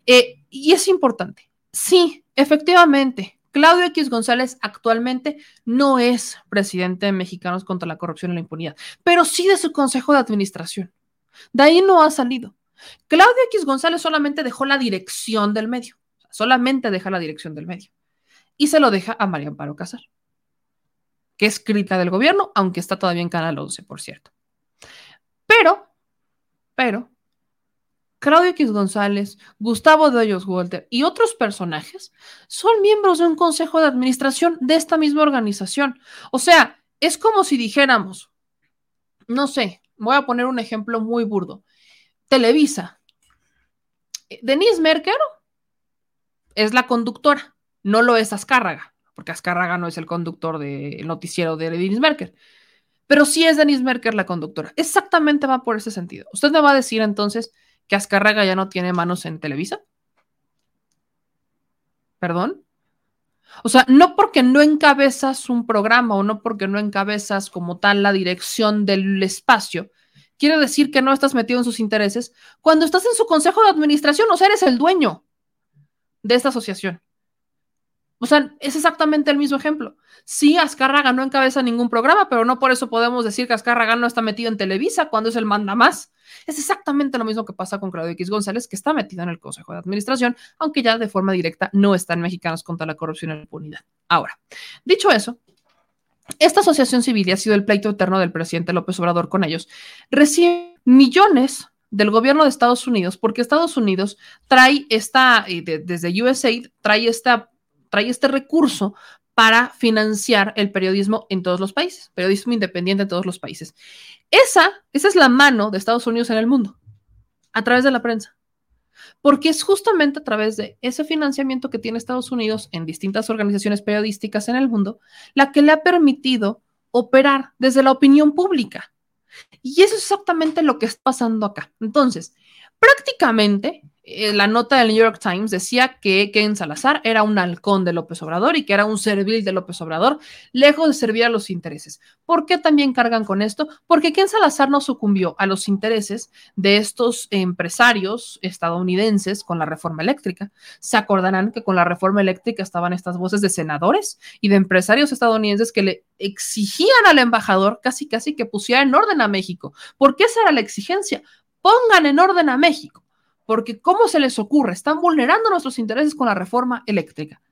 Eh, y es importante. Sí, efectivamente, Claudio X González actualmente no es presidente de Mexicanos contra la Corrupción y la Impunidad, pero sí de su consejo de administración. De ahí no ha salido. Claudio X González solamente dejó la dirección del medio, solamente deja la dirección del medio y se lo deja a María Amparo Casar, que es crítica del gobierno, aunque está todavía en Canal 11, por cierto. Pero, pero, Claudio X González, Gustavo de Hoyos Walter y otros personajes son miembros de un consejo de administración de esta misma organización. O sea, es como si dijéramos, no sé, voy a poner un ejemplo muy burdo. Televisa. Denise Merker es la conductora, no lo es Azcárraga, porque Azcárraga no es el conductor del noticiero de Denise Merker. Pero sí es Denise Merker la conductora. Exactamente va por ese sentido. Usted me va a decir entonces que Azcárraga ya no tiene manos en Televisa. ¿Perdón? O sea, no porque no encabezas un programa o no porque no encabezas como tal la dirección del espacio, quiere decir que no estás metido en sus intereses cuando estás en su consejo de administración, o sea, eres el dueño de esta asociación. O sea, es exactamente el mismo ejemplo. Sí, Azcárraga no encabeza ningún programa, pero no por eso podemos decir que Azcárraga no está metido en Televisa cuando es el manda más. Es exactamente lo mismo que pasa con Claudio X González, que está metido en el Consejo de Administración, aunque ya de forma directa no están Mexicanos contra la corrupción y la impunidad. Ahora, dicho eso, esta asociación civil, ha sido el pleito eterno del presidente López Obrador con ellos, recibe millones del gobierno de Estados Unidos, porque Estados Unidos trae esta, desde USAID, trae, esta, trae este recurso para financiar el periodismo en todos los países, periodismo independiente en todos los países. Esa, esa es la mano de Estados Unidos en el mundo, a través de la prensa porque es justamente a través de ese financiamiento que tiene Estados Unidos en distintas organizaciones periodísticas en el mundo, la que le ha permitido operar desde la opinión pública. Y eso es exactamente lo que está pasando acá. Entonces, prácticamente la nota del New York Times decía que Ken Salazar era un halcón de López Obrador y que era un servil de López Obrador, lejos de servir a los intereses. ¿Por qué también cargan con esto? Porque Ken Salazar no sucumbió a los intereses de estos empresarios estadounidenses con la reforma eléctrica. Se acordarán que con la reforma eléctrica estaban estas voces de senadores y de empresarios estadounidenses que le exigían al embajador casi casi que pusiera en orden a México. ¿Por qué esa era la exigencia? Pongan en orden a México porque ¿cómo se les ocurre? Están vulnerando nuestros intereses con la reforma eléctrica.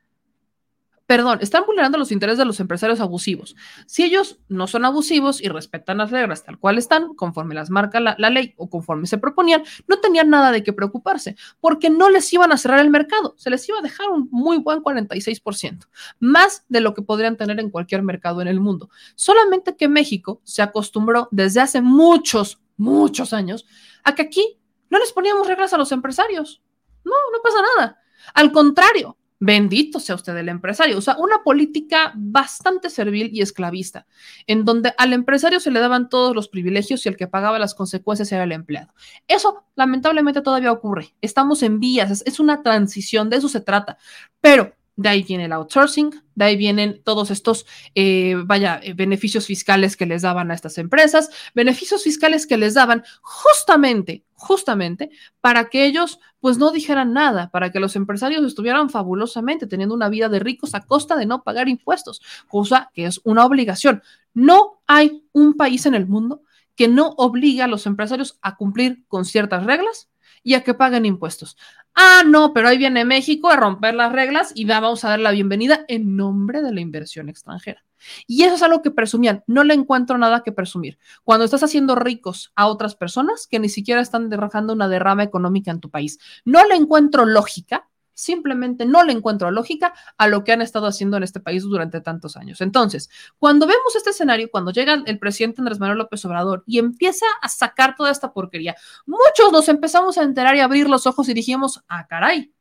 Perdón, están vulnerando los intereses de los empresarios abusivos. Si ellos no son abusivos y respetan las reglas tal cual están, conforme las marca la, ley o conforme se proponían, no tenían nada de qué preocuparse, porque no les iban a cerrar el mercado, se les iba a dejar un muy buen 46%, más de lo que podrían tener en cualquier mercado en el mundo. Solamente que México se acostumbró desde hace muchos, muchos años a que aquí no les poníamos reglas a los empresarios. No, no pasa nada. Al contrario, bendito sea usted el empresario. O sea, una política bastante servil y esclavista, en donde al empresario se le daban todos los privilegios y el que pagaba las consecuencias era el empleado. Eso lamentablemente todavía ocurre. Estamos en vías, es una transición, de eso se trata. Pero de ahí viene el outsourcing, de ahí vienen todos estos, eh, vaya, eh, beneficios fiscales que les daban a estas empresas, beneficios fiscales que les daban justamente, justamente para que ellos pues no dijeran nada, para que los empresarios estuvieran fabulosamente teniendo una vida de ricos a costa de no pagar impuestos, cosa que es una obligación. No hay un país en el mundo que no obligue a los empresarios a cumplir con ciertas reglas y a que paguen impuestos. Ah, no, pero ahí viene México a romper las reglas y vamos a dar la bienvenida en nombre de la inversión extranjera. Y eso es algo que presumían. No le encuentro nada que presumir. Cuando estás haciendo ricos a otras personas que ni siquiera están derrajando una derrama económica en tu país, no le encuentro lógica simplemente no le encuentro lógica a lo que han estado haciendo en este país durante tantos años. Entonces, cuando vemos este escenario, cuando llega el presidente Andrés Manuel López Obrador y empieza a sacar toda esta porquería, muchos nos empezamos a enterar y abrir los ojos y dijimos, ah, caray,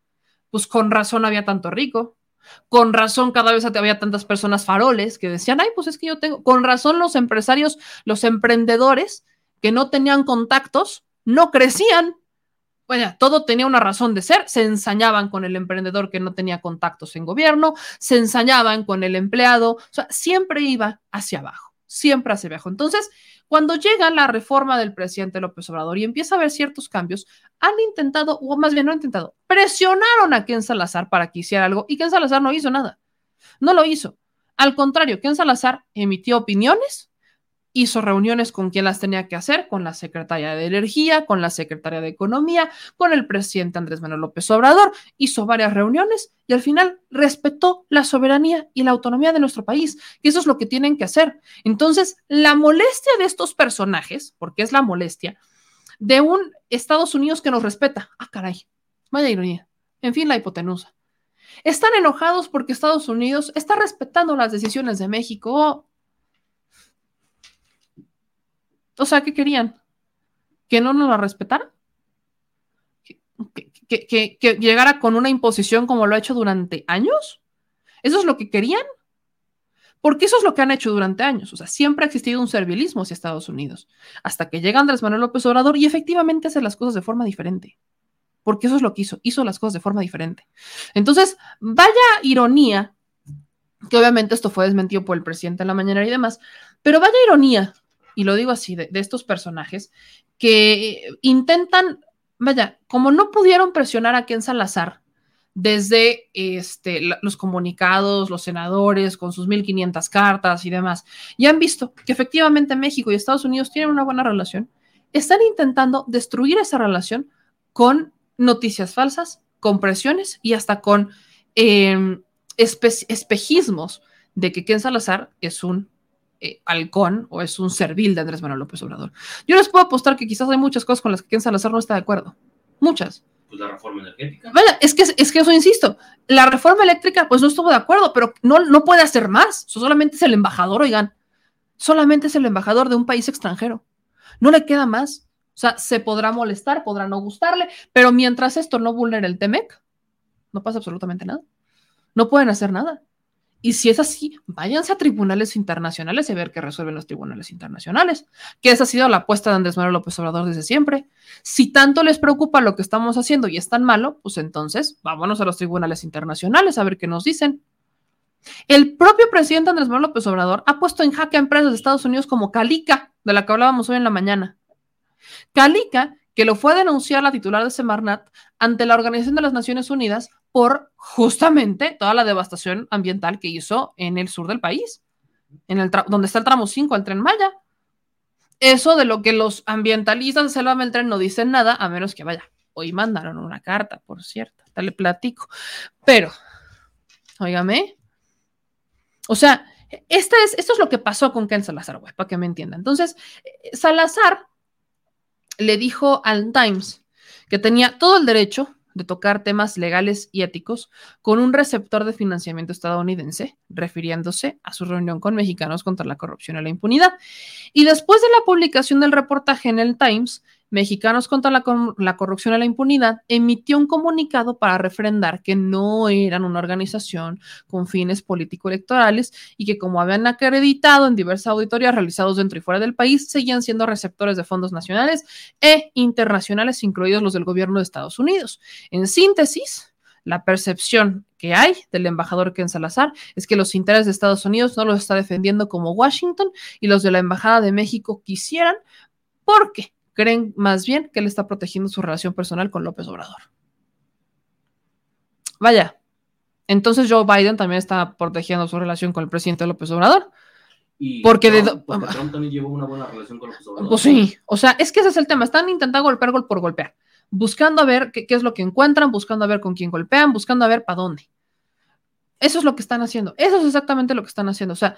pues con razón había tanto rico. Con razón, cada vez había tantas personas faroles que decían, ay, pues es que yo tengo, con razón los empresarios, los emprendedores que no tenían contactos, no crecían, bueno, todo tenía una razón de ser, se ensañaban con el emprendedor que no tenía contactos en gobierno, se ensañaban con el empleado, o sea, siempre iba hacia abajo, siempre hacia abajo. Entonces, cuando llega la reforma del presidente López Obrador y empieza a haber ciertos cambios, han intentado, o más bien no han intentado, presionaron a Ken Salazar para que hiciera algo y Ken Salazar no hizo nada, no lo hizo. Al contrario, Ken Salazar emitió opiniones, hizo reuniones con quien las tenía que hacer, con la secretaria de Energía, con la secretaria de Economía, con el presidente Andrés Manuel López Obrador, hizo varias reuniones y al final respetó la soberanía y la autonomía de nuestro país, y eso es lo que tienen que hacer. Entonces, la molestia de estos personajes, porque es la molestia, de un Estados Unidos que nos respeta, ah, caray, vaya ironía, en fin, la hipotenusa. Están enojados porque Estados Unidos está respetando las decisiones de México. O sea, ¿qué querían? ¿Que no nos la respetaran? ¿Que, llegara con una imposición como lo ha hecho durante años? ¿Eso es lo que querían? Porque eso es lo que han hecho durante años. O sea, siempre ha existido un servilismo hacia Estados Unidos. Hasta que llega Andrés Manuel López Obrador y efectivamente hace las cosas de forma diferente. Porque eso es lo que hizo. Hizo las cosas de forma diferente. Entonces, vaya ironía, que obviamente esto fue desmentido por el presidente en la mañana y demás, pero vaya ironía y lo digo así, de, estos personajes que intentan, vaya, como no pudieron presionar a Ken Salazar desde este, los comunicados, los senadores con sus 1500 cartas y demás, y han visto que efectivamente México y Estados Unidos tienen una buena relación, están intentando destruir esa relación con noticias falsas, con presiones y hasta con em, espejismos de que Ken Salazar es un eh, halcón o es un servil de Andrés Manuel López Obrador. Yo les puedo apostar que quizás hay muchas cosas con las que Ken Salazar no está de acuerdo. Muchas. Pues la reforma energética. Vaya, es que, es que eso insisto. La reforma eléctrica, pues no estuvo de acuerdo, pero no, no puede hacer más. solamente es el embajador, oigan. Solamente es el embajador de un país extranjero. No le queda más. O sea, se podrá molestar, podrá no gustarle, pero mientras esto no vulnere el TEMEC, no pasa absolutamente nada. No pueden hacer nada. Y si es así, váyanse a tribunales internacionales y a ver qué resuelven los tribunales internacionales, que esa ha sido la apuesta de Andrés Manuel López Obrador desde siempre. Si tanto les preocupa lo que estamos haciendo y es tan malo, pues entonces vámonos a los tribunales internacionales a ver qué nos dicen. El propio presidente Andrés Manuel López Obrador ha puesto en jaque a empresas de Estados Unidos como Calica, de la que hablábamos hoy en la mañana. Calica, que lo fue a denunciar la titular de Semarnat ante la Organización de las Naciones Unidas por justamente toda la devastación ambiental que hizo en el sur del país, en donde está el tramo 5 al tren Maya. Eso de lo que los ambientalistas de Selva Beltrán no dicen nada, a menos que vaya. Hoy mandaron una carta, por cierto, te le platico. Pero, óigame, o sea, es, esto es lo que pasó con Ken Salazar, güey, para que me entiendan. Entonces, eh, Salazar le dijo al Times que tenía todo el derecho de tocar temas legales y éticos con un receptor de financiamiento estadounidense, refiriéndose a su reunión con mexicanos contra la corrupción y la impunidad. Y después de la publicación del reportaje en el Times, Mexicanos contra la, Corrupción y la Impunidad emitió un comunicado para refrendar que no eran una organización con fines político-electorales y que como habían acreditado en diversas auditorías realizadas dentro y fuera del país, seguían siendo receptores de fondos nacionales e internacionales, incluidos los del gobierno de Estados Unidos. En síntesis, la percepción que hay del embajador Ken Salazar es que los intereses de Estados Unidos no los está defendiendo como Washington y los de la Embajada de México quisieran, porque creen más bien que él está protegiendo su relación personal con López Obrador. Vaya, entonces Joe Biden también está protegiendo su relación con el presidente López Obrador. porque, Trump, también llevó una buena relación con López Obrador. Pues sí, o sea, es que ese es el tema. Están intentando golpear gol por golpear. buscando a ver qué, qué es lo que encuentran, buscando a ver con quién golpean, buscando a ver para dónde. Eso es lo que están haciendo. Eso es exactamente lo que están haciendo. O sea,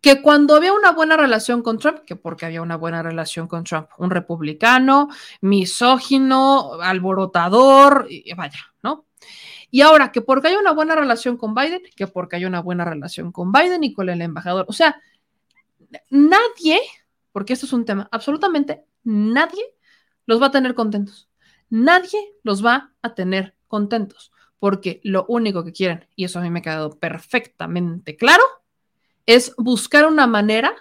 que cuando había una buena relación con Trump, que porque había una buena relación con Trump, un republicano, misógino, alborotador, y vaya, ¿no? Y ahora que porque hay una buena relación con Biden, que porque hay una buena relación con Biden y con el embajador. O sea, nadie, porque esto es un tema, absolutamente nadie los va a tener contentos. Nadie los va a tener contentos, porque lo único que quieren, y eso a mí me ha quedado perfectamente claro, es buscar una manera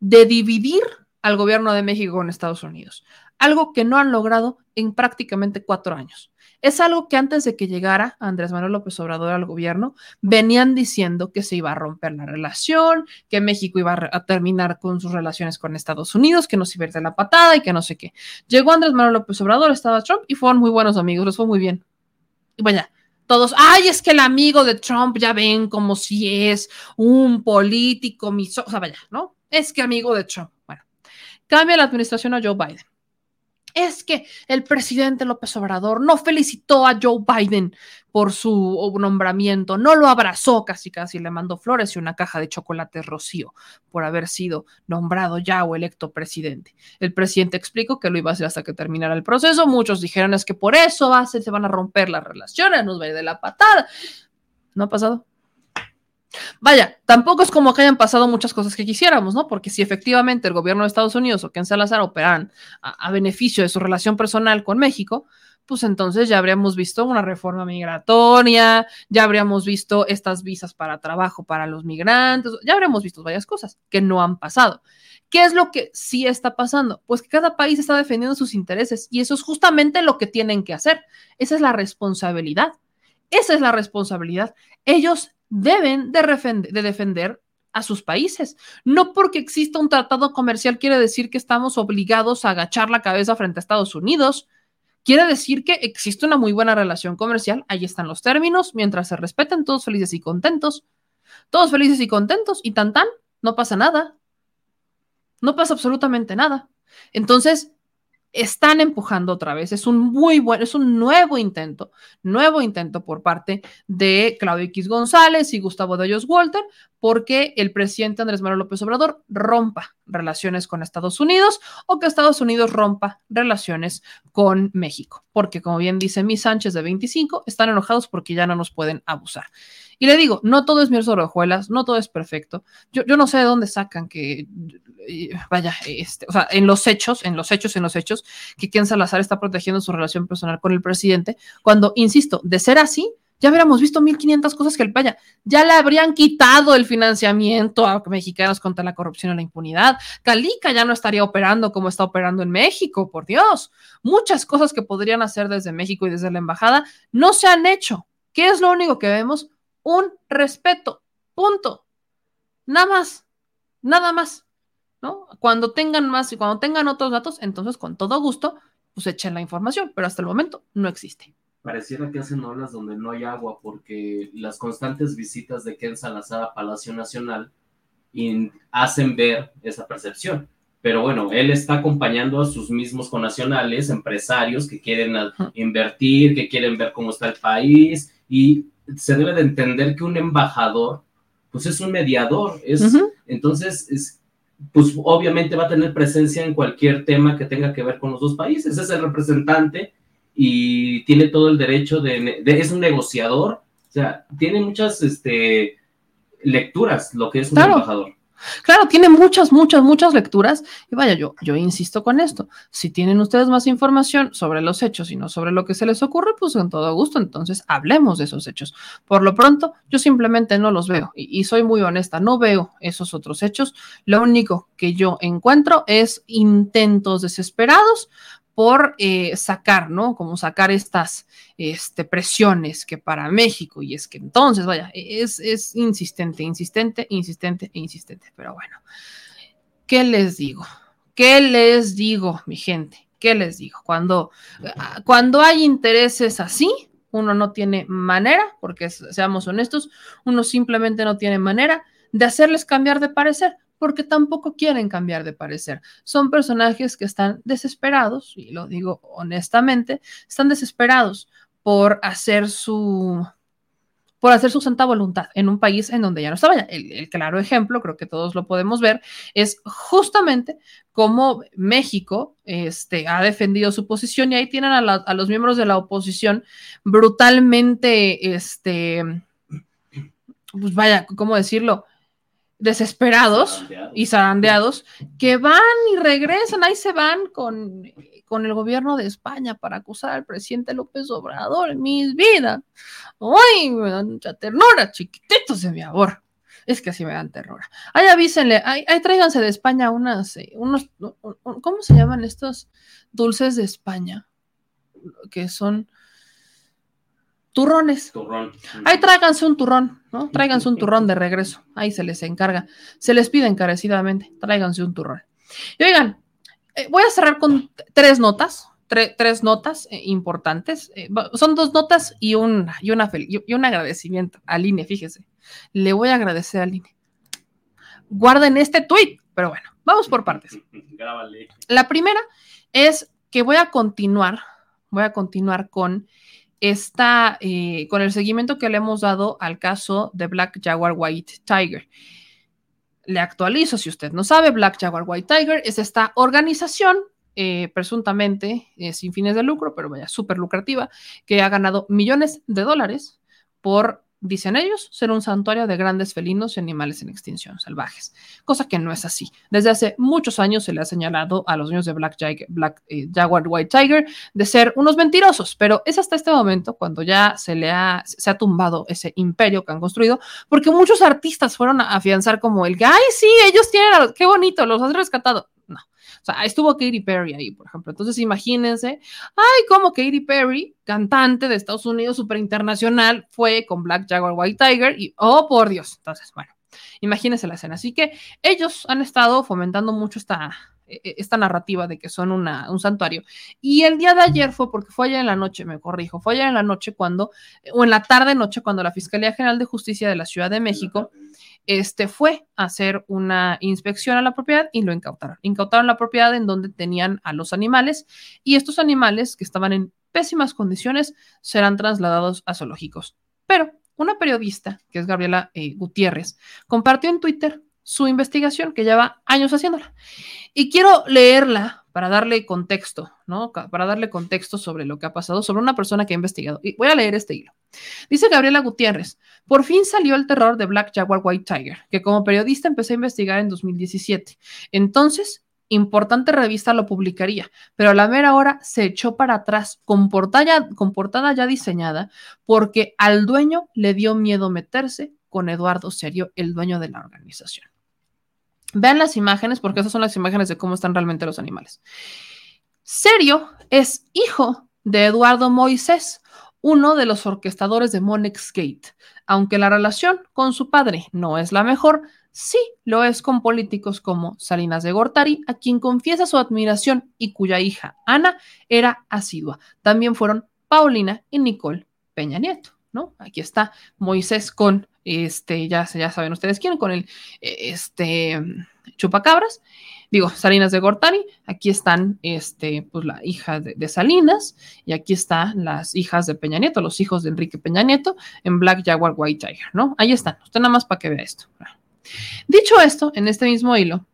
de dividir al gobierno de México con Estados Unidos, algo que no han logrado en prácticamente cuatro años. Es algo que antes de que llegara Andrés Manuel López Obrador al gobierno, venían diciendo que se iba a romper la relación, que México iba a, terminar con sus relaciones con Estados Unidos, que no se iba a ir de la patada y que no sé qué. Llegó Andrés Manuel López Obrador, estaba Trump y fueron muy buenos amigos, les fue muy bien. Y vaya, todos, ay, es que el amigo de Trump ya ven como si es un político, miso, o sea, vaya, ¿no? Es que amigo de Trump. Bueno, cambia la administración a Joe Biden. Es que el presidente López Obrador no felicitó a Joe Biden por su nombramiento, no lo abrazó casi casi, le mandó flores y una caja de chocolate rocío por haber sido nombrado ya o electo presidente. El presidente explicó que lo iba a hacer hasta que terminara el proceso. Muchos dijeron es que por eso va se van a romper las relaciones, nos va a ir de la patada. No ha pasado. Vaya, tampoco es como que hayan pasado muchas cosas que quisiéramos, ¿no? Porque si efectivamente el gobierno de Estados Unidos o Ken Salazar operan a, a, beneficio de su relación personal con México, pues entonces ya habríamos visto una reforma migratoria, ya habríamos visto estas visas para trabajo para los migrantes, ya habríamos visto varias cosas que no han pasado. ¿Qué es lo que sí está pasando? Pues que cada país está defendiendo sus intereses y eso es justamente lo que tienen que hacer. Esa es la responsabilidad. Esa es la responsabilidad. Ellos deben de, de defender a sus países. No porque exista un tratado comercial quiere decir que estamos obligados a agachar la cabeza frente a Estados Unidos. Quiere decir que existe una muy buena relación comercial, ahí están los términos, mientras se respeten, todos felices y contentos. Todos felices y contentos, y tan tan, no pasa nada. No pasa absolutamente nada. Entonces, están empujando otra vez. Es un muy buen, es un nuevo intento, nuevo intento por parte de Claudio X González y Gustavo de Walter, porque el presidente Andrés Manuel López Obrador rompa relaciones con Estados Unidos o que Estados Unidos rompa relaciones con México. Porque, como bien dice mi Sánchez de 25, están enojados porque ya no nos pueden abusar. Y le digo, no todo es miel sobre hojuelas, no todo es perfecto. Yo, yo no sé de dónde sacan que, vaya, este, o sea, en los hechos, en los hechos, en los hechos, que Ken Salazar está protegiendo su relación personal con el presidente, cuando, insisto, de ser así, ya hubiéramos visto 1500 cosas que el vaya, ya le habrían quitado el financiamiento a mexicanos contra la corrupción y la impunidad. Calica ya no estaría operando como está operando en México, por Dios. Muchas cosas que podrían hacer desde México y desde la embajada no se han hecho. ¿Qué es lo único que vemos? Un respeto, punto. Nada más, nada más, ¿no? Cuando tengan más y cuando tengan otros datos, entonces con todo gusto, pues echen la información, pero hasta el momento no existe. Pareciera que hacen olas donde no hay agua porque las constantes visitas de Ken Salazar a Palacio Nacional hacen ver esa percepción. Pero bueno, él está acompañando a sus mismos conacionales, empresarios que quieren invertir, que quieren ver cómo está el país y se debe de entender que un embajador, pues es un mediador, es, uh -huh. entonces, es, pues obviamente va a tener presencia en cualquier tema que tenga que ver con los dos países, es el representante y tiene todo el derecho de, de es un negociador, o sea, tiene muchas este, lecturas lo que es un claro. embajador. Claro, tiene muchas, muchas, muchas lecturas. Y vaya, yo, yo insisto con esto. Si tienen ustedes más información sobre los hechos y no sobre lo que se les ocurre, pues con todo gusto, entonces hablemos de esos hechos. Por lo pronto, yo simplemente no los veo. Y, y soy muy honesta, no veo esos otros hechos. Lo único que yo encuentro es intentos desesperados por eh, sacar, ¿no? Como sacar estas este, presiones que para México, y es que entonces, vaya, es, es insistente, insistente, insistente e insistente, pero bueno, ¿qué les digo? ¿Qué les digo, mi gente? ¿Qué les digo? Cuando, cuando hay intereses así, uno no tiene manera, porque seamos honestos, uno simplemente no tiene manera de hacerles cambiar de parecer, porque tampoco quieren cambiar de parecer. Son personajes que están desesperados, y lo digo honestamente, están desesperados por hacer su por hacer su santa voluntad en un país en donde ya no estaba. El, claro ejemplo, creo que todos lo podemos ver, es justamente cómo México este, ha defendido su posición y ahí tienen a, la, a los miembros de la oposición brutalmente, este, pues vaya, ¿cómo decirlo? Desesperados Zarandeados. y zarandeados que van y regresan, ahí se van con, con el gobierno de España para acusar al presidente López Obrador, mis vidas. Ay, me dan mucha ternura, chiquititos de mi amor. Es que así me dan ternura. Ay, avísenle, ay, tráiganse de España unas, eh, unos, ¿cómo se llaman estos dulces de España? Que son turrones. Turrón. Ahí tráiganse un turrón, ¿no? Tráiganse un turrón de regreso. Ahí se les encarga. Se les pide encarecidamente. Tráiganse un turrón. Y oigan, eh, voy a cerrar con tres notas. tre- tres notas eh, importantes. Eh, son dos notas y un, y, una y un agradecimiento al INE, fíjese. Le voy a agradecer al INE. Guarden este tweet, pero bueno, vamos por partes. Grábale. La primera es que voy a continuar, voy a continuar con esta, eh, con el seguimiento que le hemos dado al caso de Black Jaguar White Tiger. Le actualizo, si usted no sabe, Black Jaguar White Tiger es esta organización eh, presuntamente eh, sin fines de lucro, pero vaya, súper lucrativa, que ha ganado millones de dólares por, dicen ellos, ser un santuario de grandes felinos y animales en extinción salvajes, cosa que no es así. Desde hace muchos años se le ha señalado a los dueños de Black, Jag- Black, eh, Jaguar White Tiger de ser unos mentirosos, pero es hasta este momento cuando ya se le ha, se ha tumbado ese imperio que han construido, porque muchos artistas fueron a afianzar como el ay, sí, ellos tienen, qué bonito, los has rescatado. No. O sea, estuvo Katy Perry ahí, por ejemplo. Entonces, imagínense, ay, como Katy Perry, cantante de Estados Unidos, súper internacional, fue con Black Jaguar White Tiger y, oh, por Dios. Entonces, bueno, imagínense la escena. Así que ellos han estado fomentando mucho esta, eh, esta narrativa de que son una, un santuario. Y el día de ayer fue, porque fue ayer en la noche, me corrijo, fue ayer en la noche cuando, o en la tarde noche, cuando la Fiscalía General de Justicia de la Ciudad de México este, fue a hacer una inspección a la propiedad y lo incautaron. Incautaron la propiedad en donde tenían a los animales y estos animales que estaban en pésimas condiciones serán trasladados a zoológicos. Pero una periodista, que es Gabriela eh, Gutiérrez, compartió en Twitter su investigación que lleva años haciéndola. Y quiero leerla para darle contexto, ¿no? Para darle contexto sobre lo que ha pasado, sobre una persona que ha investigado. Y voy a leer este hilo. Dice Gabriela Gutiérrez, por fin salió el terror de Black Jaguar White Tiger, que como periodista empecé a investigar en 2017. Entonces, importante revista lo publicaría, pero a la mera hora se echó para atrás con portada, con portada ya diseñada porque al dueño le dio miedo meterse con Eduardo Serio, el dueño de la organización. Vean las imágenes porque esas son las imágenes de cómo están realmente los animales. Serio es hijo de Eduardo Moisés, uno de los orquestadores de Monex Gate. Aunque la relación con su padre no es la mejor, sí lo es con políticos como Salinas de Gortari, a quien confiesa su admiración y cuya hija Ana era asidua. También fueron Paulina y Nicole Peña Nieto, ¿no? Aquí está Moisés con este, ya, ya saben ustedes quién, con el este chupacabras digo, Salinas de Gortari, aquí están este, pues, la hija de, de, Salinas y aquí están las hijas de Peña Nieto, los hijos de Enrique Peña Nieto en Black Jaguar White Tiger, ¿no? Ahí están, usted nada más para que vea esto. Dicho esto, en este mismo hilo,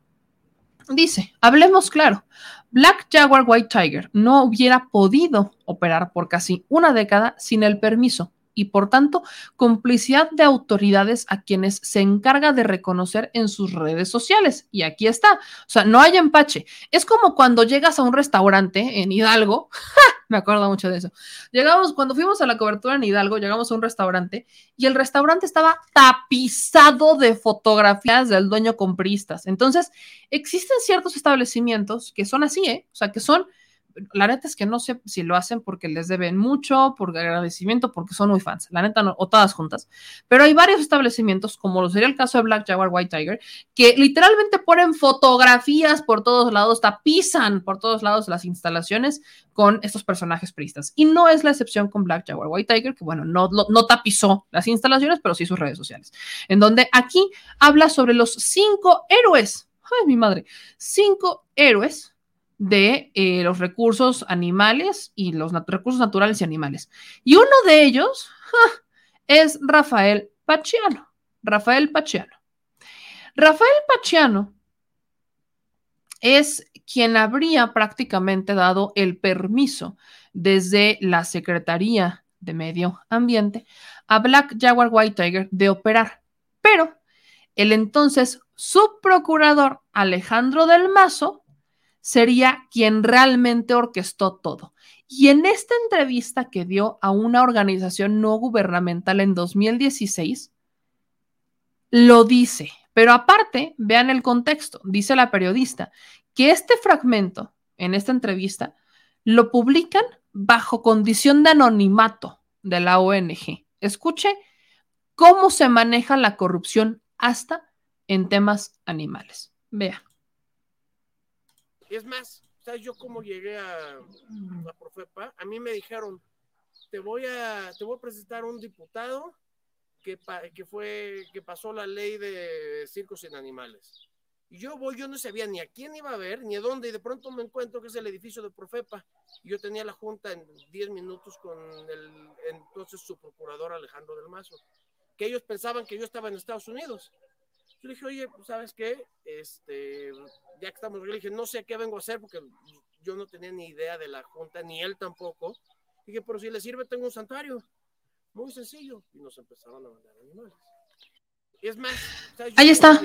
dice, hablemos claro, Black Jaguar White Tiger no hubiera podido operar por casi una década sin el permiso y por tanto complicidad de autoridades a quienes se encarga de reconocer en sus redes sociales. Y aquí está, o sea, no hay empache. Es como cuando llegas a un restaurante en Hidalgo, me acuerdo mucho de eso. Llegamos, cuando fuimos a la cobertura en Hidalgo, llegamos a un restaurante y el restaurante estaba tapizado de fotografías del dueño compristas. Entonces, existen ciertos establecimientos que son así, ¿eh? O sea, que son La neta es que no sé si lo hacen porque les deben mucho, por agradecimiento, porque son muy fans. La neta, no, o todas juntas. Pero hay varios establecimientos, como lo sería el caso de Black Jaguar White Tiger, que literalmente ponen fotografías por todos lados, tapizan por todos lados las instalaciones con estos personajes priistas. Y no es la excepción con Black Jaguar White Tiger, que bueno, no, no tapizó las instalaciones, pero sí sus redes sociales. En donde aquí habla sobre los cinco héroes. Ay, mi madre. Cinco héroes de eh, los recursos animales y los recursos naturales y animales. Y uno de ellos es Rafael Pachiano. Rafael Pachiano. Rafael Pachiano es quien habría prácticamente dado el permiso desde la Secretaría de Medio Ambiente a Black Jaguar White Tiger de operar. Pero el entonces subprocurador Alejandro del Mazo sería quien realmente orquestó todo. Y en esta entrevista que dio a una organización no gubernamental en 2016, lo dice. Pero aparte, vean el contexto, dice la periodista, que este fragmento en esta entrevista lo publican bajo condición de anonimato de la ONG. Escuche cómo se maneja la corrupción hasta en temas animales. Vea. Es más, ¿sabes yo cómo llegué a la Profepa? A mí me dijeron, te voy a, te voy a presentar un diputado que, que, fue, que pasó la ley de circos sin animales. Y yo voy, yo no sabía ni a quién iba a ver, ni a dónde, y de pronto me encuentro que es el edificio de Profepa. Y yo tenía la junta en 10 minutos con el entonces su procurador Alejandro del Mazo, que ellos pensaban que yo estaba en Estados Unidos. Yo le dije, oye, pues, ¿sabes qué? Este, ya que estamos, yo le dije, no sé qué vengo a hacer porque yo no tenía ni idea de la junta, ni él tampoco. Dije, pero si le sirve, tengo un santuario. Muy sencillo. Y nos empezaron a mandar animales. Es más, ahí está.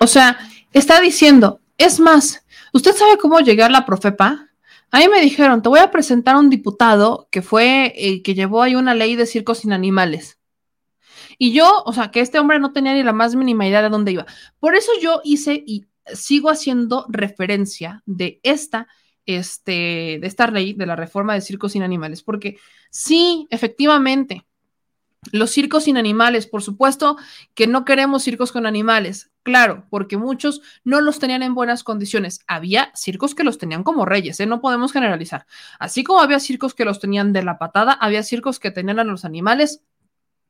O sea, está diciendo, es más, ¿usted sabe cómo llegar a la Profepa? A mí me dijeron, te voy a presentar a un diputado que fue, eh, que llevó ahí una ley de circos sin animales. Y yo, o sea, que este hombre no tenía ni la más mínima idea de dónde iba. Por eso yo hice y sigo haciendo referencia de esta, este, de esta ley, de la reforma de circos sin animales, porque sí, efectivamente, los circos sin animales, por supuesto que no queremos circos con animales, claro, porque muchos no los tenían en buenas condiciones. Había circos que los tenían como reyes, ¿eh? no podemos generalizar. Así como había circos que los tenían de la patada, había circos que tenían a los animales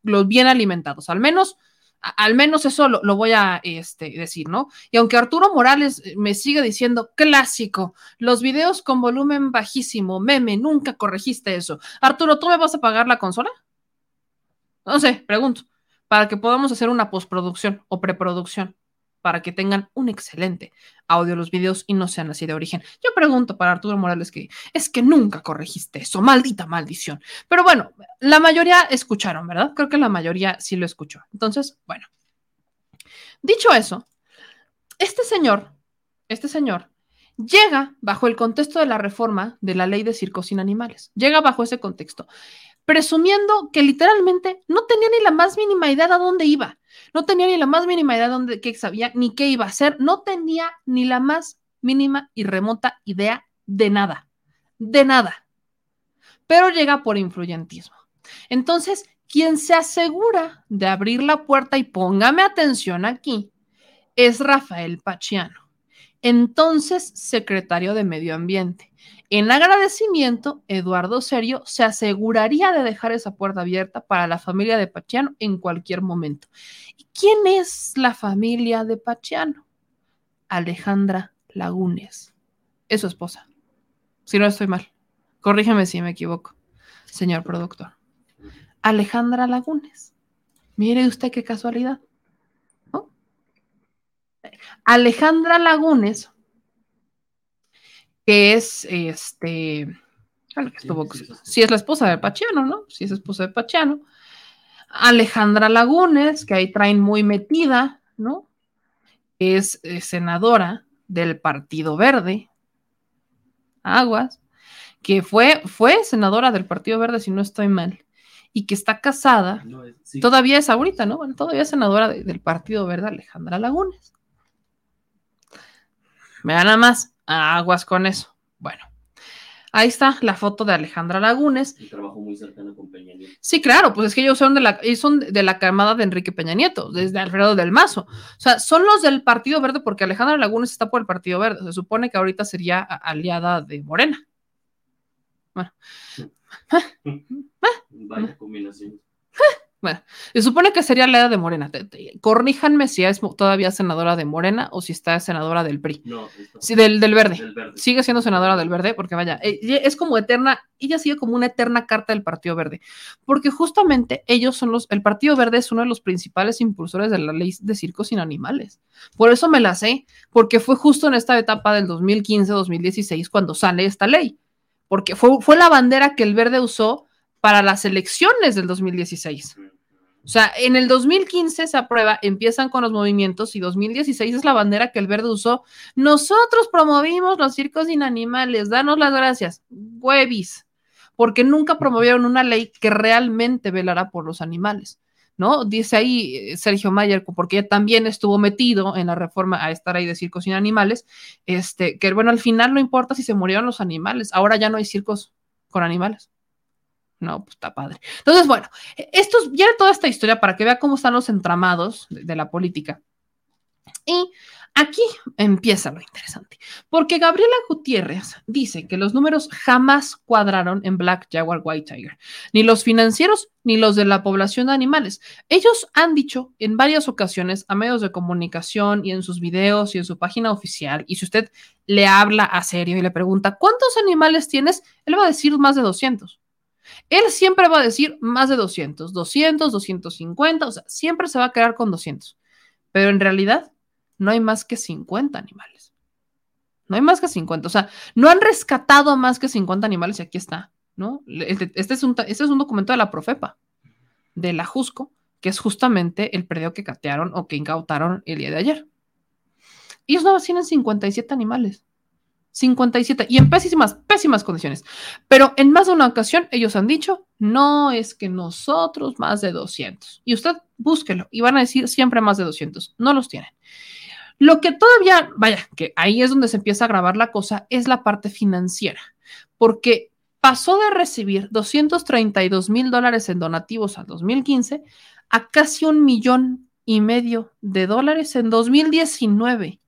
los bien alimentados, al menos, al menos eso lo, voy a este, decir, ¿no? Y aunque Arturo Morales eh, me sigue diciendo, clásico, los videos con volumen bajísimo, meme, nunca corregiste eso. Arturo, ¿tú me vas a pagar la consola? No sé, pregunto, para que podamos hacer una postproducción o preproducción para que tengan un excelente audio los videos y no sean así de origen. Yo pregunto para Arturo Morales que es que nunca corregiste eso, maldita maldición. Pero bueno, la mayoría escucharon, ¿verdad? Creo que la mayoría sí lo escuchó. Entonces, bueno. Dicho eso, este señor, este señor, llega bajo el contexto de la reforma de la ley de circos sin animales. Llega bajo ese contexto presumiendo que literalmente no tenía ni la más mínima idea de dónde iba, no tenía ni la más mínima idea de dónde, qué sabía, ni qué iba a hacer, no tenía ni la más mínima y remota idea de nada, de nada. Pero llega por influyentismo. Entonces, quien se asegura de abrir la puerta, y póngame atención aquí, es Rafael Pachiano, entonces secretario de Medio Ambiente en agradecimiento, Eduardo Serio se aseguraría de dejar esa puerta abierta para la familia de Pachiano en cualquier momento. ¿Y quién es la familia de Pachiano? Alejandra Lagunes. Es su esposa. Si no estoy mal. Corrígeme si me equivoco, señor productor. Alejandra Lagunes. Mire usted qué casualidad. Alejandra Lagunes que es este. si es la esposa de Pachiano, ¿no? Si es esposa de Pachiano. Alejandra Lagunes, que ahí traen muy metida, ¿no? Es, senadora del Partido Verde. Aguas. Que fue, fue senadora del Partido Verde, si no estoy mal. Y que está casada. Todavía es ahorita, ¿no? todavía es senadora del Partido Verde, Alejandra Lagunes. Vean nada más aguas con eso. Bueno, Ahí está la foto de Alejandra Lagunes. Y trabajó muy cercano con Peña Nieto. Sí, claro, pues es que ellos son de la, ellos son de la camada de Enrique Peña Nieto, desde Alfredo del Mazo. O sea, son los del Partido Verde porque Alejandra Lagunes está por el Partido Verde. Se supone que ahorita sería aliada de Morena. Bueno. Vaya combinación. Se supone que sería aliada de Morena. Corríjanme si es todavía senadora de Morena o si está senadora del PRI. No, Sí, del, del Verde. del verde. sigue siendo senadora del Verde, porque vaya, eh, es como eterna, ella sigue como una eterna carta del Partido Verde, porque justamente ellos son los, el Partido Verde es uno de los principales impulsores de la ley de circos sin animales. Por eso me la sé, porque fue justo en esta etapa del 2015-2016 cuando sale esta ley, porque fue, fue la bandera que el Verde usó para las elecciones del 2016. O sea, en el 2015 se aprueba, empiezan con los movimientos y 2016 es la bandera que el verde usó. Nosotros promovimos los circos sin animales, danos las gracias, huevis, porque nunca promovieron una ley que realmente velara por los animales. ¿No? Dice ahí eh, Sergio Mayer, porque también estuvo metido en la reforma a esta ley de circos sin animales, este, que bueno, al final no importa si se murieron los animales, ahora ya no hay circos con animales. No, pues está padre. Entonces, bueno, esto es ya toda esta historia para que vea cómo están los entramados de, de la política. Y aquí empieza lo interesante, porque Gabriela Gutiérrez dice que los números jamás cuadraron en Black Jaguar White Tiger, ni los financieros ni los de la población de animales. Ellos han dicho en varias ocasiones a medios de comunicación y en sus videos y en su página oficial, y si usted le habla a serio y le pregunta, ¿cuántos animales tienes? Él va a decir más de 200. Él siempre va a decir más de 200, 200, 250, o sea, siempre se va a quedar con 200. Pero en realidad no hay más que 50 animales. No hay más que 50, o sea, no han rescatado más que 50 animales y aquí está, ¿no? Este, este es un, este es un documento de la Profepa, de la Jusco, que es justamente el predio que catearon o que incautaron el día de ayer. Ellos nada más tienen 57 animales. 57 y en pésimas, pésimas condiciones. Pero en más de una ocasión ellos han dicho, no es que nosotros más de 200. Y usted búsquelo y van a decir siempre más de 200. No los tienen. Lo que todavía, vaya, que ahí es donde se empieza a grabar la cosa, es la parte financiera. Porque pasó de recibir 232 mil dólares en donativos al 2015 a casi un millón y medio de dólares en 2019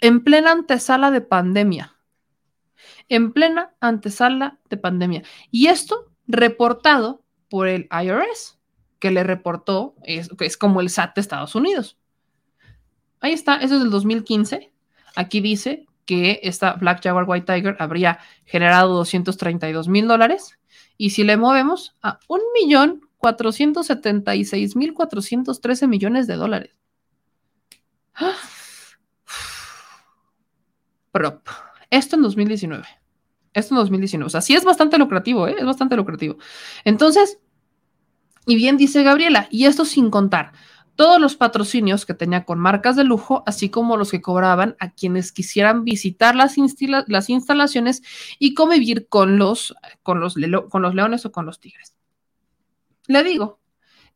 en plena antesala de pandemia. En plena antesala de pandemia. Y esto reportado por el IRS, que le reportó, es, que es como el SAT de Estados Unidos. Ahí está, eso es del 2015. Aquí dice que esta Black Jaguar White Tiger habría generado 232 mil dólares. Y si le movemos a 1.476.413 millones de dólares. ¡Ah! Prop. Esto en 2019. Esto en 2019. O sea, sí es bastante lucrativo, ¿eh? Es bastante lucrativo. Entonces, y bien dice Gabriela, y esto sin contar todos los patrocinios que tenía con marcas de lujo, así como los que cobraban a quienes quisieran visitar las, las instalaciones y convivir con los, con, los con los leones o con los tigres. Le digo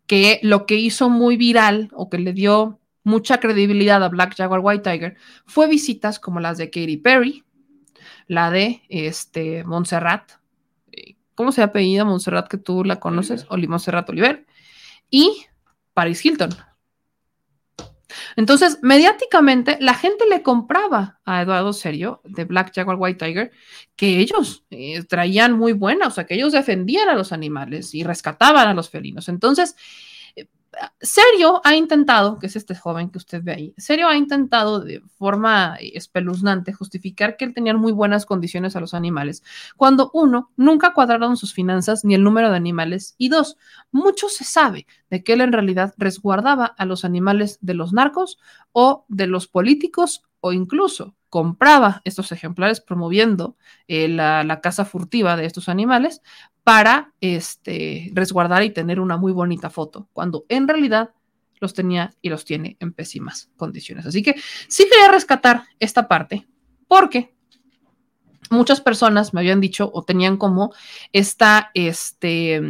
que lo que hizo muy viral o que le dio mucha credibilidad a Black Jaguar White Tiger fue visitas como las de Katy Perry, la de este, Montserrat, ¿cómo se apellida Montserrat que tú la conoces? Oliver. Montserrat Oliver, y Paris Hilton. Entonces, mediáticamente, la gente le compraba a Eduardo Serio de Black Jaguar White Tiger que ellos eh, traían muy buena, o sea, que ellos defendían a los animales y rescataban a los felinos. Entonces, Serio ha intentado, que es este joven que usted ve ahí, Serio ha intentado de forma espeluznante justificar que él tenía muy buenas condiciones a los animales, cuando uno, nunca cuadraron sus finanzas ni el número de animales, y dos, mucho se sabe de que él en realidad resguardaba a los animales de los narcos o de los políticos o incluso compraba estos ejemplares promoviendo eh, la, la caza furtiva de estos animales para este, resguardar y tener una muy bonita foto, cuando en realidad los tenía y los tiene en pésimas condiciones. Así que sí quería rescatar esta parte porque muchas personas me habían dicho o tenían como esta, este,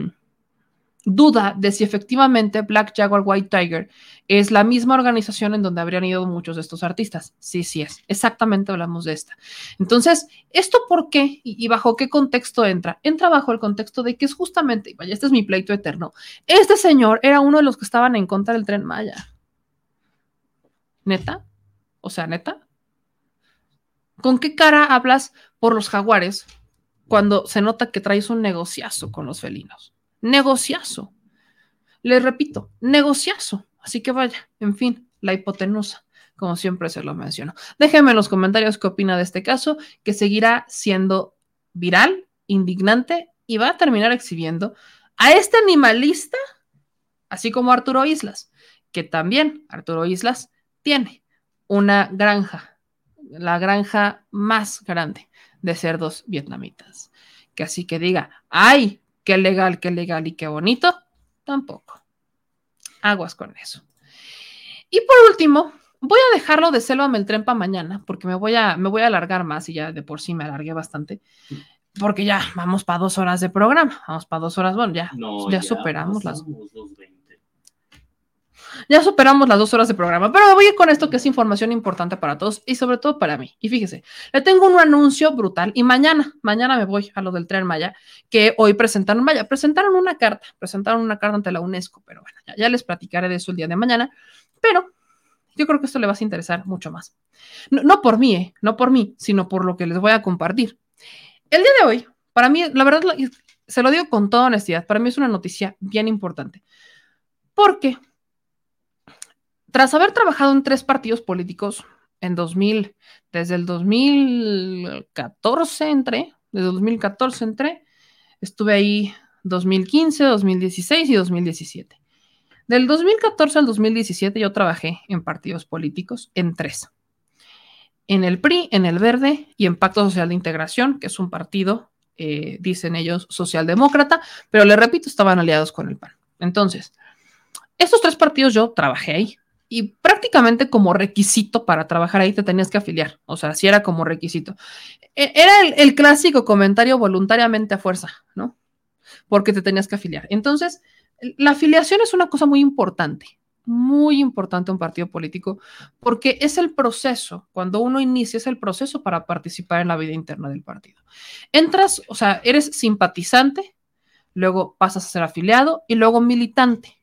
duda de si efectivamente Black Jaguar White Tiger es la misma organización en donde habrían ido muchos de estos artistas. Sí, sí es. Exactamente hablamos de esta. Entonces, ¿esto por qué y, bajo qué contexto entra? Entra bajo el contexto de que es justamente, vaya, este es mi pleito eterno. Este señor era uno de los que estaban en contra del tren Maya. ¿Neta? O sea, neta. ¿Con qué cara hablas por los jaguares cuando se nota que traes un negociazo con los felinos? Negociazo. Les repito, negociazo. Así que vaya, en fin, la hipotenusa, como siempre se lo menciono. Déjenme en los comentarios qué opina de este caso, que seguirá siendo viral, indignante y va a terminar exhibiendo a este animalista, así como Arturo Islas, que también Arturo Islas tiene una granja, la granja más grande de cerdos vietnamitas. Que así que diga, ay, qué legal, qué legal y qué bonito, tampoco. Aguas con eso. Y por último, voy a dejarlo de Selva Meltren para mañana, porque me voy, a, me voy a alargar más y ya de por sí me alargué bastante. Porque ya vamos para dos horas de programa, vamos para dos horas, bueno, ya, ya, superamos las. Ya superamos las dos horas de programa, pero voy a con esto que es información importante para todos y sobre todo para mí. Y fíjese, le tengo un anuncio brutal y mañana, mañana me voy a lo del tren Maya, que hoy presentaron Maya, presentaron una carta, presentaron una carta ante la UNESCO, pero bueno, ya, les platicaré de eso el día de mañana, pero yo creo que esto le va a interesar mucho más. No, no por mí, ¿eh? no por mí, sino por lo que les voy a compartir. El día de hoy, para mí, la verdad, se lo digo con toda honestidad, para mí es una noticia bien importante. Porque tras haber trabajado en tres partidos políticos en 2000, desde el 2014 entré, desde 2014 entré, estuve ahí 2015, 2016 y 2017. Del 2014 al 2017 yo trabajé en partidos políticos, en tres. En el PRI, en el Verde y en Pacto Social de Integración, que es un partido, eh, dicen ellos, socialdemócrata, pero le repito, estaban aliados con el PAN. Entonces, estos tres partidos yo trabajé ahí y prácticamente como requisito para trabajar ahí te tenías que afiliar, o sea, si era como requisito. E, era el, clásico comentario voluntariamente a fuerza, ¿no? Porque te tenías que afiliar. Entonces, la afiliación es una cosa muy importante, muy importante un partido político, porque es el proceso, cuando uno inicia, es el proceso para participar en la vida interna del partido. Entras, o sea, eres simpatizante, luego pasas a ser afiliado y luego militante.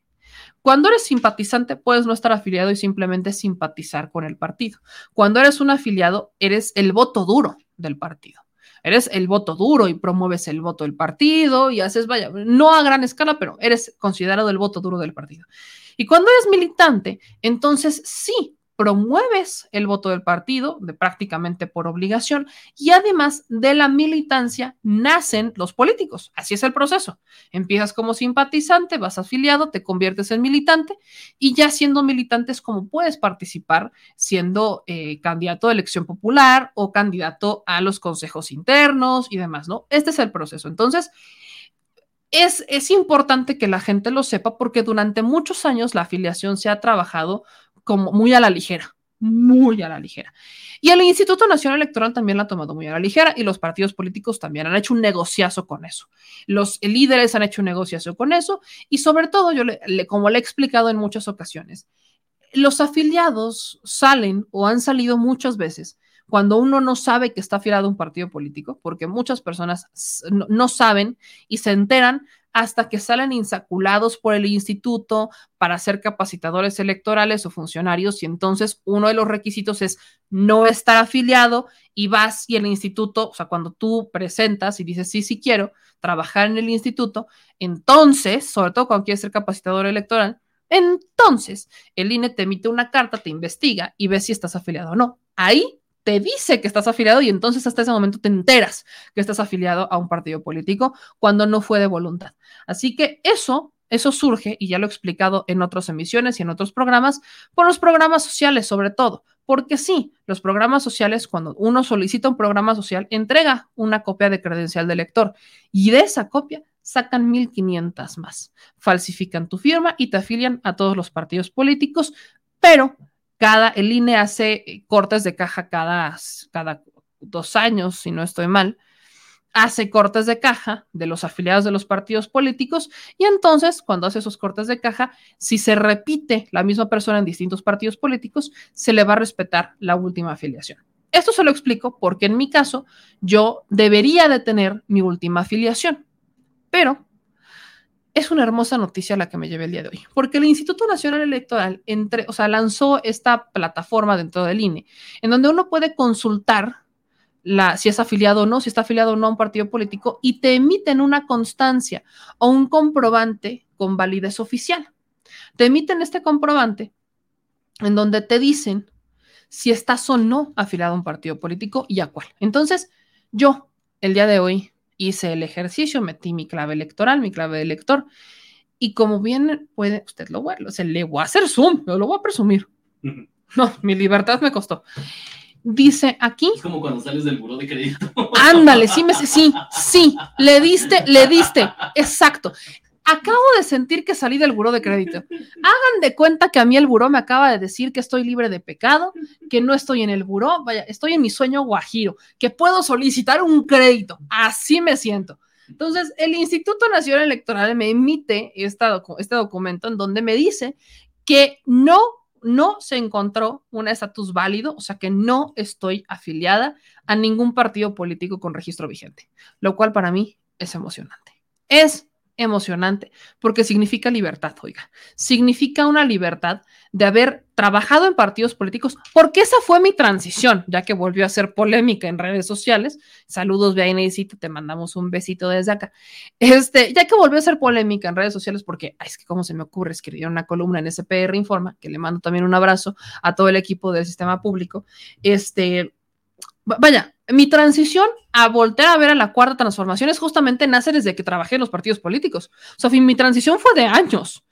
Cuando eres simpatizante, puedes no estar afiliado y simplemente simpatizar con el partido. Cuando eres un afiliado, eres el voto duro del partido. Eres el voto duro y promueves el voto del partido y haces, vaya, no a gran escala, pero eres considerado el voto duro del partido. Y cuando eres militante, entonces sí, promueves el voto del partido, de prácticamente por obligación, y además de la militancia nacen los políticos. Así es el proceso. Empiezas como simpatizante, vas afiliado, te conviertes en militante, y ya siendo militante es como puedes participar siendo eh, candidato de elección popular o candidato a los consejos internos y demás, ¿no? Este es el proceso. Entonces, es, es, importante que la gente lo sepa porque durante muchos años la afiliación se ha trabajado como muy a la ligera, muy a la ligera. Y el Instituto Nacional Electoral también la ha tomado muy a la ligera y los partidos políticos también han hecho un negociazo con eso. Los líderes han hecho un negociazo con eso y sobre todo, yo como le he explicado en muchas ocasiones, los afiliados salen o han salido muchas veces cuando uno no sabe que está afiliado a un partido político, porque muchas personas no saben y se enteran hasta que salen insaculados por el instituto para ser capacitadores electorales o funcionarios y entonces uno de los requisitos es no estar afiliado y vas y el instituto, o sea, cuando tú presentas y dices, sí, sí quiero trabajar en el instituto, entonces, sobre todo cuando quieres ser capacitador electoral, entonces el INE te emite una carta, te investiga y ves si estás afiliado o no. Ahí te dice que estás afiliado y entonces hasta ese momento te enteras que estás afiliado a un partido político cuando no fue de voluntad. Así que eso, eso surge, y ya lo he explicado en otras emisiones y en otros programas, por los programas sociales sobre todo. Porque sí, los programas sociales, cuando uno solicita un programa social, entrega una copia de credencial de lector y de esa copia sacan 1.500 más. Falsifican tu firma y te afilian a todos los partidos políticos, pero cada, el INE hace eh, cortes de caja cada, cada dos años, si no estoy mal, hace cortes de caja de los afiliados de los partidos políticos y entonces cuando hace esos cortes de caja, si se repite la misma persona en distintos partidos políticos, se le va a respetar la última afiliación. Esto se lo explico porque en mi caso yo debería de tener mi última afiliación, pero es una hermosa noticia la que me llevé el día de hoy, porque el Instituto Nacional Electoral entre, o sea, lanzó esta plataforma dentro del INE, en donde uno puede consultar si es afiliado o no, si está afiliado o no a un partido político, y te emiten una constancia o un comprobante con validez oficial. Te emiten este comprobante en donde te dicen si estás o no afiliado a un partido político y a cuál. Entonces, yo el día de hoy hice el ejercicio, metí mi clave electoral, mi clave de elector, y como bien puede, usted lo va, se le voy a hacer zoom, lo voy a presumir. No, mi libertad me costó. Dice aquí. Es como cuando sales del buró de crédito. Ándale, sí, me, sí, sí, le diste, le diste, exacto. Acabo de sentir que salí del buró de crédito. Hagan de cuenta que a mí el buró me acaba de decir que estoy libre de pecado, que no estoy en el buró, vaya, estoy en mi sueño guajiro, que puedo solicitar un crédito. Así me siento. Entonces, el Instituto Nacional Electoral me emite esta, este documento en donde me dice que no no se encontró un estatus válido, o sea que no estoy afiliada a ningún partido político con registro vigente, lo cual para mí es emocionante. Es emocionante porque significa libertad, oiga, significa una libertad de haber trabajado en partidos políticos, porque esa fue mi transición, ya que volvió a ser polémica en redes sociales. Saludos, Inésito, te mandamos un besito desde acá. Este, ya que volvió a ser polémica en redes sociales, porque es que cómo se me ocurre escribir una columna en SPR Informa, que le mando también un abrazo a todo el equipo del sistema público. Este, vaya, mi transición a voltear a ver a la cuarta transformación es justamente nace desde que trabajé en los partidos políticos. O sea, mi transición fue de años.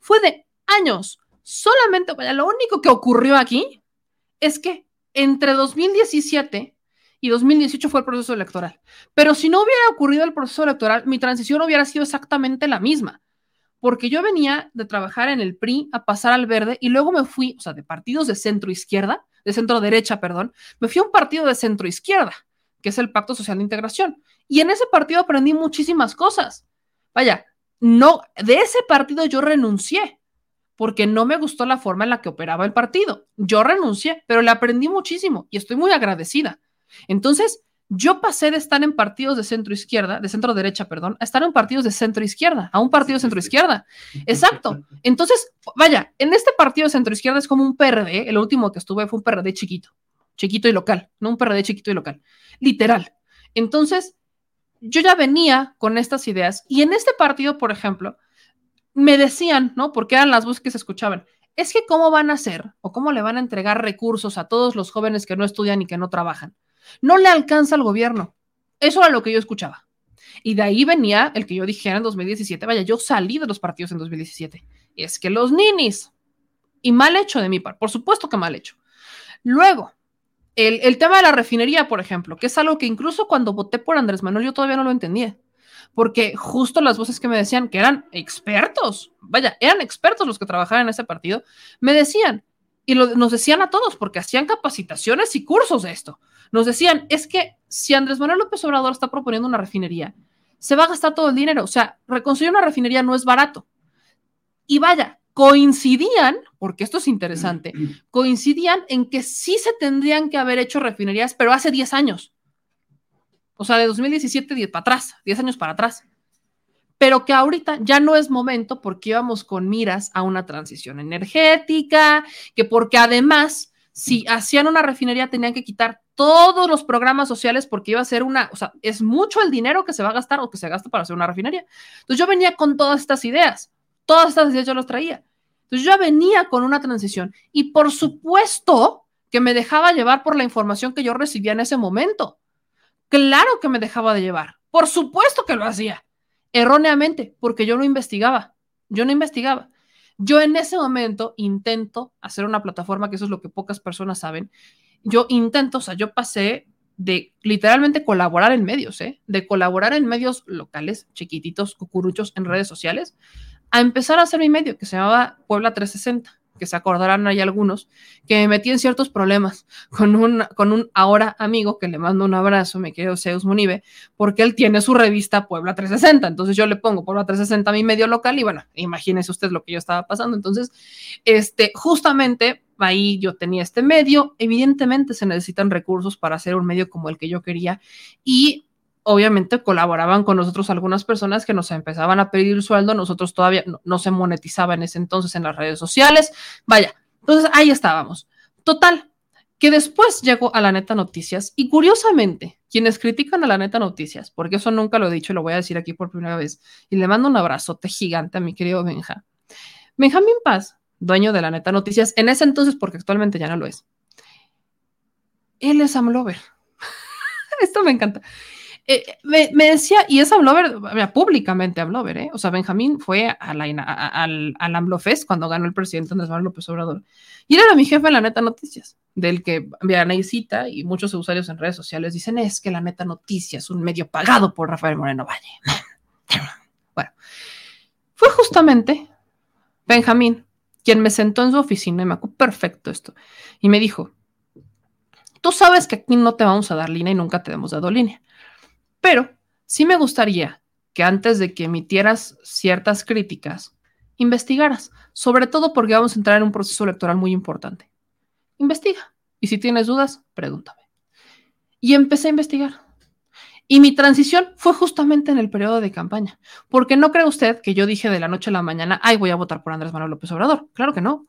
Fue de años. Solamente, vaya, lo único que ocurrió aquí es que entre 2017 y 2018 fue el proceso electoral. Pero si no hubiera ocurrido el proceso electoral, mi transición hubiera sido exactamente la misma. Porque yo venía de trabajar en el PRI a pasar al verde y luego me fui, o sea, de partidos de centro izquierda, de centro derecha, perdón, me fui a un partido de centro izquierda, que es el Pacto Social de Integración. Y en ese partido aprendí muchísimas cosas. Vaya, no, de ese partido yo renuncié porque no me gustó la forma en la que operaba el partido. Yo renuncié, pero le aprendí muchísimo y estoy muy agradecida. Entonces, yo pasé de estar en partidos de centro izquierda, de centro derecha, perdón, a estar en partidos de centro izquierda, a un partido de centro izquierda. Exacto. Entonces, vaya, en este partido de centro izquierda es como un PRD, el último que estuve fue un PRD chiquito, chiquito y local, no un PRD chiquito y local, literal. Entonces, yo ya venía con estas ideas y en este partido, por ejemplo, me decían, ¿no? Porque eran las voces que se escuchaban. Es que cómo van a hacer o cómo le van a entregar recursos a todos los jóvenes que no estudian y que no trabajan. No le alcanza al gobierno. Eso era lo que yo escuchaba. Y de ahí venía el que yo dijera en 2017, vaya, yo salí de los partidos en 2017. Y es que los ninis, y mal hecho de mi parte, por supuesto que mal hecho. Luego, el, el, tema de la refinería, por ejemplo, que es algo que incluso cuando voté por Andrés Manuel yo todavía no lo entendía porque justo las voces que me decían que eran expertos, vaya, eran expertos los que trabajaban en ese partido, me decían, y nos decían a todos, porque hacían capacitaciones y cursos de esto, nos decían, es que si Andrés Manuel López Obrador está proponiendo una refinería, se va a gastar todo el dinero, o sea, reconstruir una refinería no es barato. Y vaya, coincidían, porque esto es interesante, coincidían en que sí se tendrían que haber hecho refinerías, pero hace 10 años. O sea, de 2017 10 para atrás, 10 años para atrás. Pero que ahorita ya no es momento porque íbamos con miras a una transición energética, que porque además, si hacían una refinería, tenían que quitar todos los programas sociales porque iba a ser una, o sea, es mucho el dinero que se va a gastar o que se gasta para hacer una refinería. Entonces yo venía con todas estas ideas, todas estas ideas yo las traía. Entonces yo venía con una transición y por supuesto que me dejaba llevar por la información que yo recibía en ese momento. Claro que me dejaba de llevar. Por supuesto que lo hacía. Erróneamente, porque yo no investigaba. Yo no investigaba. Yo en ese momento intento hacer una plataforma, que eso es lo que pocas personas saben. Yo intento, o sea, yo pasé de literalmente colaborar en medios, ¿eh? de colaborar en medios locales, chiquititos, cucuruchos, en redes sociales, a empezar a hacer mi medio que se llamaba Puebla 360 que se acordarán hay algunos, que me metí en ciertos problemas con un, con un ahora amigo que le mando un abrazo, me quiero Zeus Munive, porque él tiene su revista Puebla 360. Entonces yo le pongo Puebla 360 a mi medio local y bueno, imagínese usted lo que yo estaba pasando. Entonces, este, justamente ahí yo tenía este medio. Evidentemente se necesitan recursos para hacer un medio como el que yo quería y obviamente colaboraban con nosotros algunas personas que nos empezaban a pedir sueldo, nosotros todavía no, se monetizaba en ese entonces en las redes sociales. Vaya, entonces ahí estábamos. Total, que después llegó a la neta noticias y curiosamente, quienes critican a la neta noticias, porque eso nunca lo he dicho, lo voy a decir aquí por primera vez, y le mando un abrazote gigante a mi querido Benja. Benjamín Paz, dueño de la neta noticias, en ese entonces, porque actualmente ya no lo es. Él es Amlover. Esto me encanta. Eh, me, decía, y es Amlover, públicamente Amlover, ¿eh? O sea, Benjamín fue al, al AMLOFest cuando ganó el presidente Andrés Manuel López Obrador. Y era mi jefe en la neta noticias, del que Viana y cita y muchos usuarios en redes sociales dicen es que la neta noticias es un medio pagado por Rafael Moreno Valle. Bueno, fue justamente Benjamín quien me sentó en su oficina y me acuerdo perfecto esto. Y me dijo, tú sabes que aquí no te vamos a dar línea y nunca te hemos dado línea. Pero sí me gustaría que antes de que emitieras ciertas críticas, investigaras, sobre todo porque vamos a entrar en un proceso electoral muy importante. Investiga. Y si tienes dudas, pregúntame. Y empecé a investigar. Y mi transición fue justamente en el periodo de campaña, porque no cree usted que yo dije de la noche a la mañana, ay, voy a votar por Andrés Manuel López Obrador. Claro que no.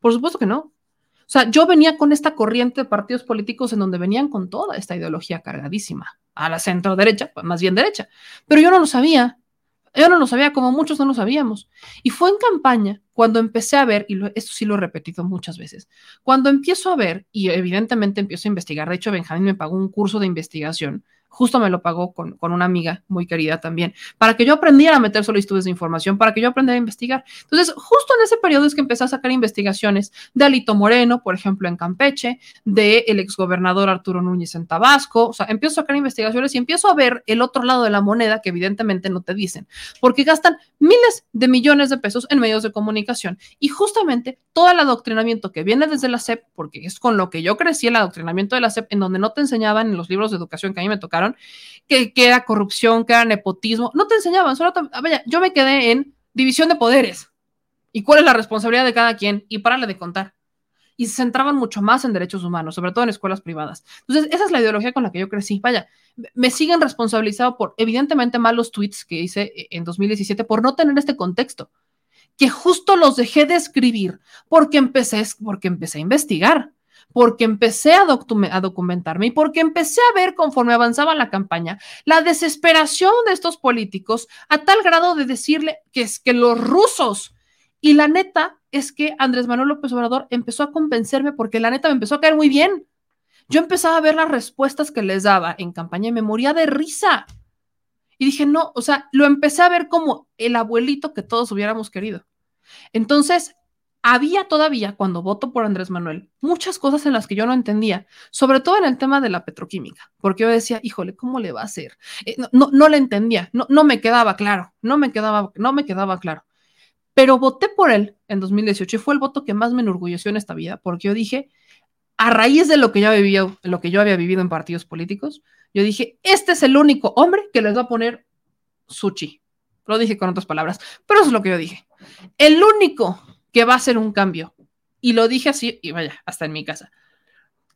Por supuesto que no. O sea, yo venía con esta corriente de partidos políticos en donde venían con toda esta ideología cargadísima, a la centro derecha, pues, más bien derecha. Pero yo no lo sabía. Yo no lo sabía, como muchos no lo sabíamos. Y fue en campaña cuando empecé a ver, y esto sí lo he repetido muchas veces, cuando empiezo a ver, y evidentemente empiezo a investigar, de hecho Benjamín me pagó un curso de investigación justo me lo pagó con, una amiga muy querida también, para que yo aprendiera a meter solicitudes de información, para que yo aprendiera a investigar. Entonces, justo en ese periodo es que empecé a sacar investigaciones de Alito Moreno, por ejemplo, en Campeche, de el exgobernador Arturo Núñez en Tabasco, o sea, empiezo a sacar investigaciones y empiezo a ver el otro lado de la moneda que evidentemente no te dicen, porque gastan miles de millones de pesos en medios de comunicación y justamente todo el adoctrinamiento que viene desde la SEP, porque es con lo que yo crecí el adoctrinamiento de la SEP, en donde no te enseñaban en los libros de educación que a mí me tocaron, que, era corrupción, que era nepotismo. No te enseñaban, solo vaya, yo me quedé en división de poderes y cuál es la responsabilidad de cada quien y párale de contar. Y se centraban mucho más en derechos humanos, sobre todo en escuelas privadas. Entonces, esa es la ideología con la que yo crecí. Vaya, me siguen responsabilizado por evidentemente malos tweets que hice en 2017 por no tener este contexto, que justo los dejé de escribir porque empecé, porque empecé a investigar porque empecé a, documentarme y porque empecé a ver conforme avanzaba la campaña la desesperación de estos políticos a tal grado de decirle que es que los rusos y la neta es que Andrés Manuel López Obrador empezó a convencerme porque la neta me empezó a caer muy bien. Yo empezaba a ver las respuestas que les daba en campaña y me moría de risa. Y dije, no, o sea, lo empecé a ver como el abuelito que todos hubiéramos querido. Entonces, había todavía, cuando voto por Andrés Manuel, muchas cosas en las que yo no entendía, sobre todo en el tema de la petroquímica, porque yo decía, híjole, ¿cómo le va a hacer? Eh, no, no, le entendía, no, no me quedaba claro, no me quedaba, no me quedaba claro. Pero voté por él en 2018 y fue el voto que más me enorgulleció en esta vida, porque yo dije, a raíz de lo que yo había lo que yo había vivido en partidos políticos, yo dije, este es el único hombre que les va a poner sushi. Lo dije con otras palabras, pero eso es lo que yo dije. El único que va a ser un cambio. Y lo dije así, y vaya, hasta en mi casa.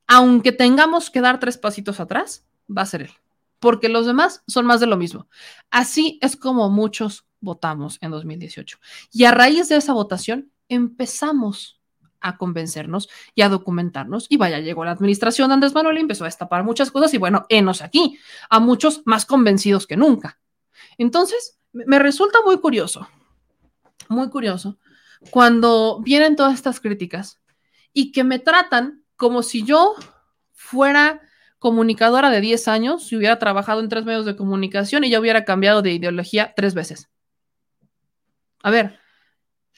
Aunque tengamos que dar tres pasitos atrás, va a ser él. Porque los demás son más de lo mismo. Así es como muchos votamos en 2018. Y a raíz de esa votación, empezamos a convencernos y a documentarnos. Y vaya, llegó la administración de Andrés Manuel y empezó a destapar muchas cosas. Y bueno, enos aquí, a muchos más convencidos que nunca. Entonces, me resulta muy curioso, muy curioso, cuando vienen todas estas críticas y que me tratan como si yo fuera comunicadora de 10 años y hubiera trabajado en tres medios de comunicación y ya hubiera cambiado de ideología tres veces. A ver,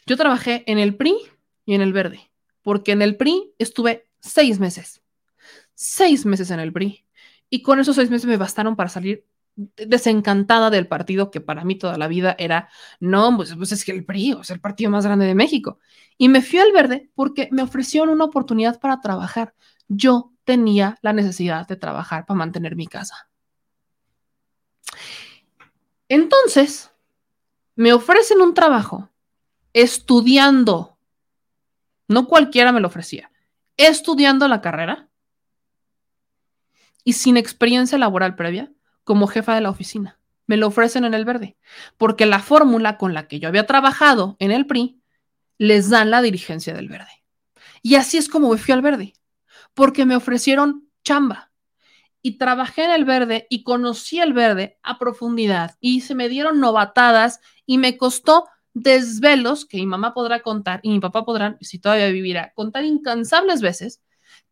yo trabajé en el PRI y en el Verde, porque en el PRI estuve seis meses, seis meses en el PRI, y con esos seis meses me bastaron para salir desencantada del partido que para mí toda la vida era, no, pues, pues es que el PRI es el partido más grande de México. Y me fui al verde porque me ofrecieron una oportunidad para trabajar. Yo tenía la necesidad de trabajar para mantener mi casa. Entonces, me ofrecen un trabajo estudiando, no cualquiera me lo ofrecía, estudiando la carrera y sin experiencia laboral previa como jefa de la oficina. Me lo ofrecen en el verde, porque la fórmula con la que yo había trabajado en el PRI les dan la dirigencia del verde. Y así es como me fui al verde, porque me ofrecieron chamba. Y trabajé en el verde y conocí el verde a profundidad y se me dieron novatadas y me costó desvelos que mi mamá podrá contar y mi papá podrán, si todavía vivirá, contar incansables veces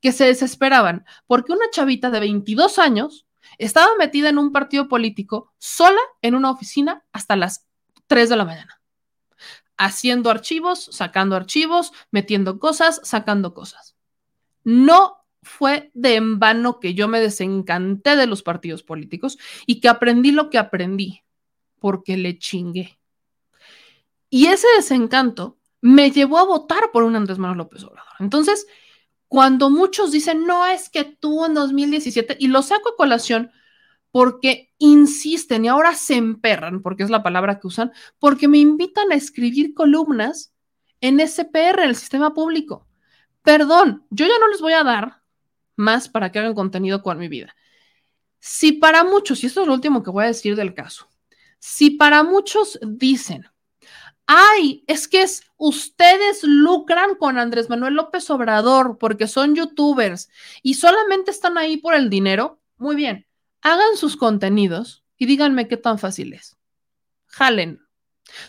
que se desesperaban porque una chavita de 22 años estaba metida en un partido político sola en una oficina hasta las 3 de la mañana, haciendo archivos, sacando archivos, metiendo cosas, sacando cosas. No fue de en vano que yo me desencanté de los partidos políticos y que aprendí lo que aprendí, porque le chingué. Y ese desencanto me llevó a votar por un Andrés Manuel López Obrador. Entonces, cuando muchos dicen, no es que tú en 2017, y lo saco a colación porque insisten y ahora se emperran, porque es la palabra que usan, porque me invitan a escribir columnas en SPR, en el sistema público. Perdón, yo ya no les voy a dar más para que hagan contenido con mi vida. Si para muchos, y esto es lo último que voy a decir del caso, si para muchos dicen, ay, es que es, ustedes lucran con Andrés Manuel López Obrador porque son youtubers y solamente están ahí por el dinero. Muy bien, hagan sus contenidos y díganme qué tan fácil es. Jalen.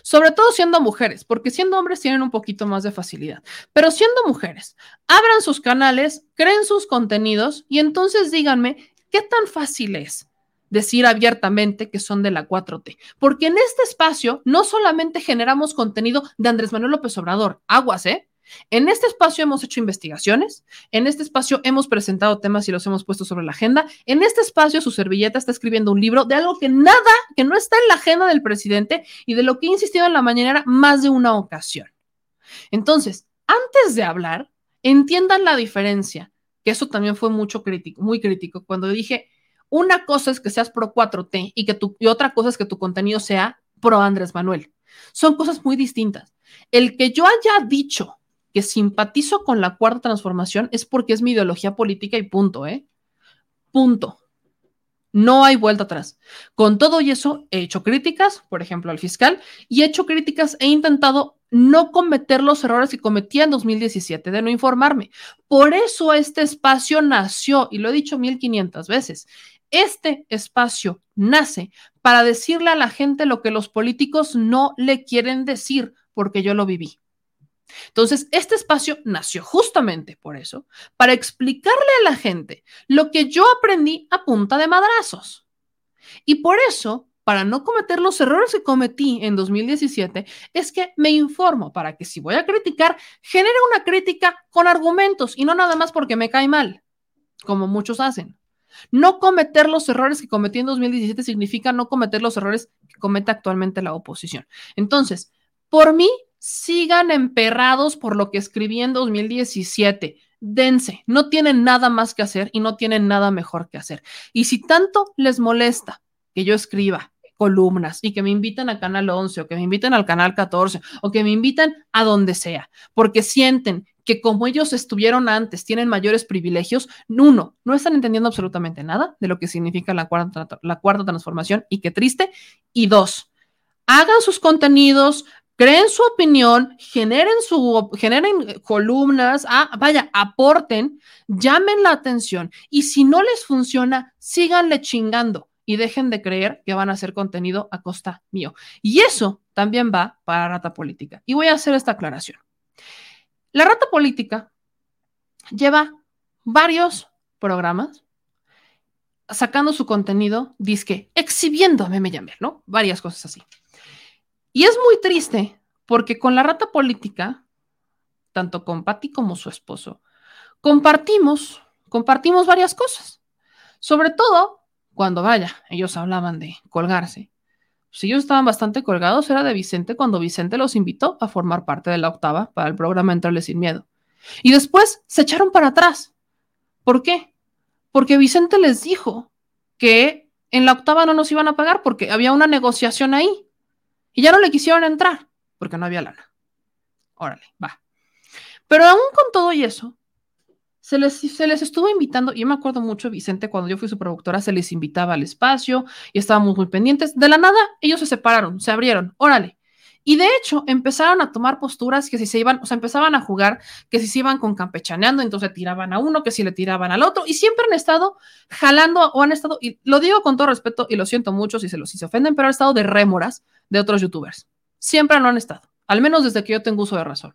Sobre todo siendo mujeres, porque siendo hombres tienen un poquito más de facilidad. Pero siendo mujeres, abran sus canales, creen sus contenidos y entonces díganme qué tan fácil es decir abiertamente que son de la 4T, porque en este espacio no solamente generamos contenido de Andrés Manuel López Obrador, aguas, ¿eh? En este espacio hemos hecho investigaciones, en este espacio hemos presentado temas y los hemos puesto sobre la agenda, en este espacio su servilleta está escribiendo un libro de algo que nada, que no está en la agenda del presidente y de lo que he insistido en la mañana más de una ocasión. Entonces, antes de hablar, entiendan la diferencia, que eso también fue mucho crítico, muy crítico, cuando dije, una cosa es que seas pro 4T y, que tu, y otra cosa es que tu contenido sea pro Andrés Manuel. Son cosas muy distintas. El que yo haya dicho que simpatizo con la cuarta transformación es porque es mi ideología política y punto, ¿eh? Punto. No hay vuelta atrás. Con todo y eso, he hecho críticas, por ejemplo, al fiscal, y he hecho críticas, he intentado no cometer los errores que cometí en 2017, de no informarme. Por eso este espacio nació, y lo he dicho 1500 veces, este espacio nace para decirle a la gente lo que los políticos no le quieren decir, porque yo lo viví. Entonces, este espacio nació justamente por eso, para explicarle a la gente lo que yo aprendí a punta de madrazos. Y por eso, para no cometer los errores que cometí en 2017, es que me informo para que si voy a criticar, genere una crítica con argumentos y no nada más porque me cae mal, como muchos hacen. No cometer los errores que cometí en 2017 significa no cometer los errores que comete actualmente la oposición. Entonces, por mí, sigan emperrados por lo que escribí en 2017. Dense, no tienen nada más que hacer y no tienen nada mejor que hacer. Y si tanto les molesta que yo escriba columnas y que me inviten a Canal 11 o que me inviten al Canal 14 o que me inviten a donde sea, porque sienten que como ellos estuvieron antes, tienen mayores privilegios, uno, no están entendiendo absolutamente nada de lo que significa la cuarta, transformación y qué triste, y dos, hagan sus contenidos, creen su opinión, generen, su, generen columnas, ah, vaya, aporten, llamen la atención y si no les funciona, síganle chingando y dejen de creer que van a hacer contenido a costa mío. Y eso también va para Rata Política. Y voy a hacer esta aclaración. La rata política lleva varios programas sacando su contenido, disque, exhibiendo a Meme ¿no? Varias cosas así. Y es muy triste porque con la rata política, tanto con Patty como su esposo, compartimos, compartimos varias cosas. Sobre todo cuando vaya, ellos hablaban de colgarse. Si ellos estaban bastante colgados, era de Vicente cuando Vicente los invitó a formar parte de la octava para el programa Entrarle sin miedo. Y después se echaron para atrás. ¿Por qué? Porque Vicente les dijo que en la octava no nos iban a pagar porque había una negociación ahí. Y ya no le quisieron entrar porque no había lana. Órale, va. Pero aún con todo y eso, se les, se les estuvo invitando, y yo me acuerdo mucho, Vicente, cuando yo fui su productora, se les invitaba al espacio y estábamos muy pendientes. De la nada, ellos se separaron, se abrieron, órale. Y de hecho, empezaron a tomar posturas que si se iban, o sea, empezaban a jugar, que si se iban con campechaneando, entonces tiraban a uno, que si le tiraban al otro, y siempre han estado jalando o han estado, y lo digo con todo respeto y lo siento mucho si se los si se ofenden, pero han estado de rémoras de otros youtubers. Siempre lo han estado, al menos desde que yo tengo uso de razón.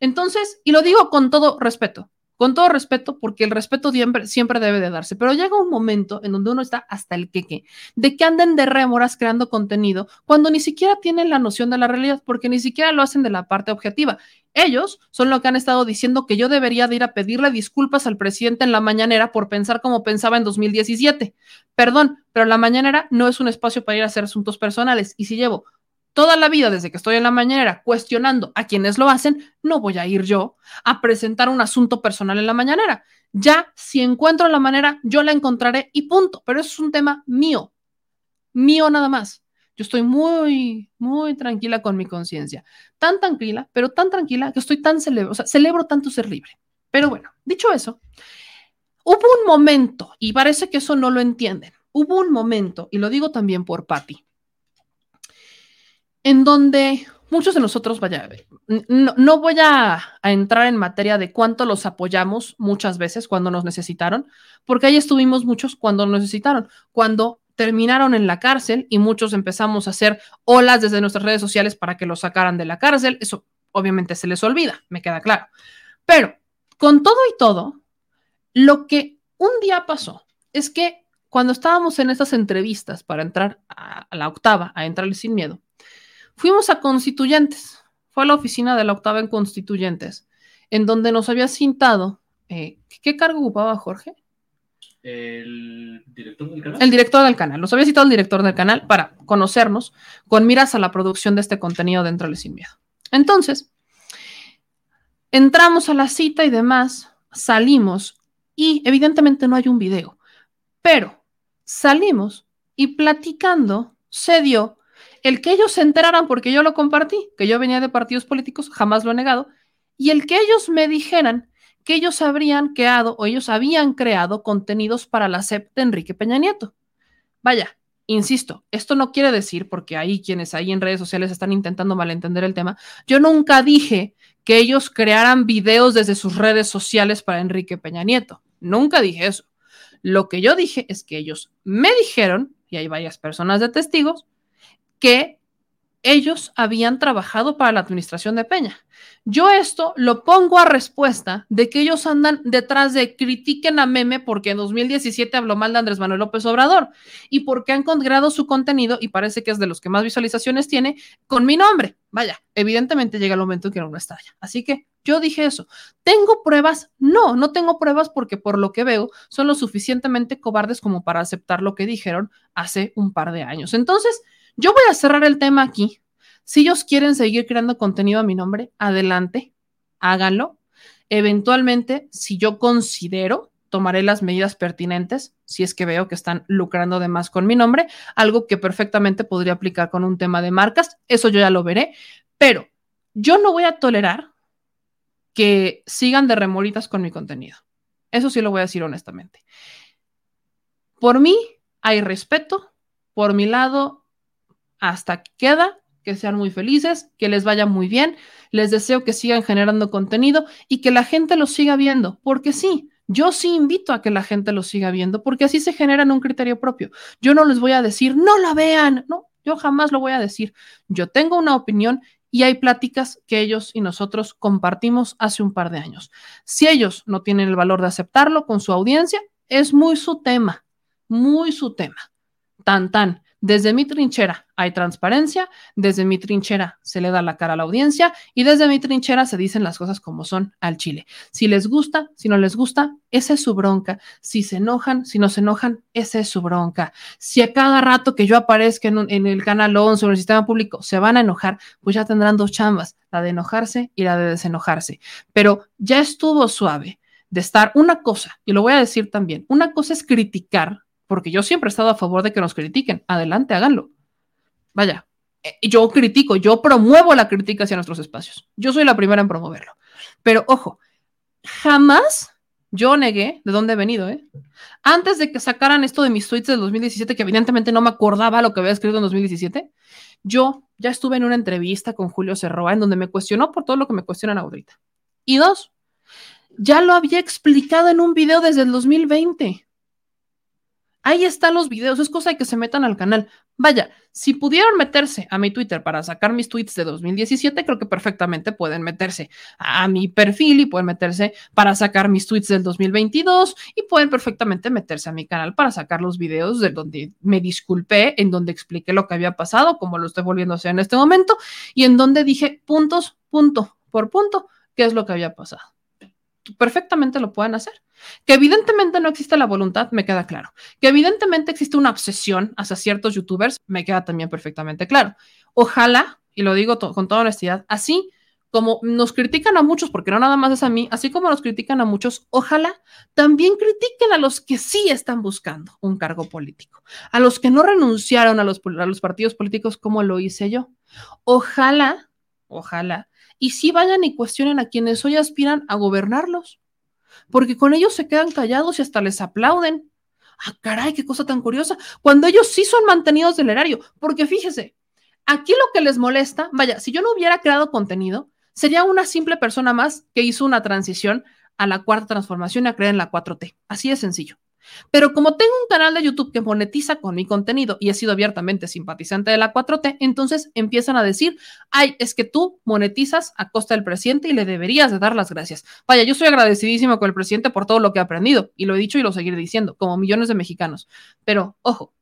Entonces, y lo digo con todo respeto, con todo respeto, porque el respeto siempre, debe de darse, pero llega un momento en donde uno está hasta el queque, de que anden de rémoras creando contenido cuando ni siquiera tienen la noción de la realidad, porque ni siquiera lo hacen de la parte objetiva. Ellos son lo que han estado diciendo que yo debería de ir a pedirle disculpas al presidente en la mañanera por pensar como pensaba en 2017. Perdón, pero la mañanera no es un espacio para ir a hacer asuntos personales, y si llevo toda la vida desde que estoy en la mañanera cuestionando a quienes lo hacen, no voy a ir yo a presentar un asunto personal en la mañanera. Ya, si encuentro la manera, yo la encontraré y punto. Pero eso es un tema mío, mío nada más. Yo estoy muy, muy tranquila con mi conciencia. Tan tranquila, pero tan tranquila que estoy tan celebro, o sea, celebro tanto ser libre. Pero bueno, dicho eso, hubo un momento, y parece que eso no lo entienden, hubo un momento, y lo digo también por Patti, en donde muchos de nosotros, vaya, no, voy a, entrar en materia de cuánto los apoyamos muchas veces cuando nos necesitaron, porque ahí estuvimos muchos cuando nos necesitaron, cuando terminaron en la cárcel y muchos empezamos a hacer olas desde nuestras redes sociales para que los sacaran de la cárcel, eso obviamente se les olvida, me queda claro. Pero con todo y todo, lo que un día pasó es que cuando estábamos en estas entrevistas para entrar a, la octava, a entrarle sin miedo, Fuimos a Constituyentes, fue a la oficina de la octava en Constituyentes, en donde nos había cintado. Eh, ¿Qué cargo ocupaba Jorge? El director del canal. El director del canal. Nos había citado el director del canal para conocernos con miras a la producción de este contenido dentro de Sin Miedo. Entonces, entramos a la cita y demás, salimos y evidentemente no hay un video, pero salimos y platicando se dio el que ellos se enteraran porque yo lo compartí, que yo venía de partidos políticos, jamás lo he negado, y el que ellos me dijeran que ellos habrían creado o ellos habían creado contenidos para la CEP de Enrique Peña Nieto. Vaya, insisto, esto no quiere decir, porque hay quienes ahí en redes sociales están intentando malentender el tema, yo nunca dije que ellos crearan videos desde sus redes sociales para Enrique Peña Nieto. Nunca dije eso. Lo que yo dije es que ellos me dijeron, y hay varias personas de testigos, que ellos habían trabajado para la administración de Peña. Yo esto lo pongo a respuesta de que ellos andan detrás de critiquen a Meme porque en 2017 habló mal de Andrés Manuel López Obrador y porque han creado su contenido y parece que es de los que más visualizaciones tiene con mi nombre. Vaya, evidentemente llega el momento en que no estalla. Así que yo dije eso. ¿Tengo pruebas? No, no tengo pruebas porque por lo que veo son lo suficientemente cobardes como para aceptar lo que dijeron hace un par de años. Entonces, yo voy a cerrar el tema aquí. Si ellos quieren seguir creando contenido a mi nombre, adelante, háganlo. Eventualmente, si yo considero, tomaré las medidas pertinentes si es que veo que están lucrando de más con mi nombre, algo que perfectamente podría aplicar con un tema de marcas, eso yo ya lo veré, pero yo no voy a tolerar que sigan de remolitas con mi contenido. Eso sí lo voy a decir honestamente. Por mí hay respeto, por mi lado hasta que queda, que sean muy felices, que les vaya muy bien, les deseo que sigan generando contenido y que la gente lo siga viendo, porque sí, yo sí invito a que la gente lo siga viendo, porque así se generan un criterio propio. Yo no les voy a decir, no la vean, no, yo jamás lo voy a decir. Yo tengo una opinión y hay pláticas que ellos y nosotros compartimos hace un par de años. Si ellos no tienen el valor de aceptarlo con su audiencia, es muy su tema, muy su tema. Tan tan. Desde mi trinchera hay transparencia, desde mi trinchera se le da la cara a la audiencia y desde mi trinchera se dicen las cosas como son al Chile. Si les gusta, si no les gusta, esa es su bronca. Si se enojan, si no se enojan, esa es su bronca. Si a cada rato que yo aparezca en, en el canal 11 o en el sistema público se van a enojar, pues ya tendrán dos chambas, la de enojarse y la de desenojarse. Pero ya estuvo suave de estar una cosa, y lo voy a decir también, una cosa es criticar porque yo siempre he estado a favor de que nos critiquen. Adelante, háganlo. Vaya, eh, yo critico, yo promuevo la crítica hacia nuestros espacios. Yo soy la primera en promoverlo. Pero ojo, jamás yo negué de dónde he venido, ¿eh? Antes de que sacaran esto de mis tweets del 2017, que evidentemente no me acordaba lo que había escrito en 2017, yo ya estuve en una entrevista con Julio Cerroa en donde me cuestionó por todo lo que me cuestionan ahorita. Y dos, ya lo había explicado en un video desde el 2020. Ahí están los videos, es cosa de que se metan al canal. Vaya, si pudieron meterse a mi Twitter para sacar mis tweets de 2017, creo que perfectamente pueden meterse a mi perfil y pueden meterse para sacar mis tweets del 2022 y pueden perfectamente meterse a mi canal para sacar los videos de donde me disculpé, en donde expliqué lo que había pasado, como lo estoy volviendo a hacer en este momento, y en donde dije puntos, punto por punto, qué es lo que había pasado. Perfectamente lo pueden hacer. Que evidentemente no existe la voluntad, me queda claro. Que evidentemente existe una obsesión hacia ciertos youtubers, me queda también perfectamente claro. Ojalá, y lo digo con toda honestidad, así como nos critican a muchos, porque no nada más es a mí, así como nos critican a muchos, ojalá también critiquen a los que sí están buscando un cargo político, a los que no renunciaron a los, a los partidos políticos como lo hice yo. Ojalá, ojalá, y sí vayan y cuestionen a quienes hoy aspiran a gobernarlos porque con ellos se quedan callados y hasta les aplauden. Ah, caray, qué cosa tan curiosa. Cuando ellos sí son mantenidos del erario, porque fíjese, aquí lo que les molesta, vaya, si yo no hubiera creado contenido, sería una simple persona más que hizo una transición a la cuarta transformación y a creer en la 4T. Así de sencillo. Pero como tengo un canal de YouTube que monetiza con mi contenido y he sido abiertamente simpatizante de la 4T, entonces empiezan a decir, ay, es que tú monetizas a costa del presidente y le deberías de dar las gracias. Vaya, yo soy agradecidísimo con el presidente por todo lo que he aprendido y lo he dicho y lo seguiré diciendo, como millones de mexicanos. Pero, ojo,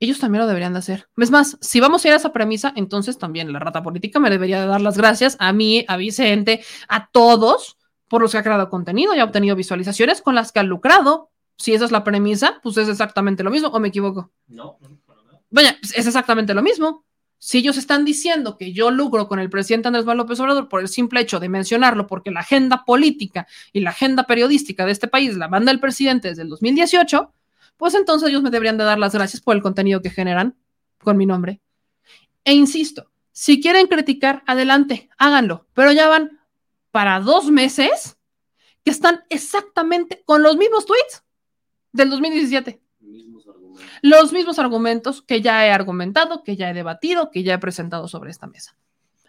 ellos también lo deberían de hacer. Es más, si vamos a ir a esa premisa, entonces también la rata política me debería de dar las gracias a mí, a Vicente, a todos por los que ha creado contenido y ha obtenido visualizaciones con las que ha lucrado. Si esa es la premisa, pues es exactamente lo mismo, ¿o me equivoco? No, no, nada. Vaya, pues es exactamente lo mismo. Si ellos están diciendo que yo lucro con el presidente Andrés Manuel López Obrador por el simple hecho de mencionarlo, porque la agenda política y la agenda periodística de este país la manda el presidente desde el 2018, pues entonces ellos me deberían de dar las gracias por el contenido que generan con mi nombre. E insisto, si quieren criticar, adelante, háganlo, pero ya van para dos meses que están exactamente con los mismos tweets del 2017. Mismos argumentos. Los mismos argumentos que ya he argumentado, que ya he debatido, que ya he presentado sobre esta mesa.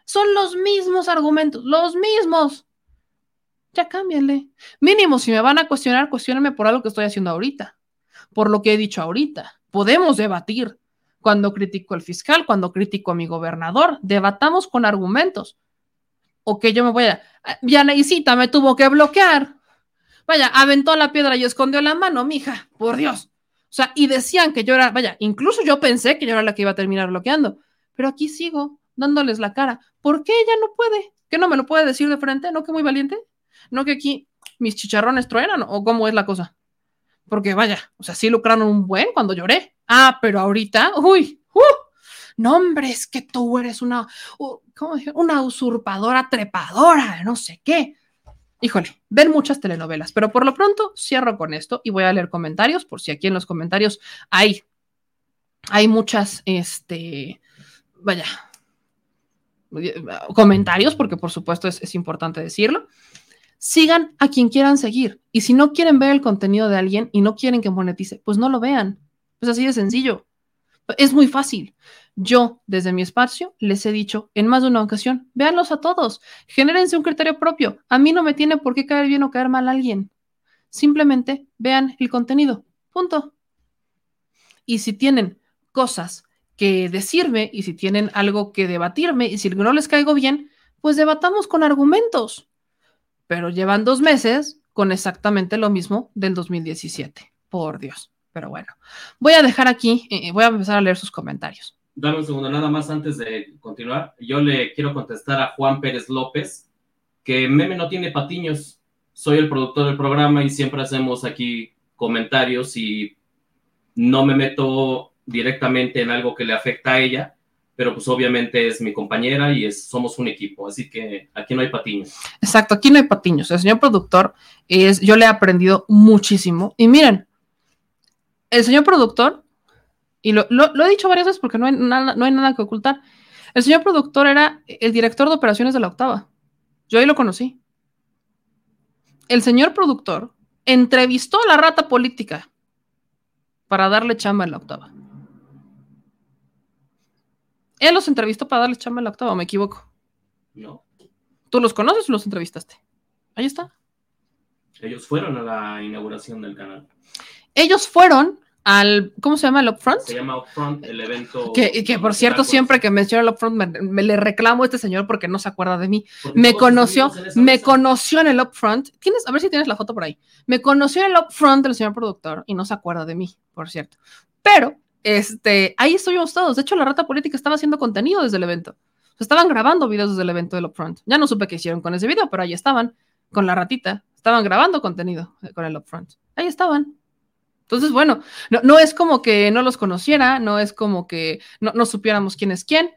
Son los mismos argumentos, los mismos. Ya cámbienle. Mínimo, si me van a cuestionar, cuestionenme por algo que estoy haciendo ahorita, por lo que he dicho ahorita. Podemos debatir. Cuando critico al fiscal, cuando critico a mi gobernador, debatamos con argumentos. O que yo me voy a. Vianaicita me tuvo que bloquear. Vaya, aventó la piedra y escondió la mano, mija, por Dios. O sea, y decían que yo era, vaya, incluso yo pensé que yo era la que iba a terminar bloqueando, pero aquí sigo dándoles la cara. ¿Por qué ella no puede? ¿Que no me lo puede decir de frente? ¿No que muy valiente? ¿No que aquí mis chicharrones truenan? ¿O cómo es la cosa? Porque vaya, o sea, sí lucraron un buen cuando lloré. Ah, pero ahorita, uy, no, que tú eres una. Una usurpadora trepadora, no sé qué. Híjole, ven muchas telenovelas, pero por lo pronto cierro con esto y voy a leer comentarios, por si aquí en los comentarios hay, hay muchas, este, vaya, comentarios, porque por supuesto es, es importante decirlo. Sigan a quien quieran seguir. Y si no quieren ver el contenido de alguien y no quieren que monetice, pues no lo vean. Es así de sencillo. Es muy fácil. Yo, desde mi espacio, les he dicho en más de una ocasión, véanlos a todos, genérense un criterio propio. A mí no me tiene por qué caer bien o caer mal alguien. Simplemente vean el contenido. Punto. Y si tienen cosas que decirme y si tienen algo que debatirme y si no les caigo bien, pues debatamos con argumentos. Pero llevan dos meses con exactamente lo mismo del 2017. Por Dios. Pero bueno, voy a dejar aquí, eh, voy a empezar a leer sus comentarios. Dame un segundo, nada más antes de continuar. Yo le quiero contestar a Juan Pérez López que Meme no tiene patiños. Soy el productor del programa y siempre hacemos aquí comentarios y no me meto directamente en algo que le afecta a ella, pero pues obviamente es mi compañera y es, somos un equipo, así que aquí no hay patiños. Exacto, aquí no hay patiños. El señor productor es, yo le he aprendido muchísimo. Y miren, el señor productor, y lo, lo- lo he dicho varias veces porque no hay, nada, no hay nada que ocultar, el señor productor era el director de operaciones de la octava. Yo ahí lo conocí. El señor productor entrevistó a la rata política para darle chamba en la octava. Él los entrevistó para darle chamba en la octava, ¿o me equivoco. ¿no? ¿Tú los conoces o los entrevistaste? Ahí está. Ellos fueron a la inauguración del canal. Ellos fueron al, ¿cómo se llama? El Upfront. Se llama Upfront, el evento. Que, que por cierto, siempre que menciono el Upfront me, me le reclamo a este señor porque no se acuerda de mí. Porque Me conoció, me mesa. conoció en el Upfront. Tienes, a ver si tienes la foto por ahí. Me conoció en el Upfront del señor productor y no se acuerda de mí, por cierto. Pero, este, ahí estuvimos todos. De hecho, la rata política estaba haciendo contenido desde el evento. Estaban grabando videos desde el evento del Upfront. Ya no supe qué hicieron con ese video, pero ahí estaban, con la ratita. Estaban grabando contenido eh, con el Upfront. Ahí estaban. Entonces, bueno, no, no es como que no los conociera, no es como que no, supiéramos quién es quién.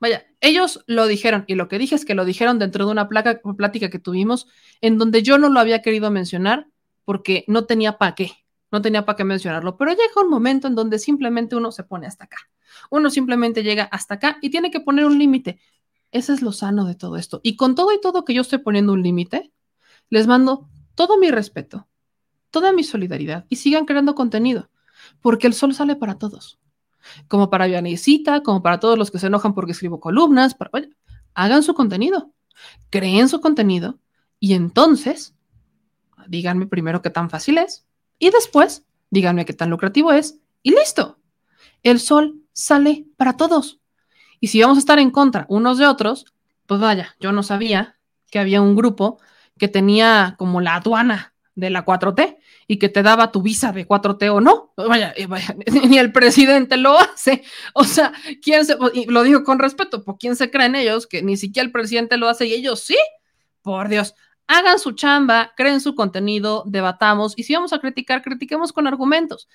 Vaya, ellos lo dijeron, y lo que dije es que lo dijeron dentro de una placa, plática que tuvimos, en donde yo no lo había querido mencionar porque no tenía para qué, no tenía para qué mencionarlo, pero llega un momento en donde simplemente uno se pone hasta acá. Uno simplemente llega hasta acá y tiene que poner un límite. Ese es lo sano de todo esto. Y con todo y todo que yo estoy poniendo un límite, les mando todo mi respeto, toda mi solidaridad y sigan creando contenido, porque el sol sale para todos. Como para Vianecita, como para todos los que se enojan porque escribo columnas, para- oye, hagan su contenido, creen su contenido y entonces díganme primero qué tan fácil es y después díganme qué tan lucrativo es y listo. El sol sale para todos. Y si vamos a estar en contra unos de otros, pues vaya, yo no sabía que había un grupo que tenía como la aduana de la 4T y que te daba tu visa de 4T o no. Vaya, eh, vaya, ni el presidente lo hace. O sea, ¿quién se, y lo digo con respeto, ¿por quién se creen ellos que ni siquiera el presidente lo hace y ellos sí? Por Dios, hagan su chamba, creen su contenido, debatamos y si vamos a criticar, critiquemos con argumentos.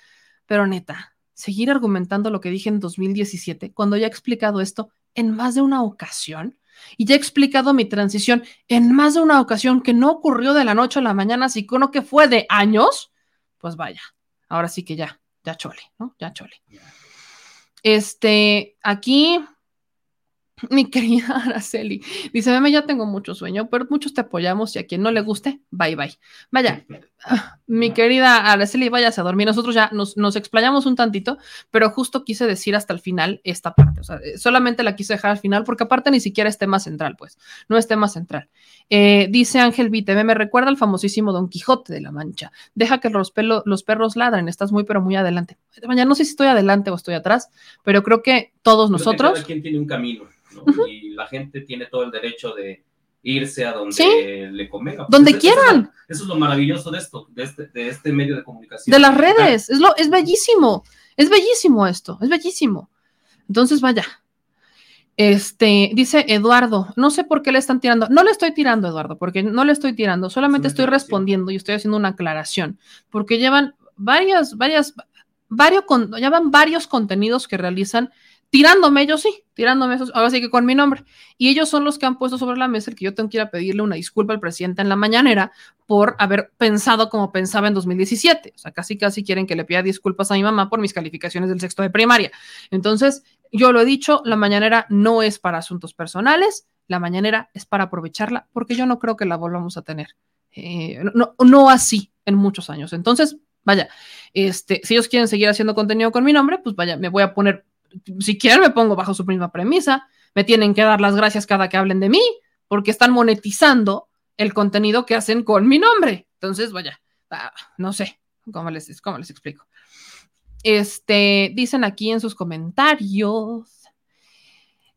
Pero neta, seguir argumentando lo que dije en 2017, cuando ya he explicado esto en más de una ocasión y ya he explicado mi transición en más de una ocasión que no ocurrió de la noche a la mañana, sino que fue de años, pues vaya, ahora sí que ya, ya chole, ¿no? Ya chole. Este, aquí, mi querida Araceli, dice, meme, ya tengo mucho sueño, pero muchos te apoyamos y a quien no le guste, bye bye. Vaya, ah, mi querida Araceli, váyase a dormir. Nosotros ya nos, nos explayamos un tantito, pero justo quise decir hasta el final esta parte. O sea, eh, solamente la quise dejar al final porque aparte ni siquiera es tema central, pues. No es tema central. Eh, dice Ángel Viteme, me recuerda al famosísimo Don Quijote de la Mancha. Deja que los, pelo- los perros ladren, estás muy, pero muy adelante. Vaya, no sé si estoy adelante o estoy atrás, pero creo que todos Creo que nosotros. Cada quien tiene un camino, ¿no? Y la gente tiene todo el derecho de irse a donde Sí. le convenga. Donde Eso- eso es lo- quieran. Eso es lo maravilloso de esto, de este, de este medio de comunicación. de las redes. Es, lo, es bellísimo. Es bellísimo esto. Es bellísimo. Entonces, vaya. Este, dice Eduardo, no sé por qué le están tirando. No le estoy tirando, Eduardo, porque no le estoy tirando. Solamente Es estoy respondiendo y estoy haciendo una aclaración. Porque llevan varias, varias, varios, con, llevan varios contenidos que realizan tirándome, ellos sí, tirándome, esos, ahora sí que con mi nombre. Y ellos son los que han puesto sobre la mesa el que yo tengo que ir a pedirle una disculpa al presidente en la mañanera por haber pensado como pensaba en 2017. O sea, casi casi quieren que le pida disculpas a mi mamá por mis calificaciones del sexto de primaria. Entonces, yo lo he dicho, la mañanera no es para asuntos personales, la mañanera es para aprovecharla, porque yo no creo que la volvamos a tener. Eh, no, no así en muchos años. Entonces, vaya, este, si ellos quieren seguir haciendo contenido con mi nombre, pues vaya, me voy a poner, si quieren me pongo bajo su misma premisa, me tienen que dar las gracias cada que hablen de mí, porque están monetizando el contenido que hacen con mi nombre. Entonces, vaya, ah, no sé cómo les, cómo les explico. Este, dicen aquí en sus comentarios.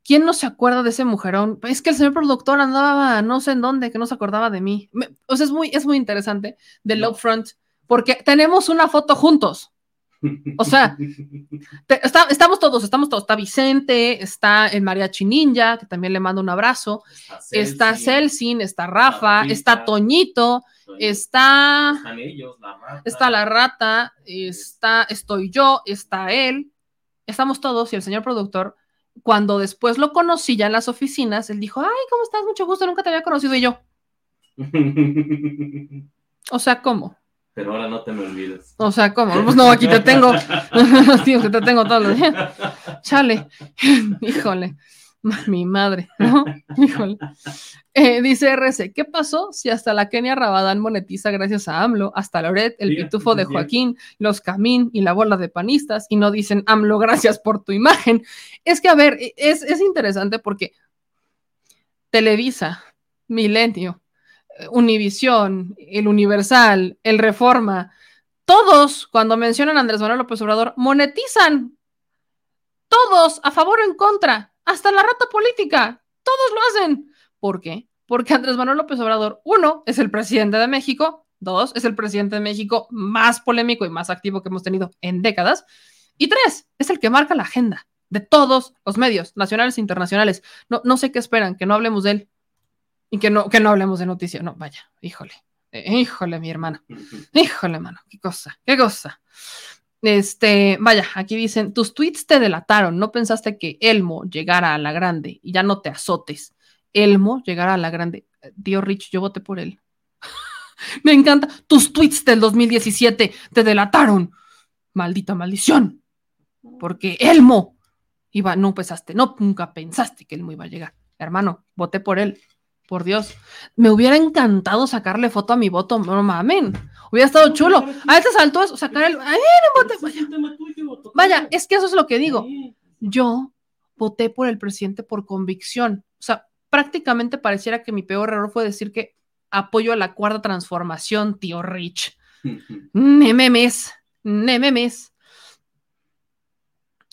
¿Quién no se acuerda de ese mujerón? Es que el señor productor andaba no sé en dónde, que no se acordaba de mí. Me- o sea, es muy, es muy interesante del No. Love Front, porque tenemos una foto juntos. O sea, te- está- estamos todos, estamos todos. Está Vicente, está el Mariachi Ninja, que también le mando un abrazo. Está Celsin, está Rafa, Rafita. está Toñito, está, Están ellos, la rata. está la rata, está, estoy yo, está él. Estamos todos y el señor productor, cuando después lo conocí ya en las oficinas, él dijo, ay, ¿cómo estás? Mucho gusto, nunca te había conocido y yo. O sea, ¿cómo? Pero ahora no te me olvides. O sea, ¿cómo? Pues no, aquí te tengo. Tío, que te tengo todos los días. Chale. Híjole. Mi madre, ¿no? Híjole. Eh, dice RC, ¿qué pasó si hasta la Kenia Rabadán monetiza gracias a AMLO, hasta Loret, el Sí, pitufo sí, de sí. Joaquín, los Camín y la bola de panistas y no dicen AMLO, gracias por tu imagen? Es que, a ver, es, es interesante porque Televisa, Milenio, Univisión, el Universal, el Reforma, todos cuando mencionan a Andrés Manuel López Obrador monetizan. Todos a favor o en contra, hasta la rata política, todos lo hacen. ¿Por qué? Porque Andrés Manuel López Obrador, uno, es el presidente de México, dos, es el presidente de México más polémico y más activo que hemos tenido en décadas, y tres, es el que marca la agenda de todos los medios, nacionales e internacionales. No, no sé qué esperan, que no hablemos de él y que no, que no hablemos de noticia. No, vaya, híjole, eh, híjole, mi hermano, híjole, mano, qué cosa, qué cosa. Este, vaya, aquí dicen, tus tweets te delataron, no pensaste que Elmo llegara a la grande y ya no te azotes. Elmo llegara a la grande. Tío Rich, yo voté por él. Me encanta. Tus tweets del 2017 te delataron. Maldita maldición. Porque Elmo iba, no pensaste, no, nunca pensaste que Elmo iba a llegar. Hermano, voté por él. Por Dios. Me hubiera encantado sacarle foto a mi voto, no mamen. Hubiera estado chulo. A estas alturas, sacar el. Ay, no voté. Tocayo. Vaya, es que eso es lo que digo yo voté por el presidente por convicción. O sea, prácticamente pareciera que mi peor error fue decir que apoyo a la cuarta transformación, tío Rich. Nememes, nememes.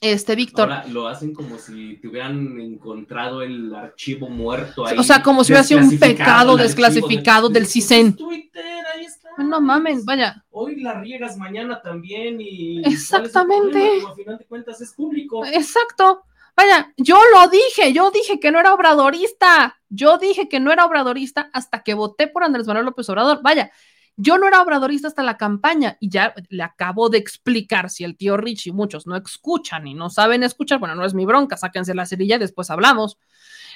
Este, Víctor. Ahora lo hacen como si te hubieran encontrado el archivo muerto ahí. O sea, como si hubiera sido un pecado desclasificado del Pues, CISEN. es Twitter, ahí está. No mamen, vaya. Hoy la riegas mañana también y Exactamente. a final de cuentas es público. Exacto. Vaya, yo lo dije, yo dije que no era obradorista. Yo dije que no era obradorista hasta que voté por Andrés Manuel López Obrador. Vaya, yo no era obradorista hasta la campaña y ya le acabo de explicar si el tío Rich y muchos no escuchan y no saben escuchar, bueno, no es mi bronca, sáquense la cerilla después hablamos.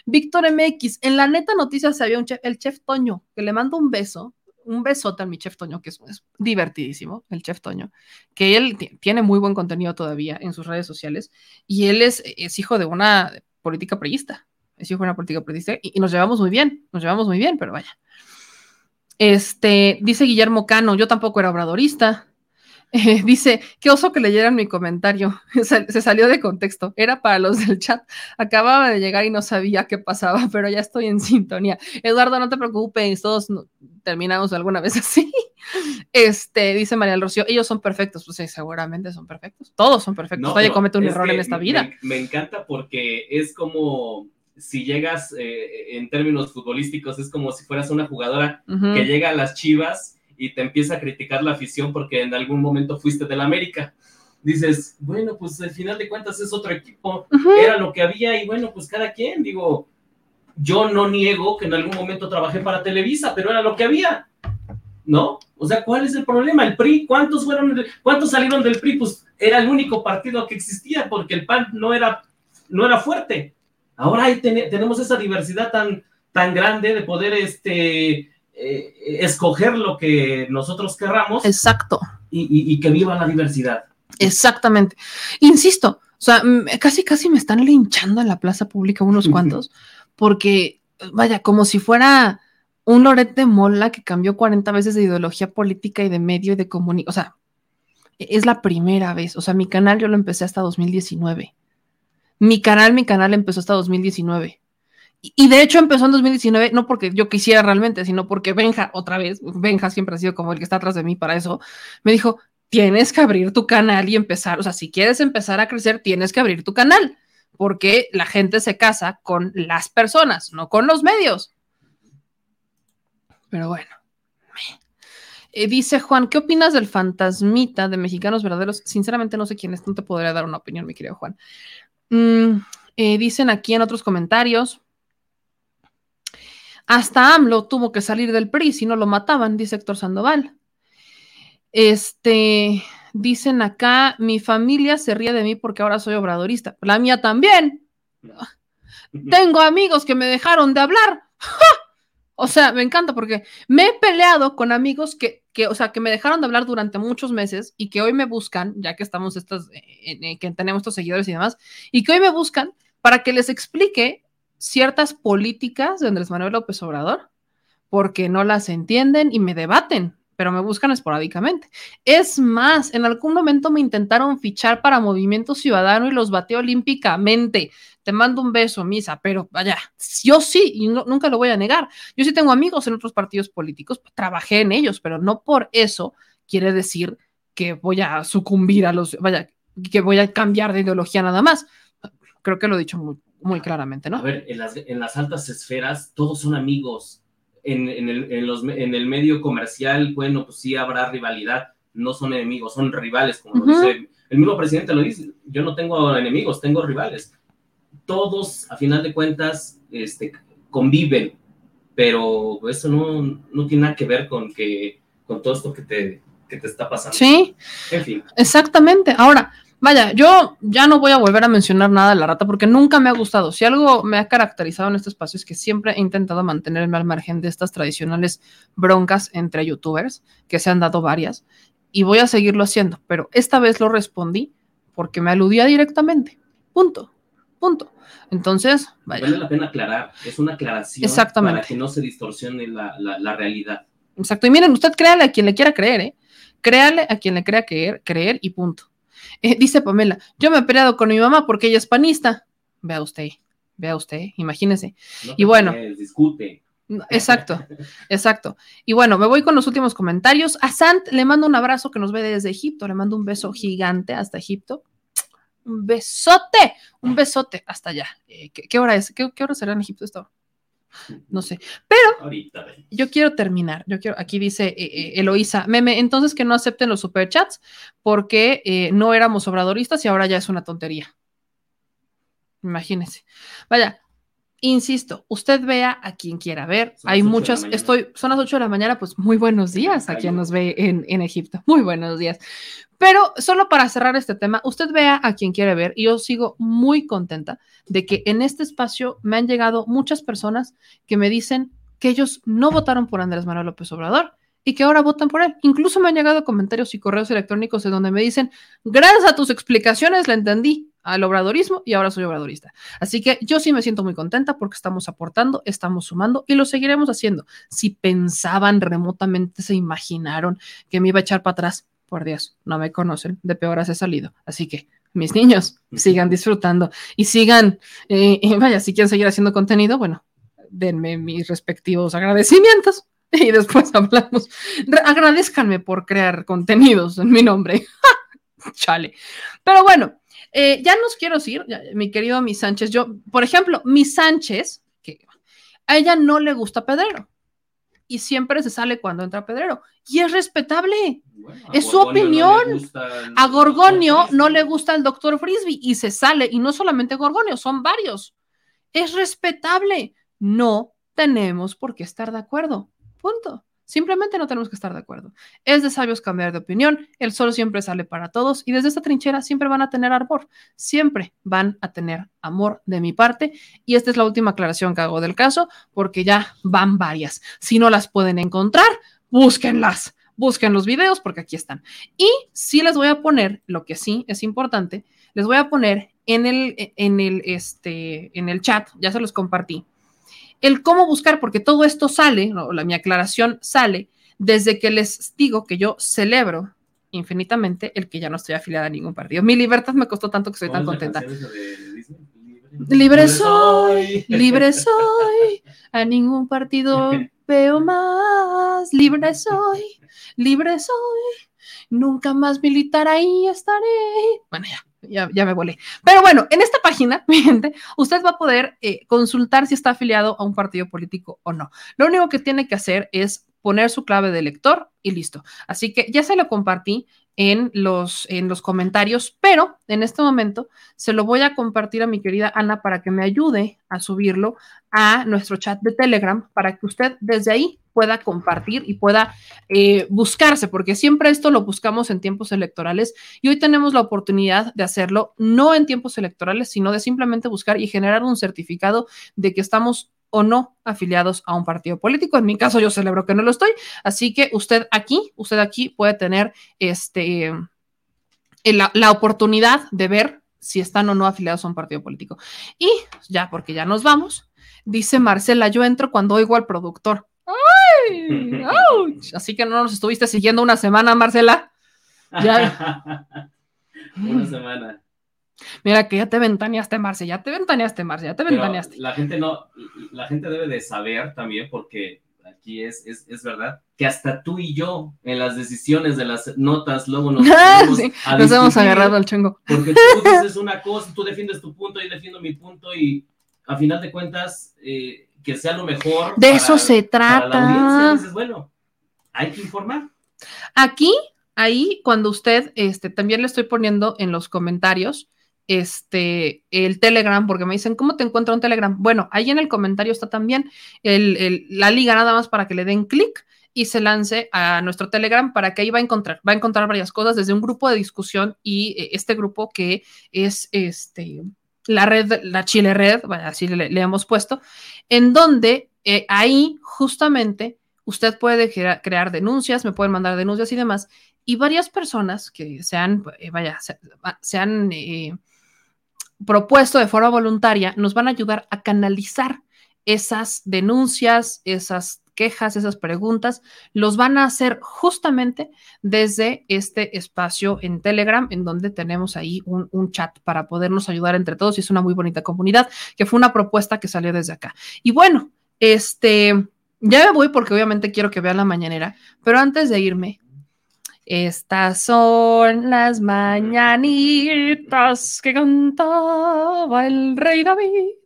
Víctor MX, en la neta noticias había un chef, el chef Toño, que le mando un beso, un besote a mi chef Toño, que es, es divertidísimo, el chef Toño, que él ti- tiene muy buen contenido todavía en sus redes sociales y él es, es hijo de una política priista, es hijo de una política priista y, y nos llevamos muy bien, nos llevamos muy bien, pero vaya. Este, dice Guillermo Cano, yo tampoco era obradorista. Eh, dice, qué oso que leyeran mi comentario. Se salió de contexto. Era para los del chat. Acababa de llegar y no sabía qué pasaba, pero ya estoy en sintonía. Eduardo, no te preocupes, todos no- terminamos alguna vez así. Este, dice María del Rocío, ellos son perfectos. Pues sí, seguramente son perfectos. Todos son perfectos. No, Nadie pero comete un error en esta me- vida. Me, encanta porque es como si llegas eh, en términos futbolísticos, es como si fueras una jugadora que llega a las Chivas y te empieza a criticar la afición porque en algún momento fuiste del América. Dices, bueno, pues al final de cuentas es otro equipo, era lo que había y bueno, pues cada quien, digo, yo no niego que en algún momento trabajé para Televisa, pero era lo que había, ¿no? O sea, ¿cuál es el problema? El PRI, ¿cuántos fueron, cuántos salieron del PRI? Pues era el único partido que existía porque el PAN no era, no era fuerte. Ahora ahí ten- tenemos esa diversidad tan, tan grande de poder este, eh, escoger lo que nosotros querramos Exacto. y, y- y que viva la diversidad. Exactamente. Insisto, o sea, casi casi me están linchando en la plaza pública unos cuantos, porque, vaya, como si fuera un Loret de Mola que cambió 40 veces de ideología política y de medio y de comunicación. O sea, e- es la primera vez. O sea, mi canal yo lo empecé hasta 2019. Mi canal, mi canal empezó hasta 2019. Y, y de hecho empezó en 2019, no porque yo quisiera realmente, sino porque Benja, otra vez, Benja siempre ha sido como el que está atrás de mí para eso, me dijo, tienes que abrir tu canal y empezar, o sea, si quieres empezar a crecer, tienes que abrir tu canal, porque la gente se casa con las personas, no con los medios. Pero bueno. Eh, dice Juan, ¿qué opinas del fantasmita de Mexicanos Verdaderos? Sinceramente no sé quién es, no te podría dar una opinión, mi querido Juan. Mm, eh, dicen aquí en otros comentarios. Hasta AMLO tuvo que salir del PRI si no lo mataban, dice Héctor Sandoval. Este, dicen acá, mi familia se ríe de mí porque ahora soy obradorista. La mía también. Tengo amigos que me dejaron de hablar. O sea, me encanta porque me he peleado con amigos que, que, o sea, que me dejaron de hablar durante muchos meses y que hoy me buscan, ya que estamos estos, eh, que tenemos estos seguidores y demás, y que hoy me buscan para que les explique ciertas políticas de Andrés Manuel López Obrador, porque no las entienden y me debaten pero me buscan esporádicamente. Es más, en algún momento me intentaron fichar para Movimiento Ciudadano y los bateé olímpicamente. Te mando un beso, Misa, pero vaya, yo sí, y nunca lo voy a negar. Yo sí tengo amigos en otros partidos políticos, trabajé en ellos, pero no por eso quiere decir que voy a sucumbir a los, vaya, que voy a cambiar de ideología nada más. Creo que lo he dicho muy, muy claramente, ¿no? A ver, en las, en las altas esferas todos son amigos en, el, en, los, en el medio comercial, bueno, pues sí habrá rivalidad, no son enemigos, son rivales, como lo dice el mismo presidente lo dice, yo no tengo enemigos, tengo rivales. Todos, a final de cuentas, este, conviven, pero eso no, no tiene nada que ver con, que, con todo esto que te, que te está pasando. Sí, en fin. Exactamente. Ahora, Vaya, yo ya no voy a volver a mencionar nada de la rata porque nunca me ha gustado. Si algo me ha caracterizado en este espacio es que siempre he intentado mantenerme al margen de estas tradicionales broncas entre youtubers, que se han dado varias, y voy a seguirlo haciendo, pero esta vez lo respondí porque me aludía directamente. Punto. Punto. Entonces, vaya. Vale la pena aclarar, es una aclaración Exactamente. para que no se distorsione la, la, realidad. Exacto. Y miren, usted créale a quien le quiera creer, ¿eh? Créale a quien le crea creer, creer y punto. Eh, dice Pamela, yo me he peleado con mi mamá porque ella es panista. Vea usted, vea usted, imagínese. y bueno. discute. Exacto, exacto. Y bueno, me voy con los últimos comentarios. A Sant le mando un abrazo que nos ve desde Egipto, le mando un beso gigante hasta Egipto. Un besote, un besote hasta allá. Eh, ¿qué, hora es? ¿Qué, hora será en Egipto esto? No sé. Pero yo quiero terminar. Yo quiero, aquí dice eh, eh, Eloísa, meme, entonces que no acepten los superchats porque eh, no éramos obradoristas y ahora ya es una tontería. Imagínense. Vaya, insisto, usted vea a quien quiera ver. Hay muchas, estoy, son las 8 de la mañana, pues muy buenos días a quien nos ve en, en Egipto. Muy buenos días. Pero solo para cerrar este tema, usted vea a quien quiere ver y yo sigo muy contenta de que en este espacio me han llegado muchas personas que me dicen que ellos no votaron por Andrés Manuel López Obrador y que ahora votan por él. Incluso me han llegado comentarios y correos electrónicos en donde me dicen, gracias a tus explicaciones la entendí al obradorismo y ahora soy obradorista. Así que yo sí me siento muy contenta porque estamos aportando, estamos sumando y lo seguiremos haciendo. Si pensaban remotamente, se imaginaron que me iba a echar para atrás, por Dios, no me conocen, de peor he salido. Así que, mis niños, sigan disfrutando y sigan, eh, vaya, si quieren seguir haciendo contenido, bueno, denme mis respectivos agradecimientos y después hablamos. agradezcanme por crear contenidos en mi nombre. Chale. Pero bueno, eh, ya nos quiero decir, mi querido Mi Sánchez, yo, por ejemplo, Mi Sánchez, que a ella no le gusta Pedrero y siempre se sale cuando entra Pedrero. Y es respetable. es su opinión. a Gorgonio no le gusta el doctor Frisbee y se sale. Y no solamente Gorgonio, son varios. Es respetable. No tenemos por qué estar de acuerdo. Punto. Simplemente no tenemos que estar de acuerdo. Es de sabios cambiar de opinión, el sol siempre sale para todos y desde esta trinchera siempre van a tener arbor, siempre van a tener amor de mi parte y esta es la última aclaración que hago del caso porque ya van varias. Si no las pueden encontrar, búsquenlas, busquen los videos porque aquí están. Y sí les voy a poner, lo que sí es importante, les voy a poner en el, en el, este, en el chat, ya se los compartí el cómo buscar, porque todo esto sale, la, mi aclaración sale desde que les digo que yo celebro infinitamente el que ya no estoy afiliada a ningún partido. Mi libertad me costó tanto que estoy tan contenta. Libre soy, libre soy, a ningún partido veo más. Libre soy, libre soy, nunca más militar ahí estaré. Bueno, ya, ya, ya me volé. Pero bueno, en esta página, mi gente, usted va a poder eh, consultar si está afiliado a un partido político o no. Lo único que tiene que hacer es poner su clave de lector y listo. Así que ya se lo compartí en los, en los comentarios, pero en este momento se lo voy a compartir a mi querida Ana para que me ayude a subirlo a nuestro chat de Telegram para que usted desde ahí pueda compartir y pueda eh, buscarse, porque siempre esto lo buscamos en tiempos electorales y hoy tenemos la oportunidad de hacerlo no en tiempos electorales, sino de simplemente buscar y generar un certificado de que estamos o no afiliados a un partido político. En mi caso, yo celebro que no lo estoy. Así que usted aquí, usted aquí puede tener este, la, la oportunidad de ver si están o no afiliados a un partido político. Y ya, porque ya nos vamos, dice Marcela, yo entro cuando oigo al productor. ¡Ay! ¡Auch! Así que no nos estuviste siguiendo una semana, Marcela. Ya. Una semana. Mira que ya te ventaneaste, Marce, ya te ventaneaste, Marce, ya te Pero ventaneaste. la gente no, la gente debe de saber también, porque aquí es, es, es verdad, que hasta tú y yo en las decisiones de las notas luego nos, ponemos Sí, a nos hemos agarrado al chongo. Porque tú dices una cosa, tú defiendes tu punto, yo defiendo mi punto y a final de cuentas eh, que sea lo mejor. De para- eso se para la audiencia. trata. Dices, bueno, hay que informar. Aquí, ahí, cuando usted, este, también le estoy poniendo en los comentarios, este, el Telegram, porque me dicen, ¿cómo te encuentro un Telegram? Bueno, ahí en el comentario está también el- el- la liga, nada más para que le den clic y se lance a nuestro Telegram para que ahí va a encontrar, va a encontrar varias cosas, desde un grupo de discusión y eh, este grupo que es este, la red, la Chile Red, así le, hemos puesto, en donde eh, ahí justamente usted puede crea- crear denuncias, me pueden mandar denuncias y demás, y varias personas que se han, eh, vaya, se, se han eh, propuesto de forma voluntaria nos van a ayudar a canalizar esas denuncias, esas quejas, esas preguntas, los van a hacer justamente desde este espacio en Telegram, en donde tenemos ahí un, chat para podernos ayudar entre todos y es una muy bonita comunidad, que fue una propuesta que salió desde acá. Y bueno, este, ya me voy porque obviamente quiero que vean la mañanera, pero antes de irme, estas son las mañanitas que cantaba el rey David.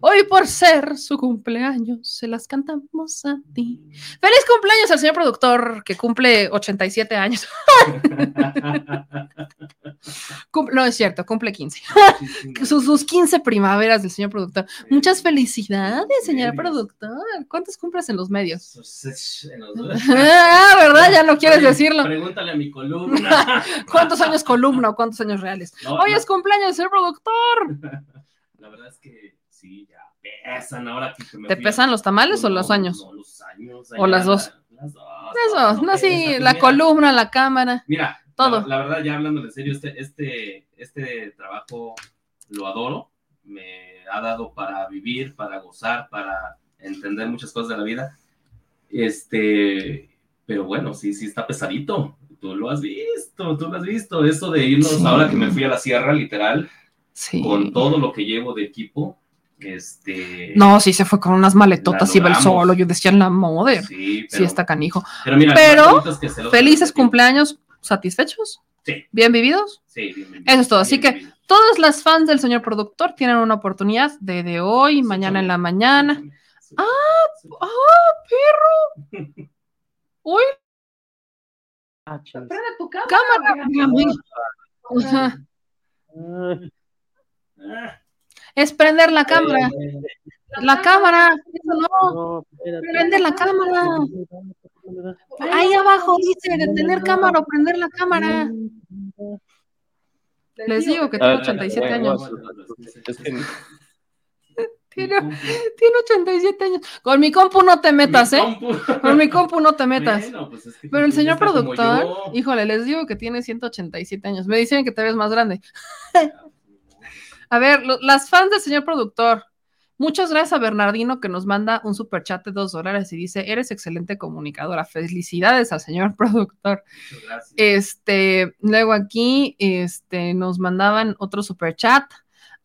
Hoy por ser su cumpleaños se las cantamos a ti. Feliz cumpleaños al señor productor que cumple 87 años. No es cierto, cumple 15. Sus, sus 15 primaveras del señor productor. Muchas felicidades, señor productor. ¿Cuántos cumples en los medios? En los- ah, ¿verdad? Ya no quieres Oye, decirlo. Pregúntale a mi columna. ¿Cuántos años columna o cuántos años reales? No, Hoy no, es cumpleaños del señor productor. La verdad es que sí, ya pesan ahora que me ¿Te a- pesan los tamales o No, los años? No, los años. ¿O las dos? Las dos. Eso, no, sí, pesa, la mira. columna, la cámara. Mira, Todo. La, la verdad, ya hablando en serio, este, este, este trabajo lo adoro. Me ha dado para vivir, para gozar, para entender muchas cosas de la vida. Este, pero bueno, sí, sí está pesadito. Tú lo has visto, tú lo has visto. Eso de irnos Sí. ahora que me fui a la sierra, literal, Sí. con todo lo que llevo de equipo. Este. No, sí se fue con unas maletotas, La iba el solo. Yo decía, la moder. Sí, Sí, está canijo. pero mira, Felices cumpleaños, satisfechos, Sí, bien vividos. sí, bien, bien, Eso es todo. Así bien, que bien. Todas las fans del señor productor tienen una oportunidad de, de hoy, mañana en la mañana. Sí. Ah, Sí. ¡Ah, perro! Uy, Ah. Prende tu cámara. Ajá. Es prender la cámara. La cámara. Eso no. Prende la cámara. Ahí abajo dice detener cámara o prender la cámara. Les digo que tiene Ah, 87 bueno, años. Tiene, tiene 87 años. Con mi compu no te metas, ¿eh? Con mi compu no te metas. Bueno, pues es que Pero el señor productor, híjole, les digo que tiene 187 años. Me dicen que te ves más grande. A ver, lo- las fans del señor productor. Muchas gracias a Bernardino que nos manda un super chat de dos dólares y dice, eres excelente comunicadora. Felicidades al señor productor. Gracias. Este, luego aquí, este, nos mandaban otro super chat.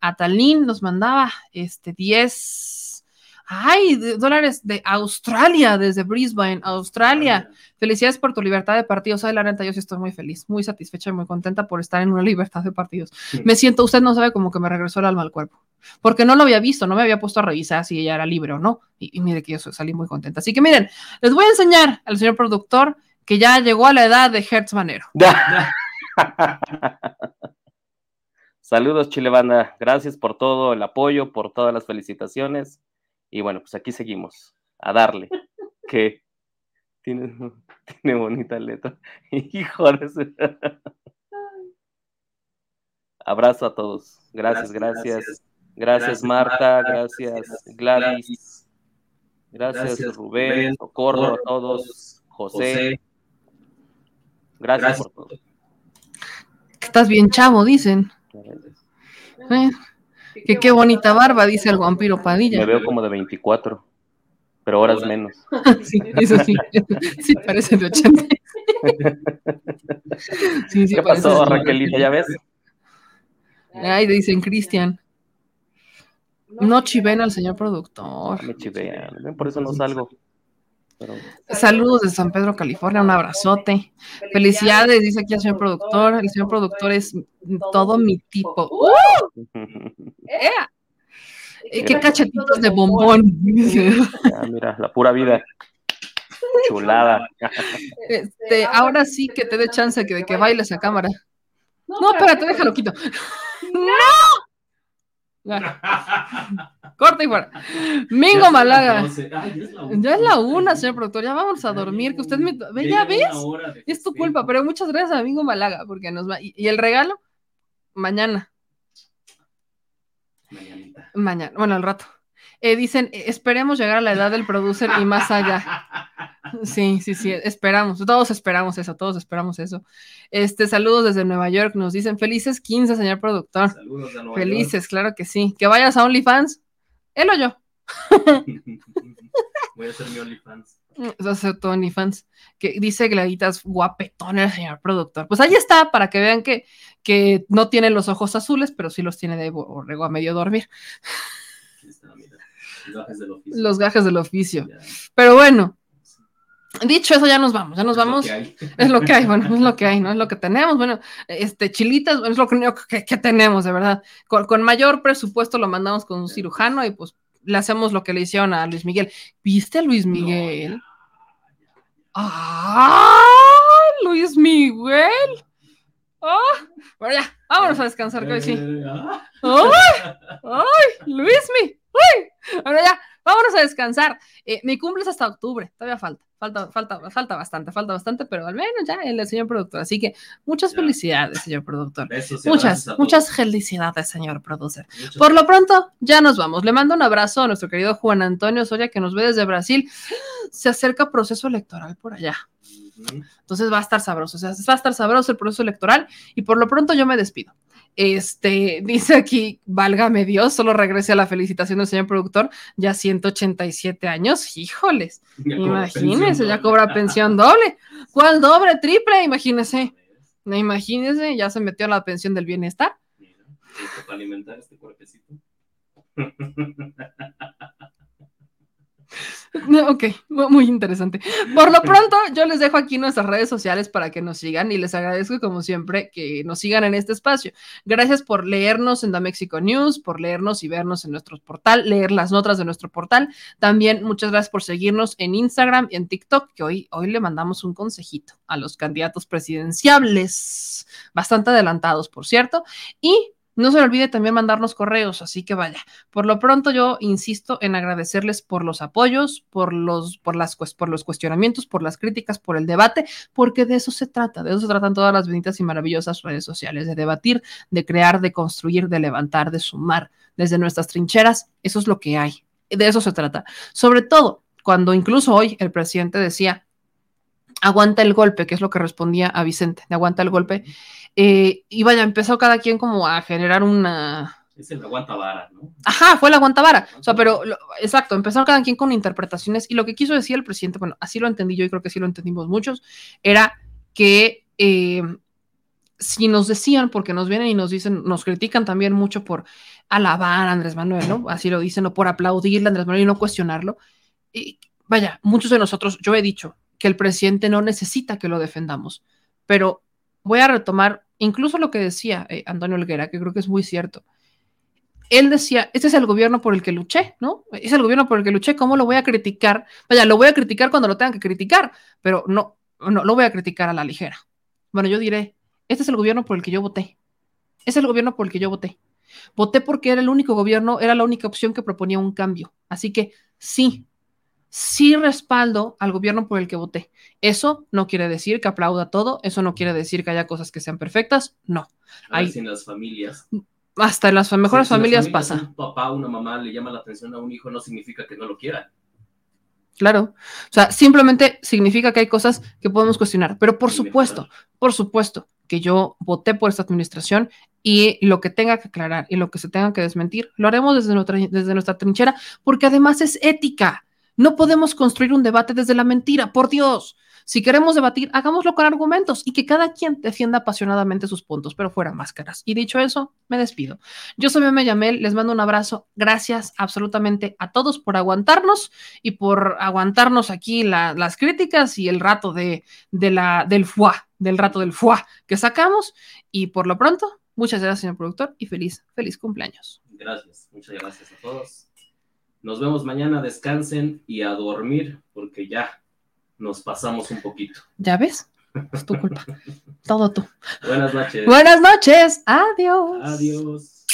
Atalín nos mandaba, este, 10. Ay, de- dólares de Australia, desde Brisbane, Australia. Felicidades por tu libertad de partidos. Ay, la neta, yo sí estoy muy feliz, muy satisfecha y muy contenta por estar en una libertad de partidos. Sí. Me siento, usted no sabe como que me regresó el alma al cuerpo. Porque no lo había visto, no me había puesto a revisar si ella era libre o no. Y, y mire que yo salí muy contenta. Así que miren, les voy a enseñar al señor productor que ya llegó a la edad de Hertz Manero. Saludos, Chile Banda. Gracias por todo el apoyo, por todas las felicitaciones. Y bueno, pues aquí seguimos a darle. Que tiene, tiene bonita letra. Hijo de Abrazo a todos. Gracias, gracias. Gracias, Marta. Gracias, Gladys. Gracias, Rubén. Socorro a todos. José. Gracias por todo. Estás bien chavo, dicen. Eh, que qué bonita barba, dice el vampiro Me Padilla. veo como de 24, pero horas menos. Sí, eso sí. Sí, parece de 80. Sí, sí, ¿Qué pasó, Raquelita? ¿Ya ves? Ay, dicen Cristian. No chiven al señor productor. Me chivean, por eso no salgo. Pero Saludos de San Pedro, California, un abrazote. Felicidades, dice aquí el señor productor. El señor productor es todo mi tipo. ¡Uh! ¡Ea! Eh, ¡Qué cachetitos de bombón! Ah, mira, la pura vida. Chulada. Este, ahora sí que te dé chance que, de que bailes a cámara. No, espérate, déjalo quito. ¡No! Corta y fuera. Mingo Malaga. Ya es la una, señor productor. Ya vamos a dormir. Que usted me. ve, ¿Ya ves? Es tu culpa, pero muchas gracias a Mingo Malaga, porque nos va. Y el regalo, mañana. Mañana, bueno, al rato. Eh, dicen, eh, esperemos llegar a la edad del producer y más allá. Sí, sí, sí, esperamos, todos esperamos eso, todos esperamos eso. Este, saludos desde Nueva York, nos dicen felices 15, señor productor. Saludos a Nueva Felices, claro que sí. Que vayas a OnlyFans, él o yo. Voy a hacer mi OnlyFans. Vas a hacer tu OnlyFans. Que dice Gladitas guapetón el señor productor. Pues ahí está, para que vean que, que no tiene los ojos azules, pero sí los tiene de borrego a medio dormir. Los gajes del oficio. Los gajes del oficio. Ya, Pero bueno, dicho eso, ya nos vamos, ya nos vamos. Es lo que hay, bueno, es lo que hay, ¿no? Es lo que tenemos. Bueno, este, chilitas, es lo que, que tenemos, de verdad. Con, con mayor presupuesto lo mandamos con un cirujano y pues le hacemos lo que le hicieron a Luis Miguel. ¿Viste a Luis Miguel? ¡Ah! Luis Miguel. ¡Ah! Bueno, ya, vámonos a descansar, que hoy sí. Ah, ¡Ay! ¡Ay! ¡Luismi! ¡Ay! Bueno, ya, vámonos a descansar. Eh, mi cumple es hasta octubre, todavía falta, falta, falta, falta bastante, falta bastante, pero al menos ya el señor productor. Así que muchas Ya. felicidades, señor productor. besos Muchas, muchas felicidades, señor producer. Por lo pronto, ya nos vamos. Le mando un abrazo a nuestro querido Juan Antonio Soria, que nos ve desde Brasil. Se acerca proceso electoral por allá. Entonces va a estar sabroso, o sea, va a estar sabroso el proceso electoral y por lo pronto yo me despido. Este, dice aquí, válgame Dios, solo regrese a la felicitación del señor productor, ya 187 años, híjoles, Ya pensión ya cobra pensión doble. ¿Cuál doble? Triple, imagínese. Imagínese, ya se metió a la pensión del bienestar. Mira, para alimentar este cuerpecito. Ok, mu- muy interesante. Por lo pronto, yo les dejo aquí nuestras redes sociales para que nos sigan y les agradezco como siempre que nos sigan en este espacio. Gracias por leernos en The Mexico News, por leernos y vernos en nuestro portal, leer las notas de nuestro portal. También muchas gracias por seguirnos en Instagram y en TikTok, que hoy, hoy le mandamos un consejito a los candidatos presidenciables, bastante adelantados, por cierto. Y no se le olvide también mandarnos correos, así que vaya. Por lo pronto, yo insisto en agradecerles por los apoyos, por los, por las, por los cuestionamientos, por las críticas, por el debate, porque de eso se trata, de eso se tratan todas las benditas y maravillosas redes sociales, de debatir, de crear, de construir, de levantar, de sumar desde nuestras trincheras. Eso es lo que hay. De eso se trata. Sobre todo cuando incluso hoy el presidente decía, aguanta el golpe, que es lo que respondía a Vicente, aguanta el golpe. Eh, y vaya, empezó cada quien como a generar una, Es el aguanta vara, ¿no? Ajá, fue la aguantabara. O sea, pero lo- exacto, empezaron cada quien con interpretaciones y lo que quiso decir el presidente, bueno, así lo entendí yo y creo que sí lo entendimos muchos, era que eh, si nos decían, porque nos vienen y nos dicen, nos critican también mucho por alabar a Andrés Manuel, ¿no? Así lo dicen, o por aplaudirle a Andrés Manuel y no cuestionarlo. Y vaya, muchos de nosotros, yo he dicho que el presidente no necesita que lo defendamos, pero voy a retomar incluso lo que decía eh, Antonio Olguera, que creo que es muy cierto. Él decía, este es el gobierno por el que luché, ¿no? Es el gobierno por el que luché, ¿cómo lo voy a criticar? Vaya, lo voy a criticar cuando lo tengan que criticar, pero no, no lo voy a criticar a la ligera. Bueno, yo diré, este es el gobierno por el que yo voté. Es el gobierno por el que yo voté. Voté porque era el único gobierno, era la única opción que proponía un cambio. Así que sí, sí respaldo al gobierno por el que voté. Eso no quiere decir que aplauda todo, eso no quiere decir que haya cosas que sean perfectas, no. Hay en las familias. Hasta en las mejores Si- familias, las pasa. Un papá, una mamá le llama la atención a un hijo, no significa que no lo quiera. Claro. O sea, simplemente significa que hay cosas que podemos cuestionar. Pero por Y supuesto, mejorar. por supuesto que yo voté por esta administración y lo que tenga que aclarar y lo que se tenga que desmentir, lo haremos desde nuestra, desde nuestra trinchera, porque además es ética. No podemos construir un debate desde la mentira, por Dios. Si queremos debatir, hagámoslo con argumentos y que cada quien defienda apasionadamente sus puntos, pero fuera máscaras. Y dicho eso, me despido. Yo soy Meme Yamel, les mando un abrazo. Gracias absolutamente a todos por aguantarnos y por aguantarnos aquí la- las críticas y el rato de, del fuá, del rato del fuá que sacamos. Y por lo pronto, muchas gracias, señor productor, y feliz, feliz cumpleaños. Gracias, muchas gracias a todos. Nos vemos mañana, descansen y a dormir, porque ya nos pasamos un poquito. ¿Ya ves? Es tu culpa. Todo tú. Buenas noches. Buenas noches. Adiós. Adiós.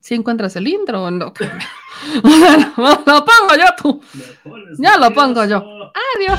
Si encuentras el intro o no. lo pongo yo tú. Ya lo pongo yo. Adiós.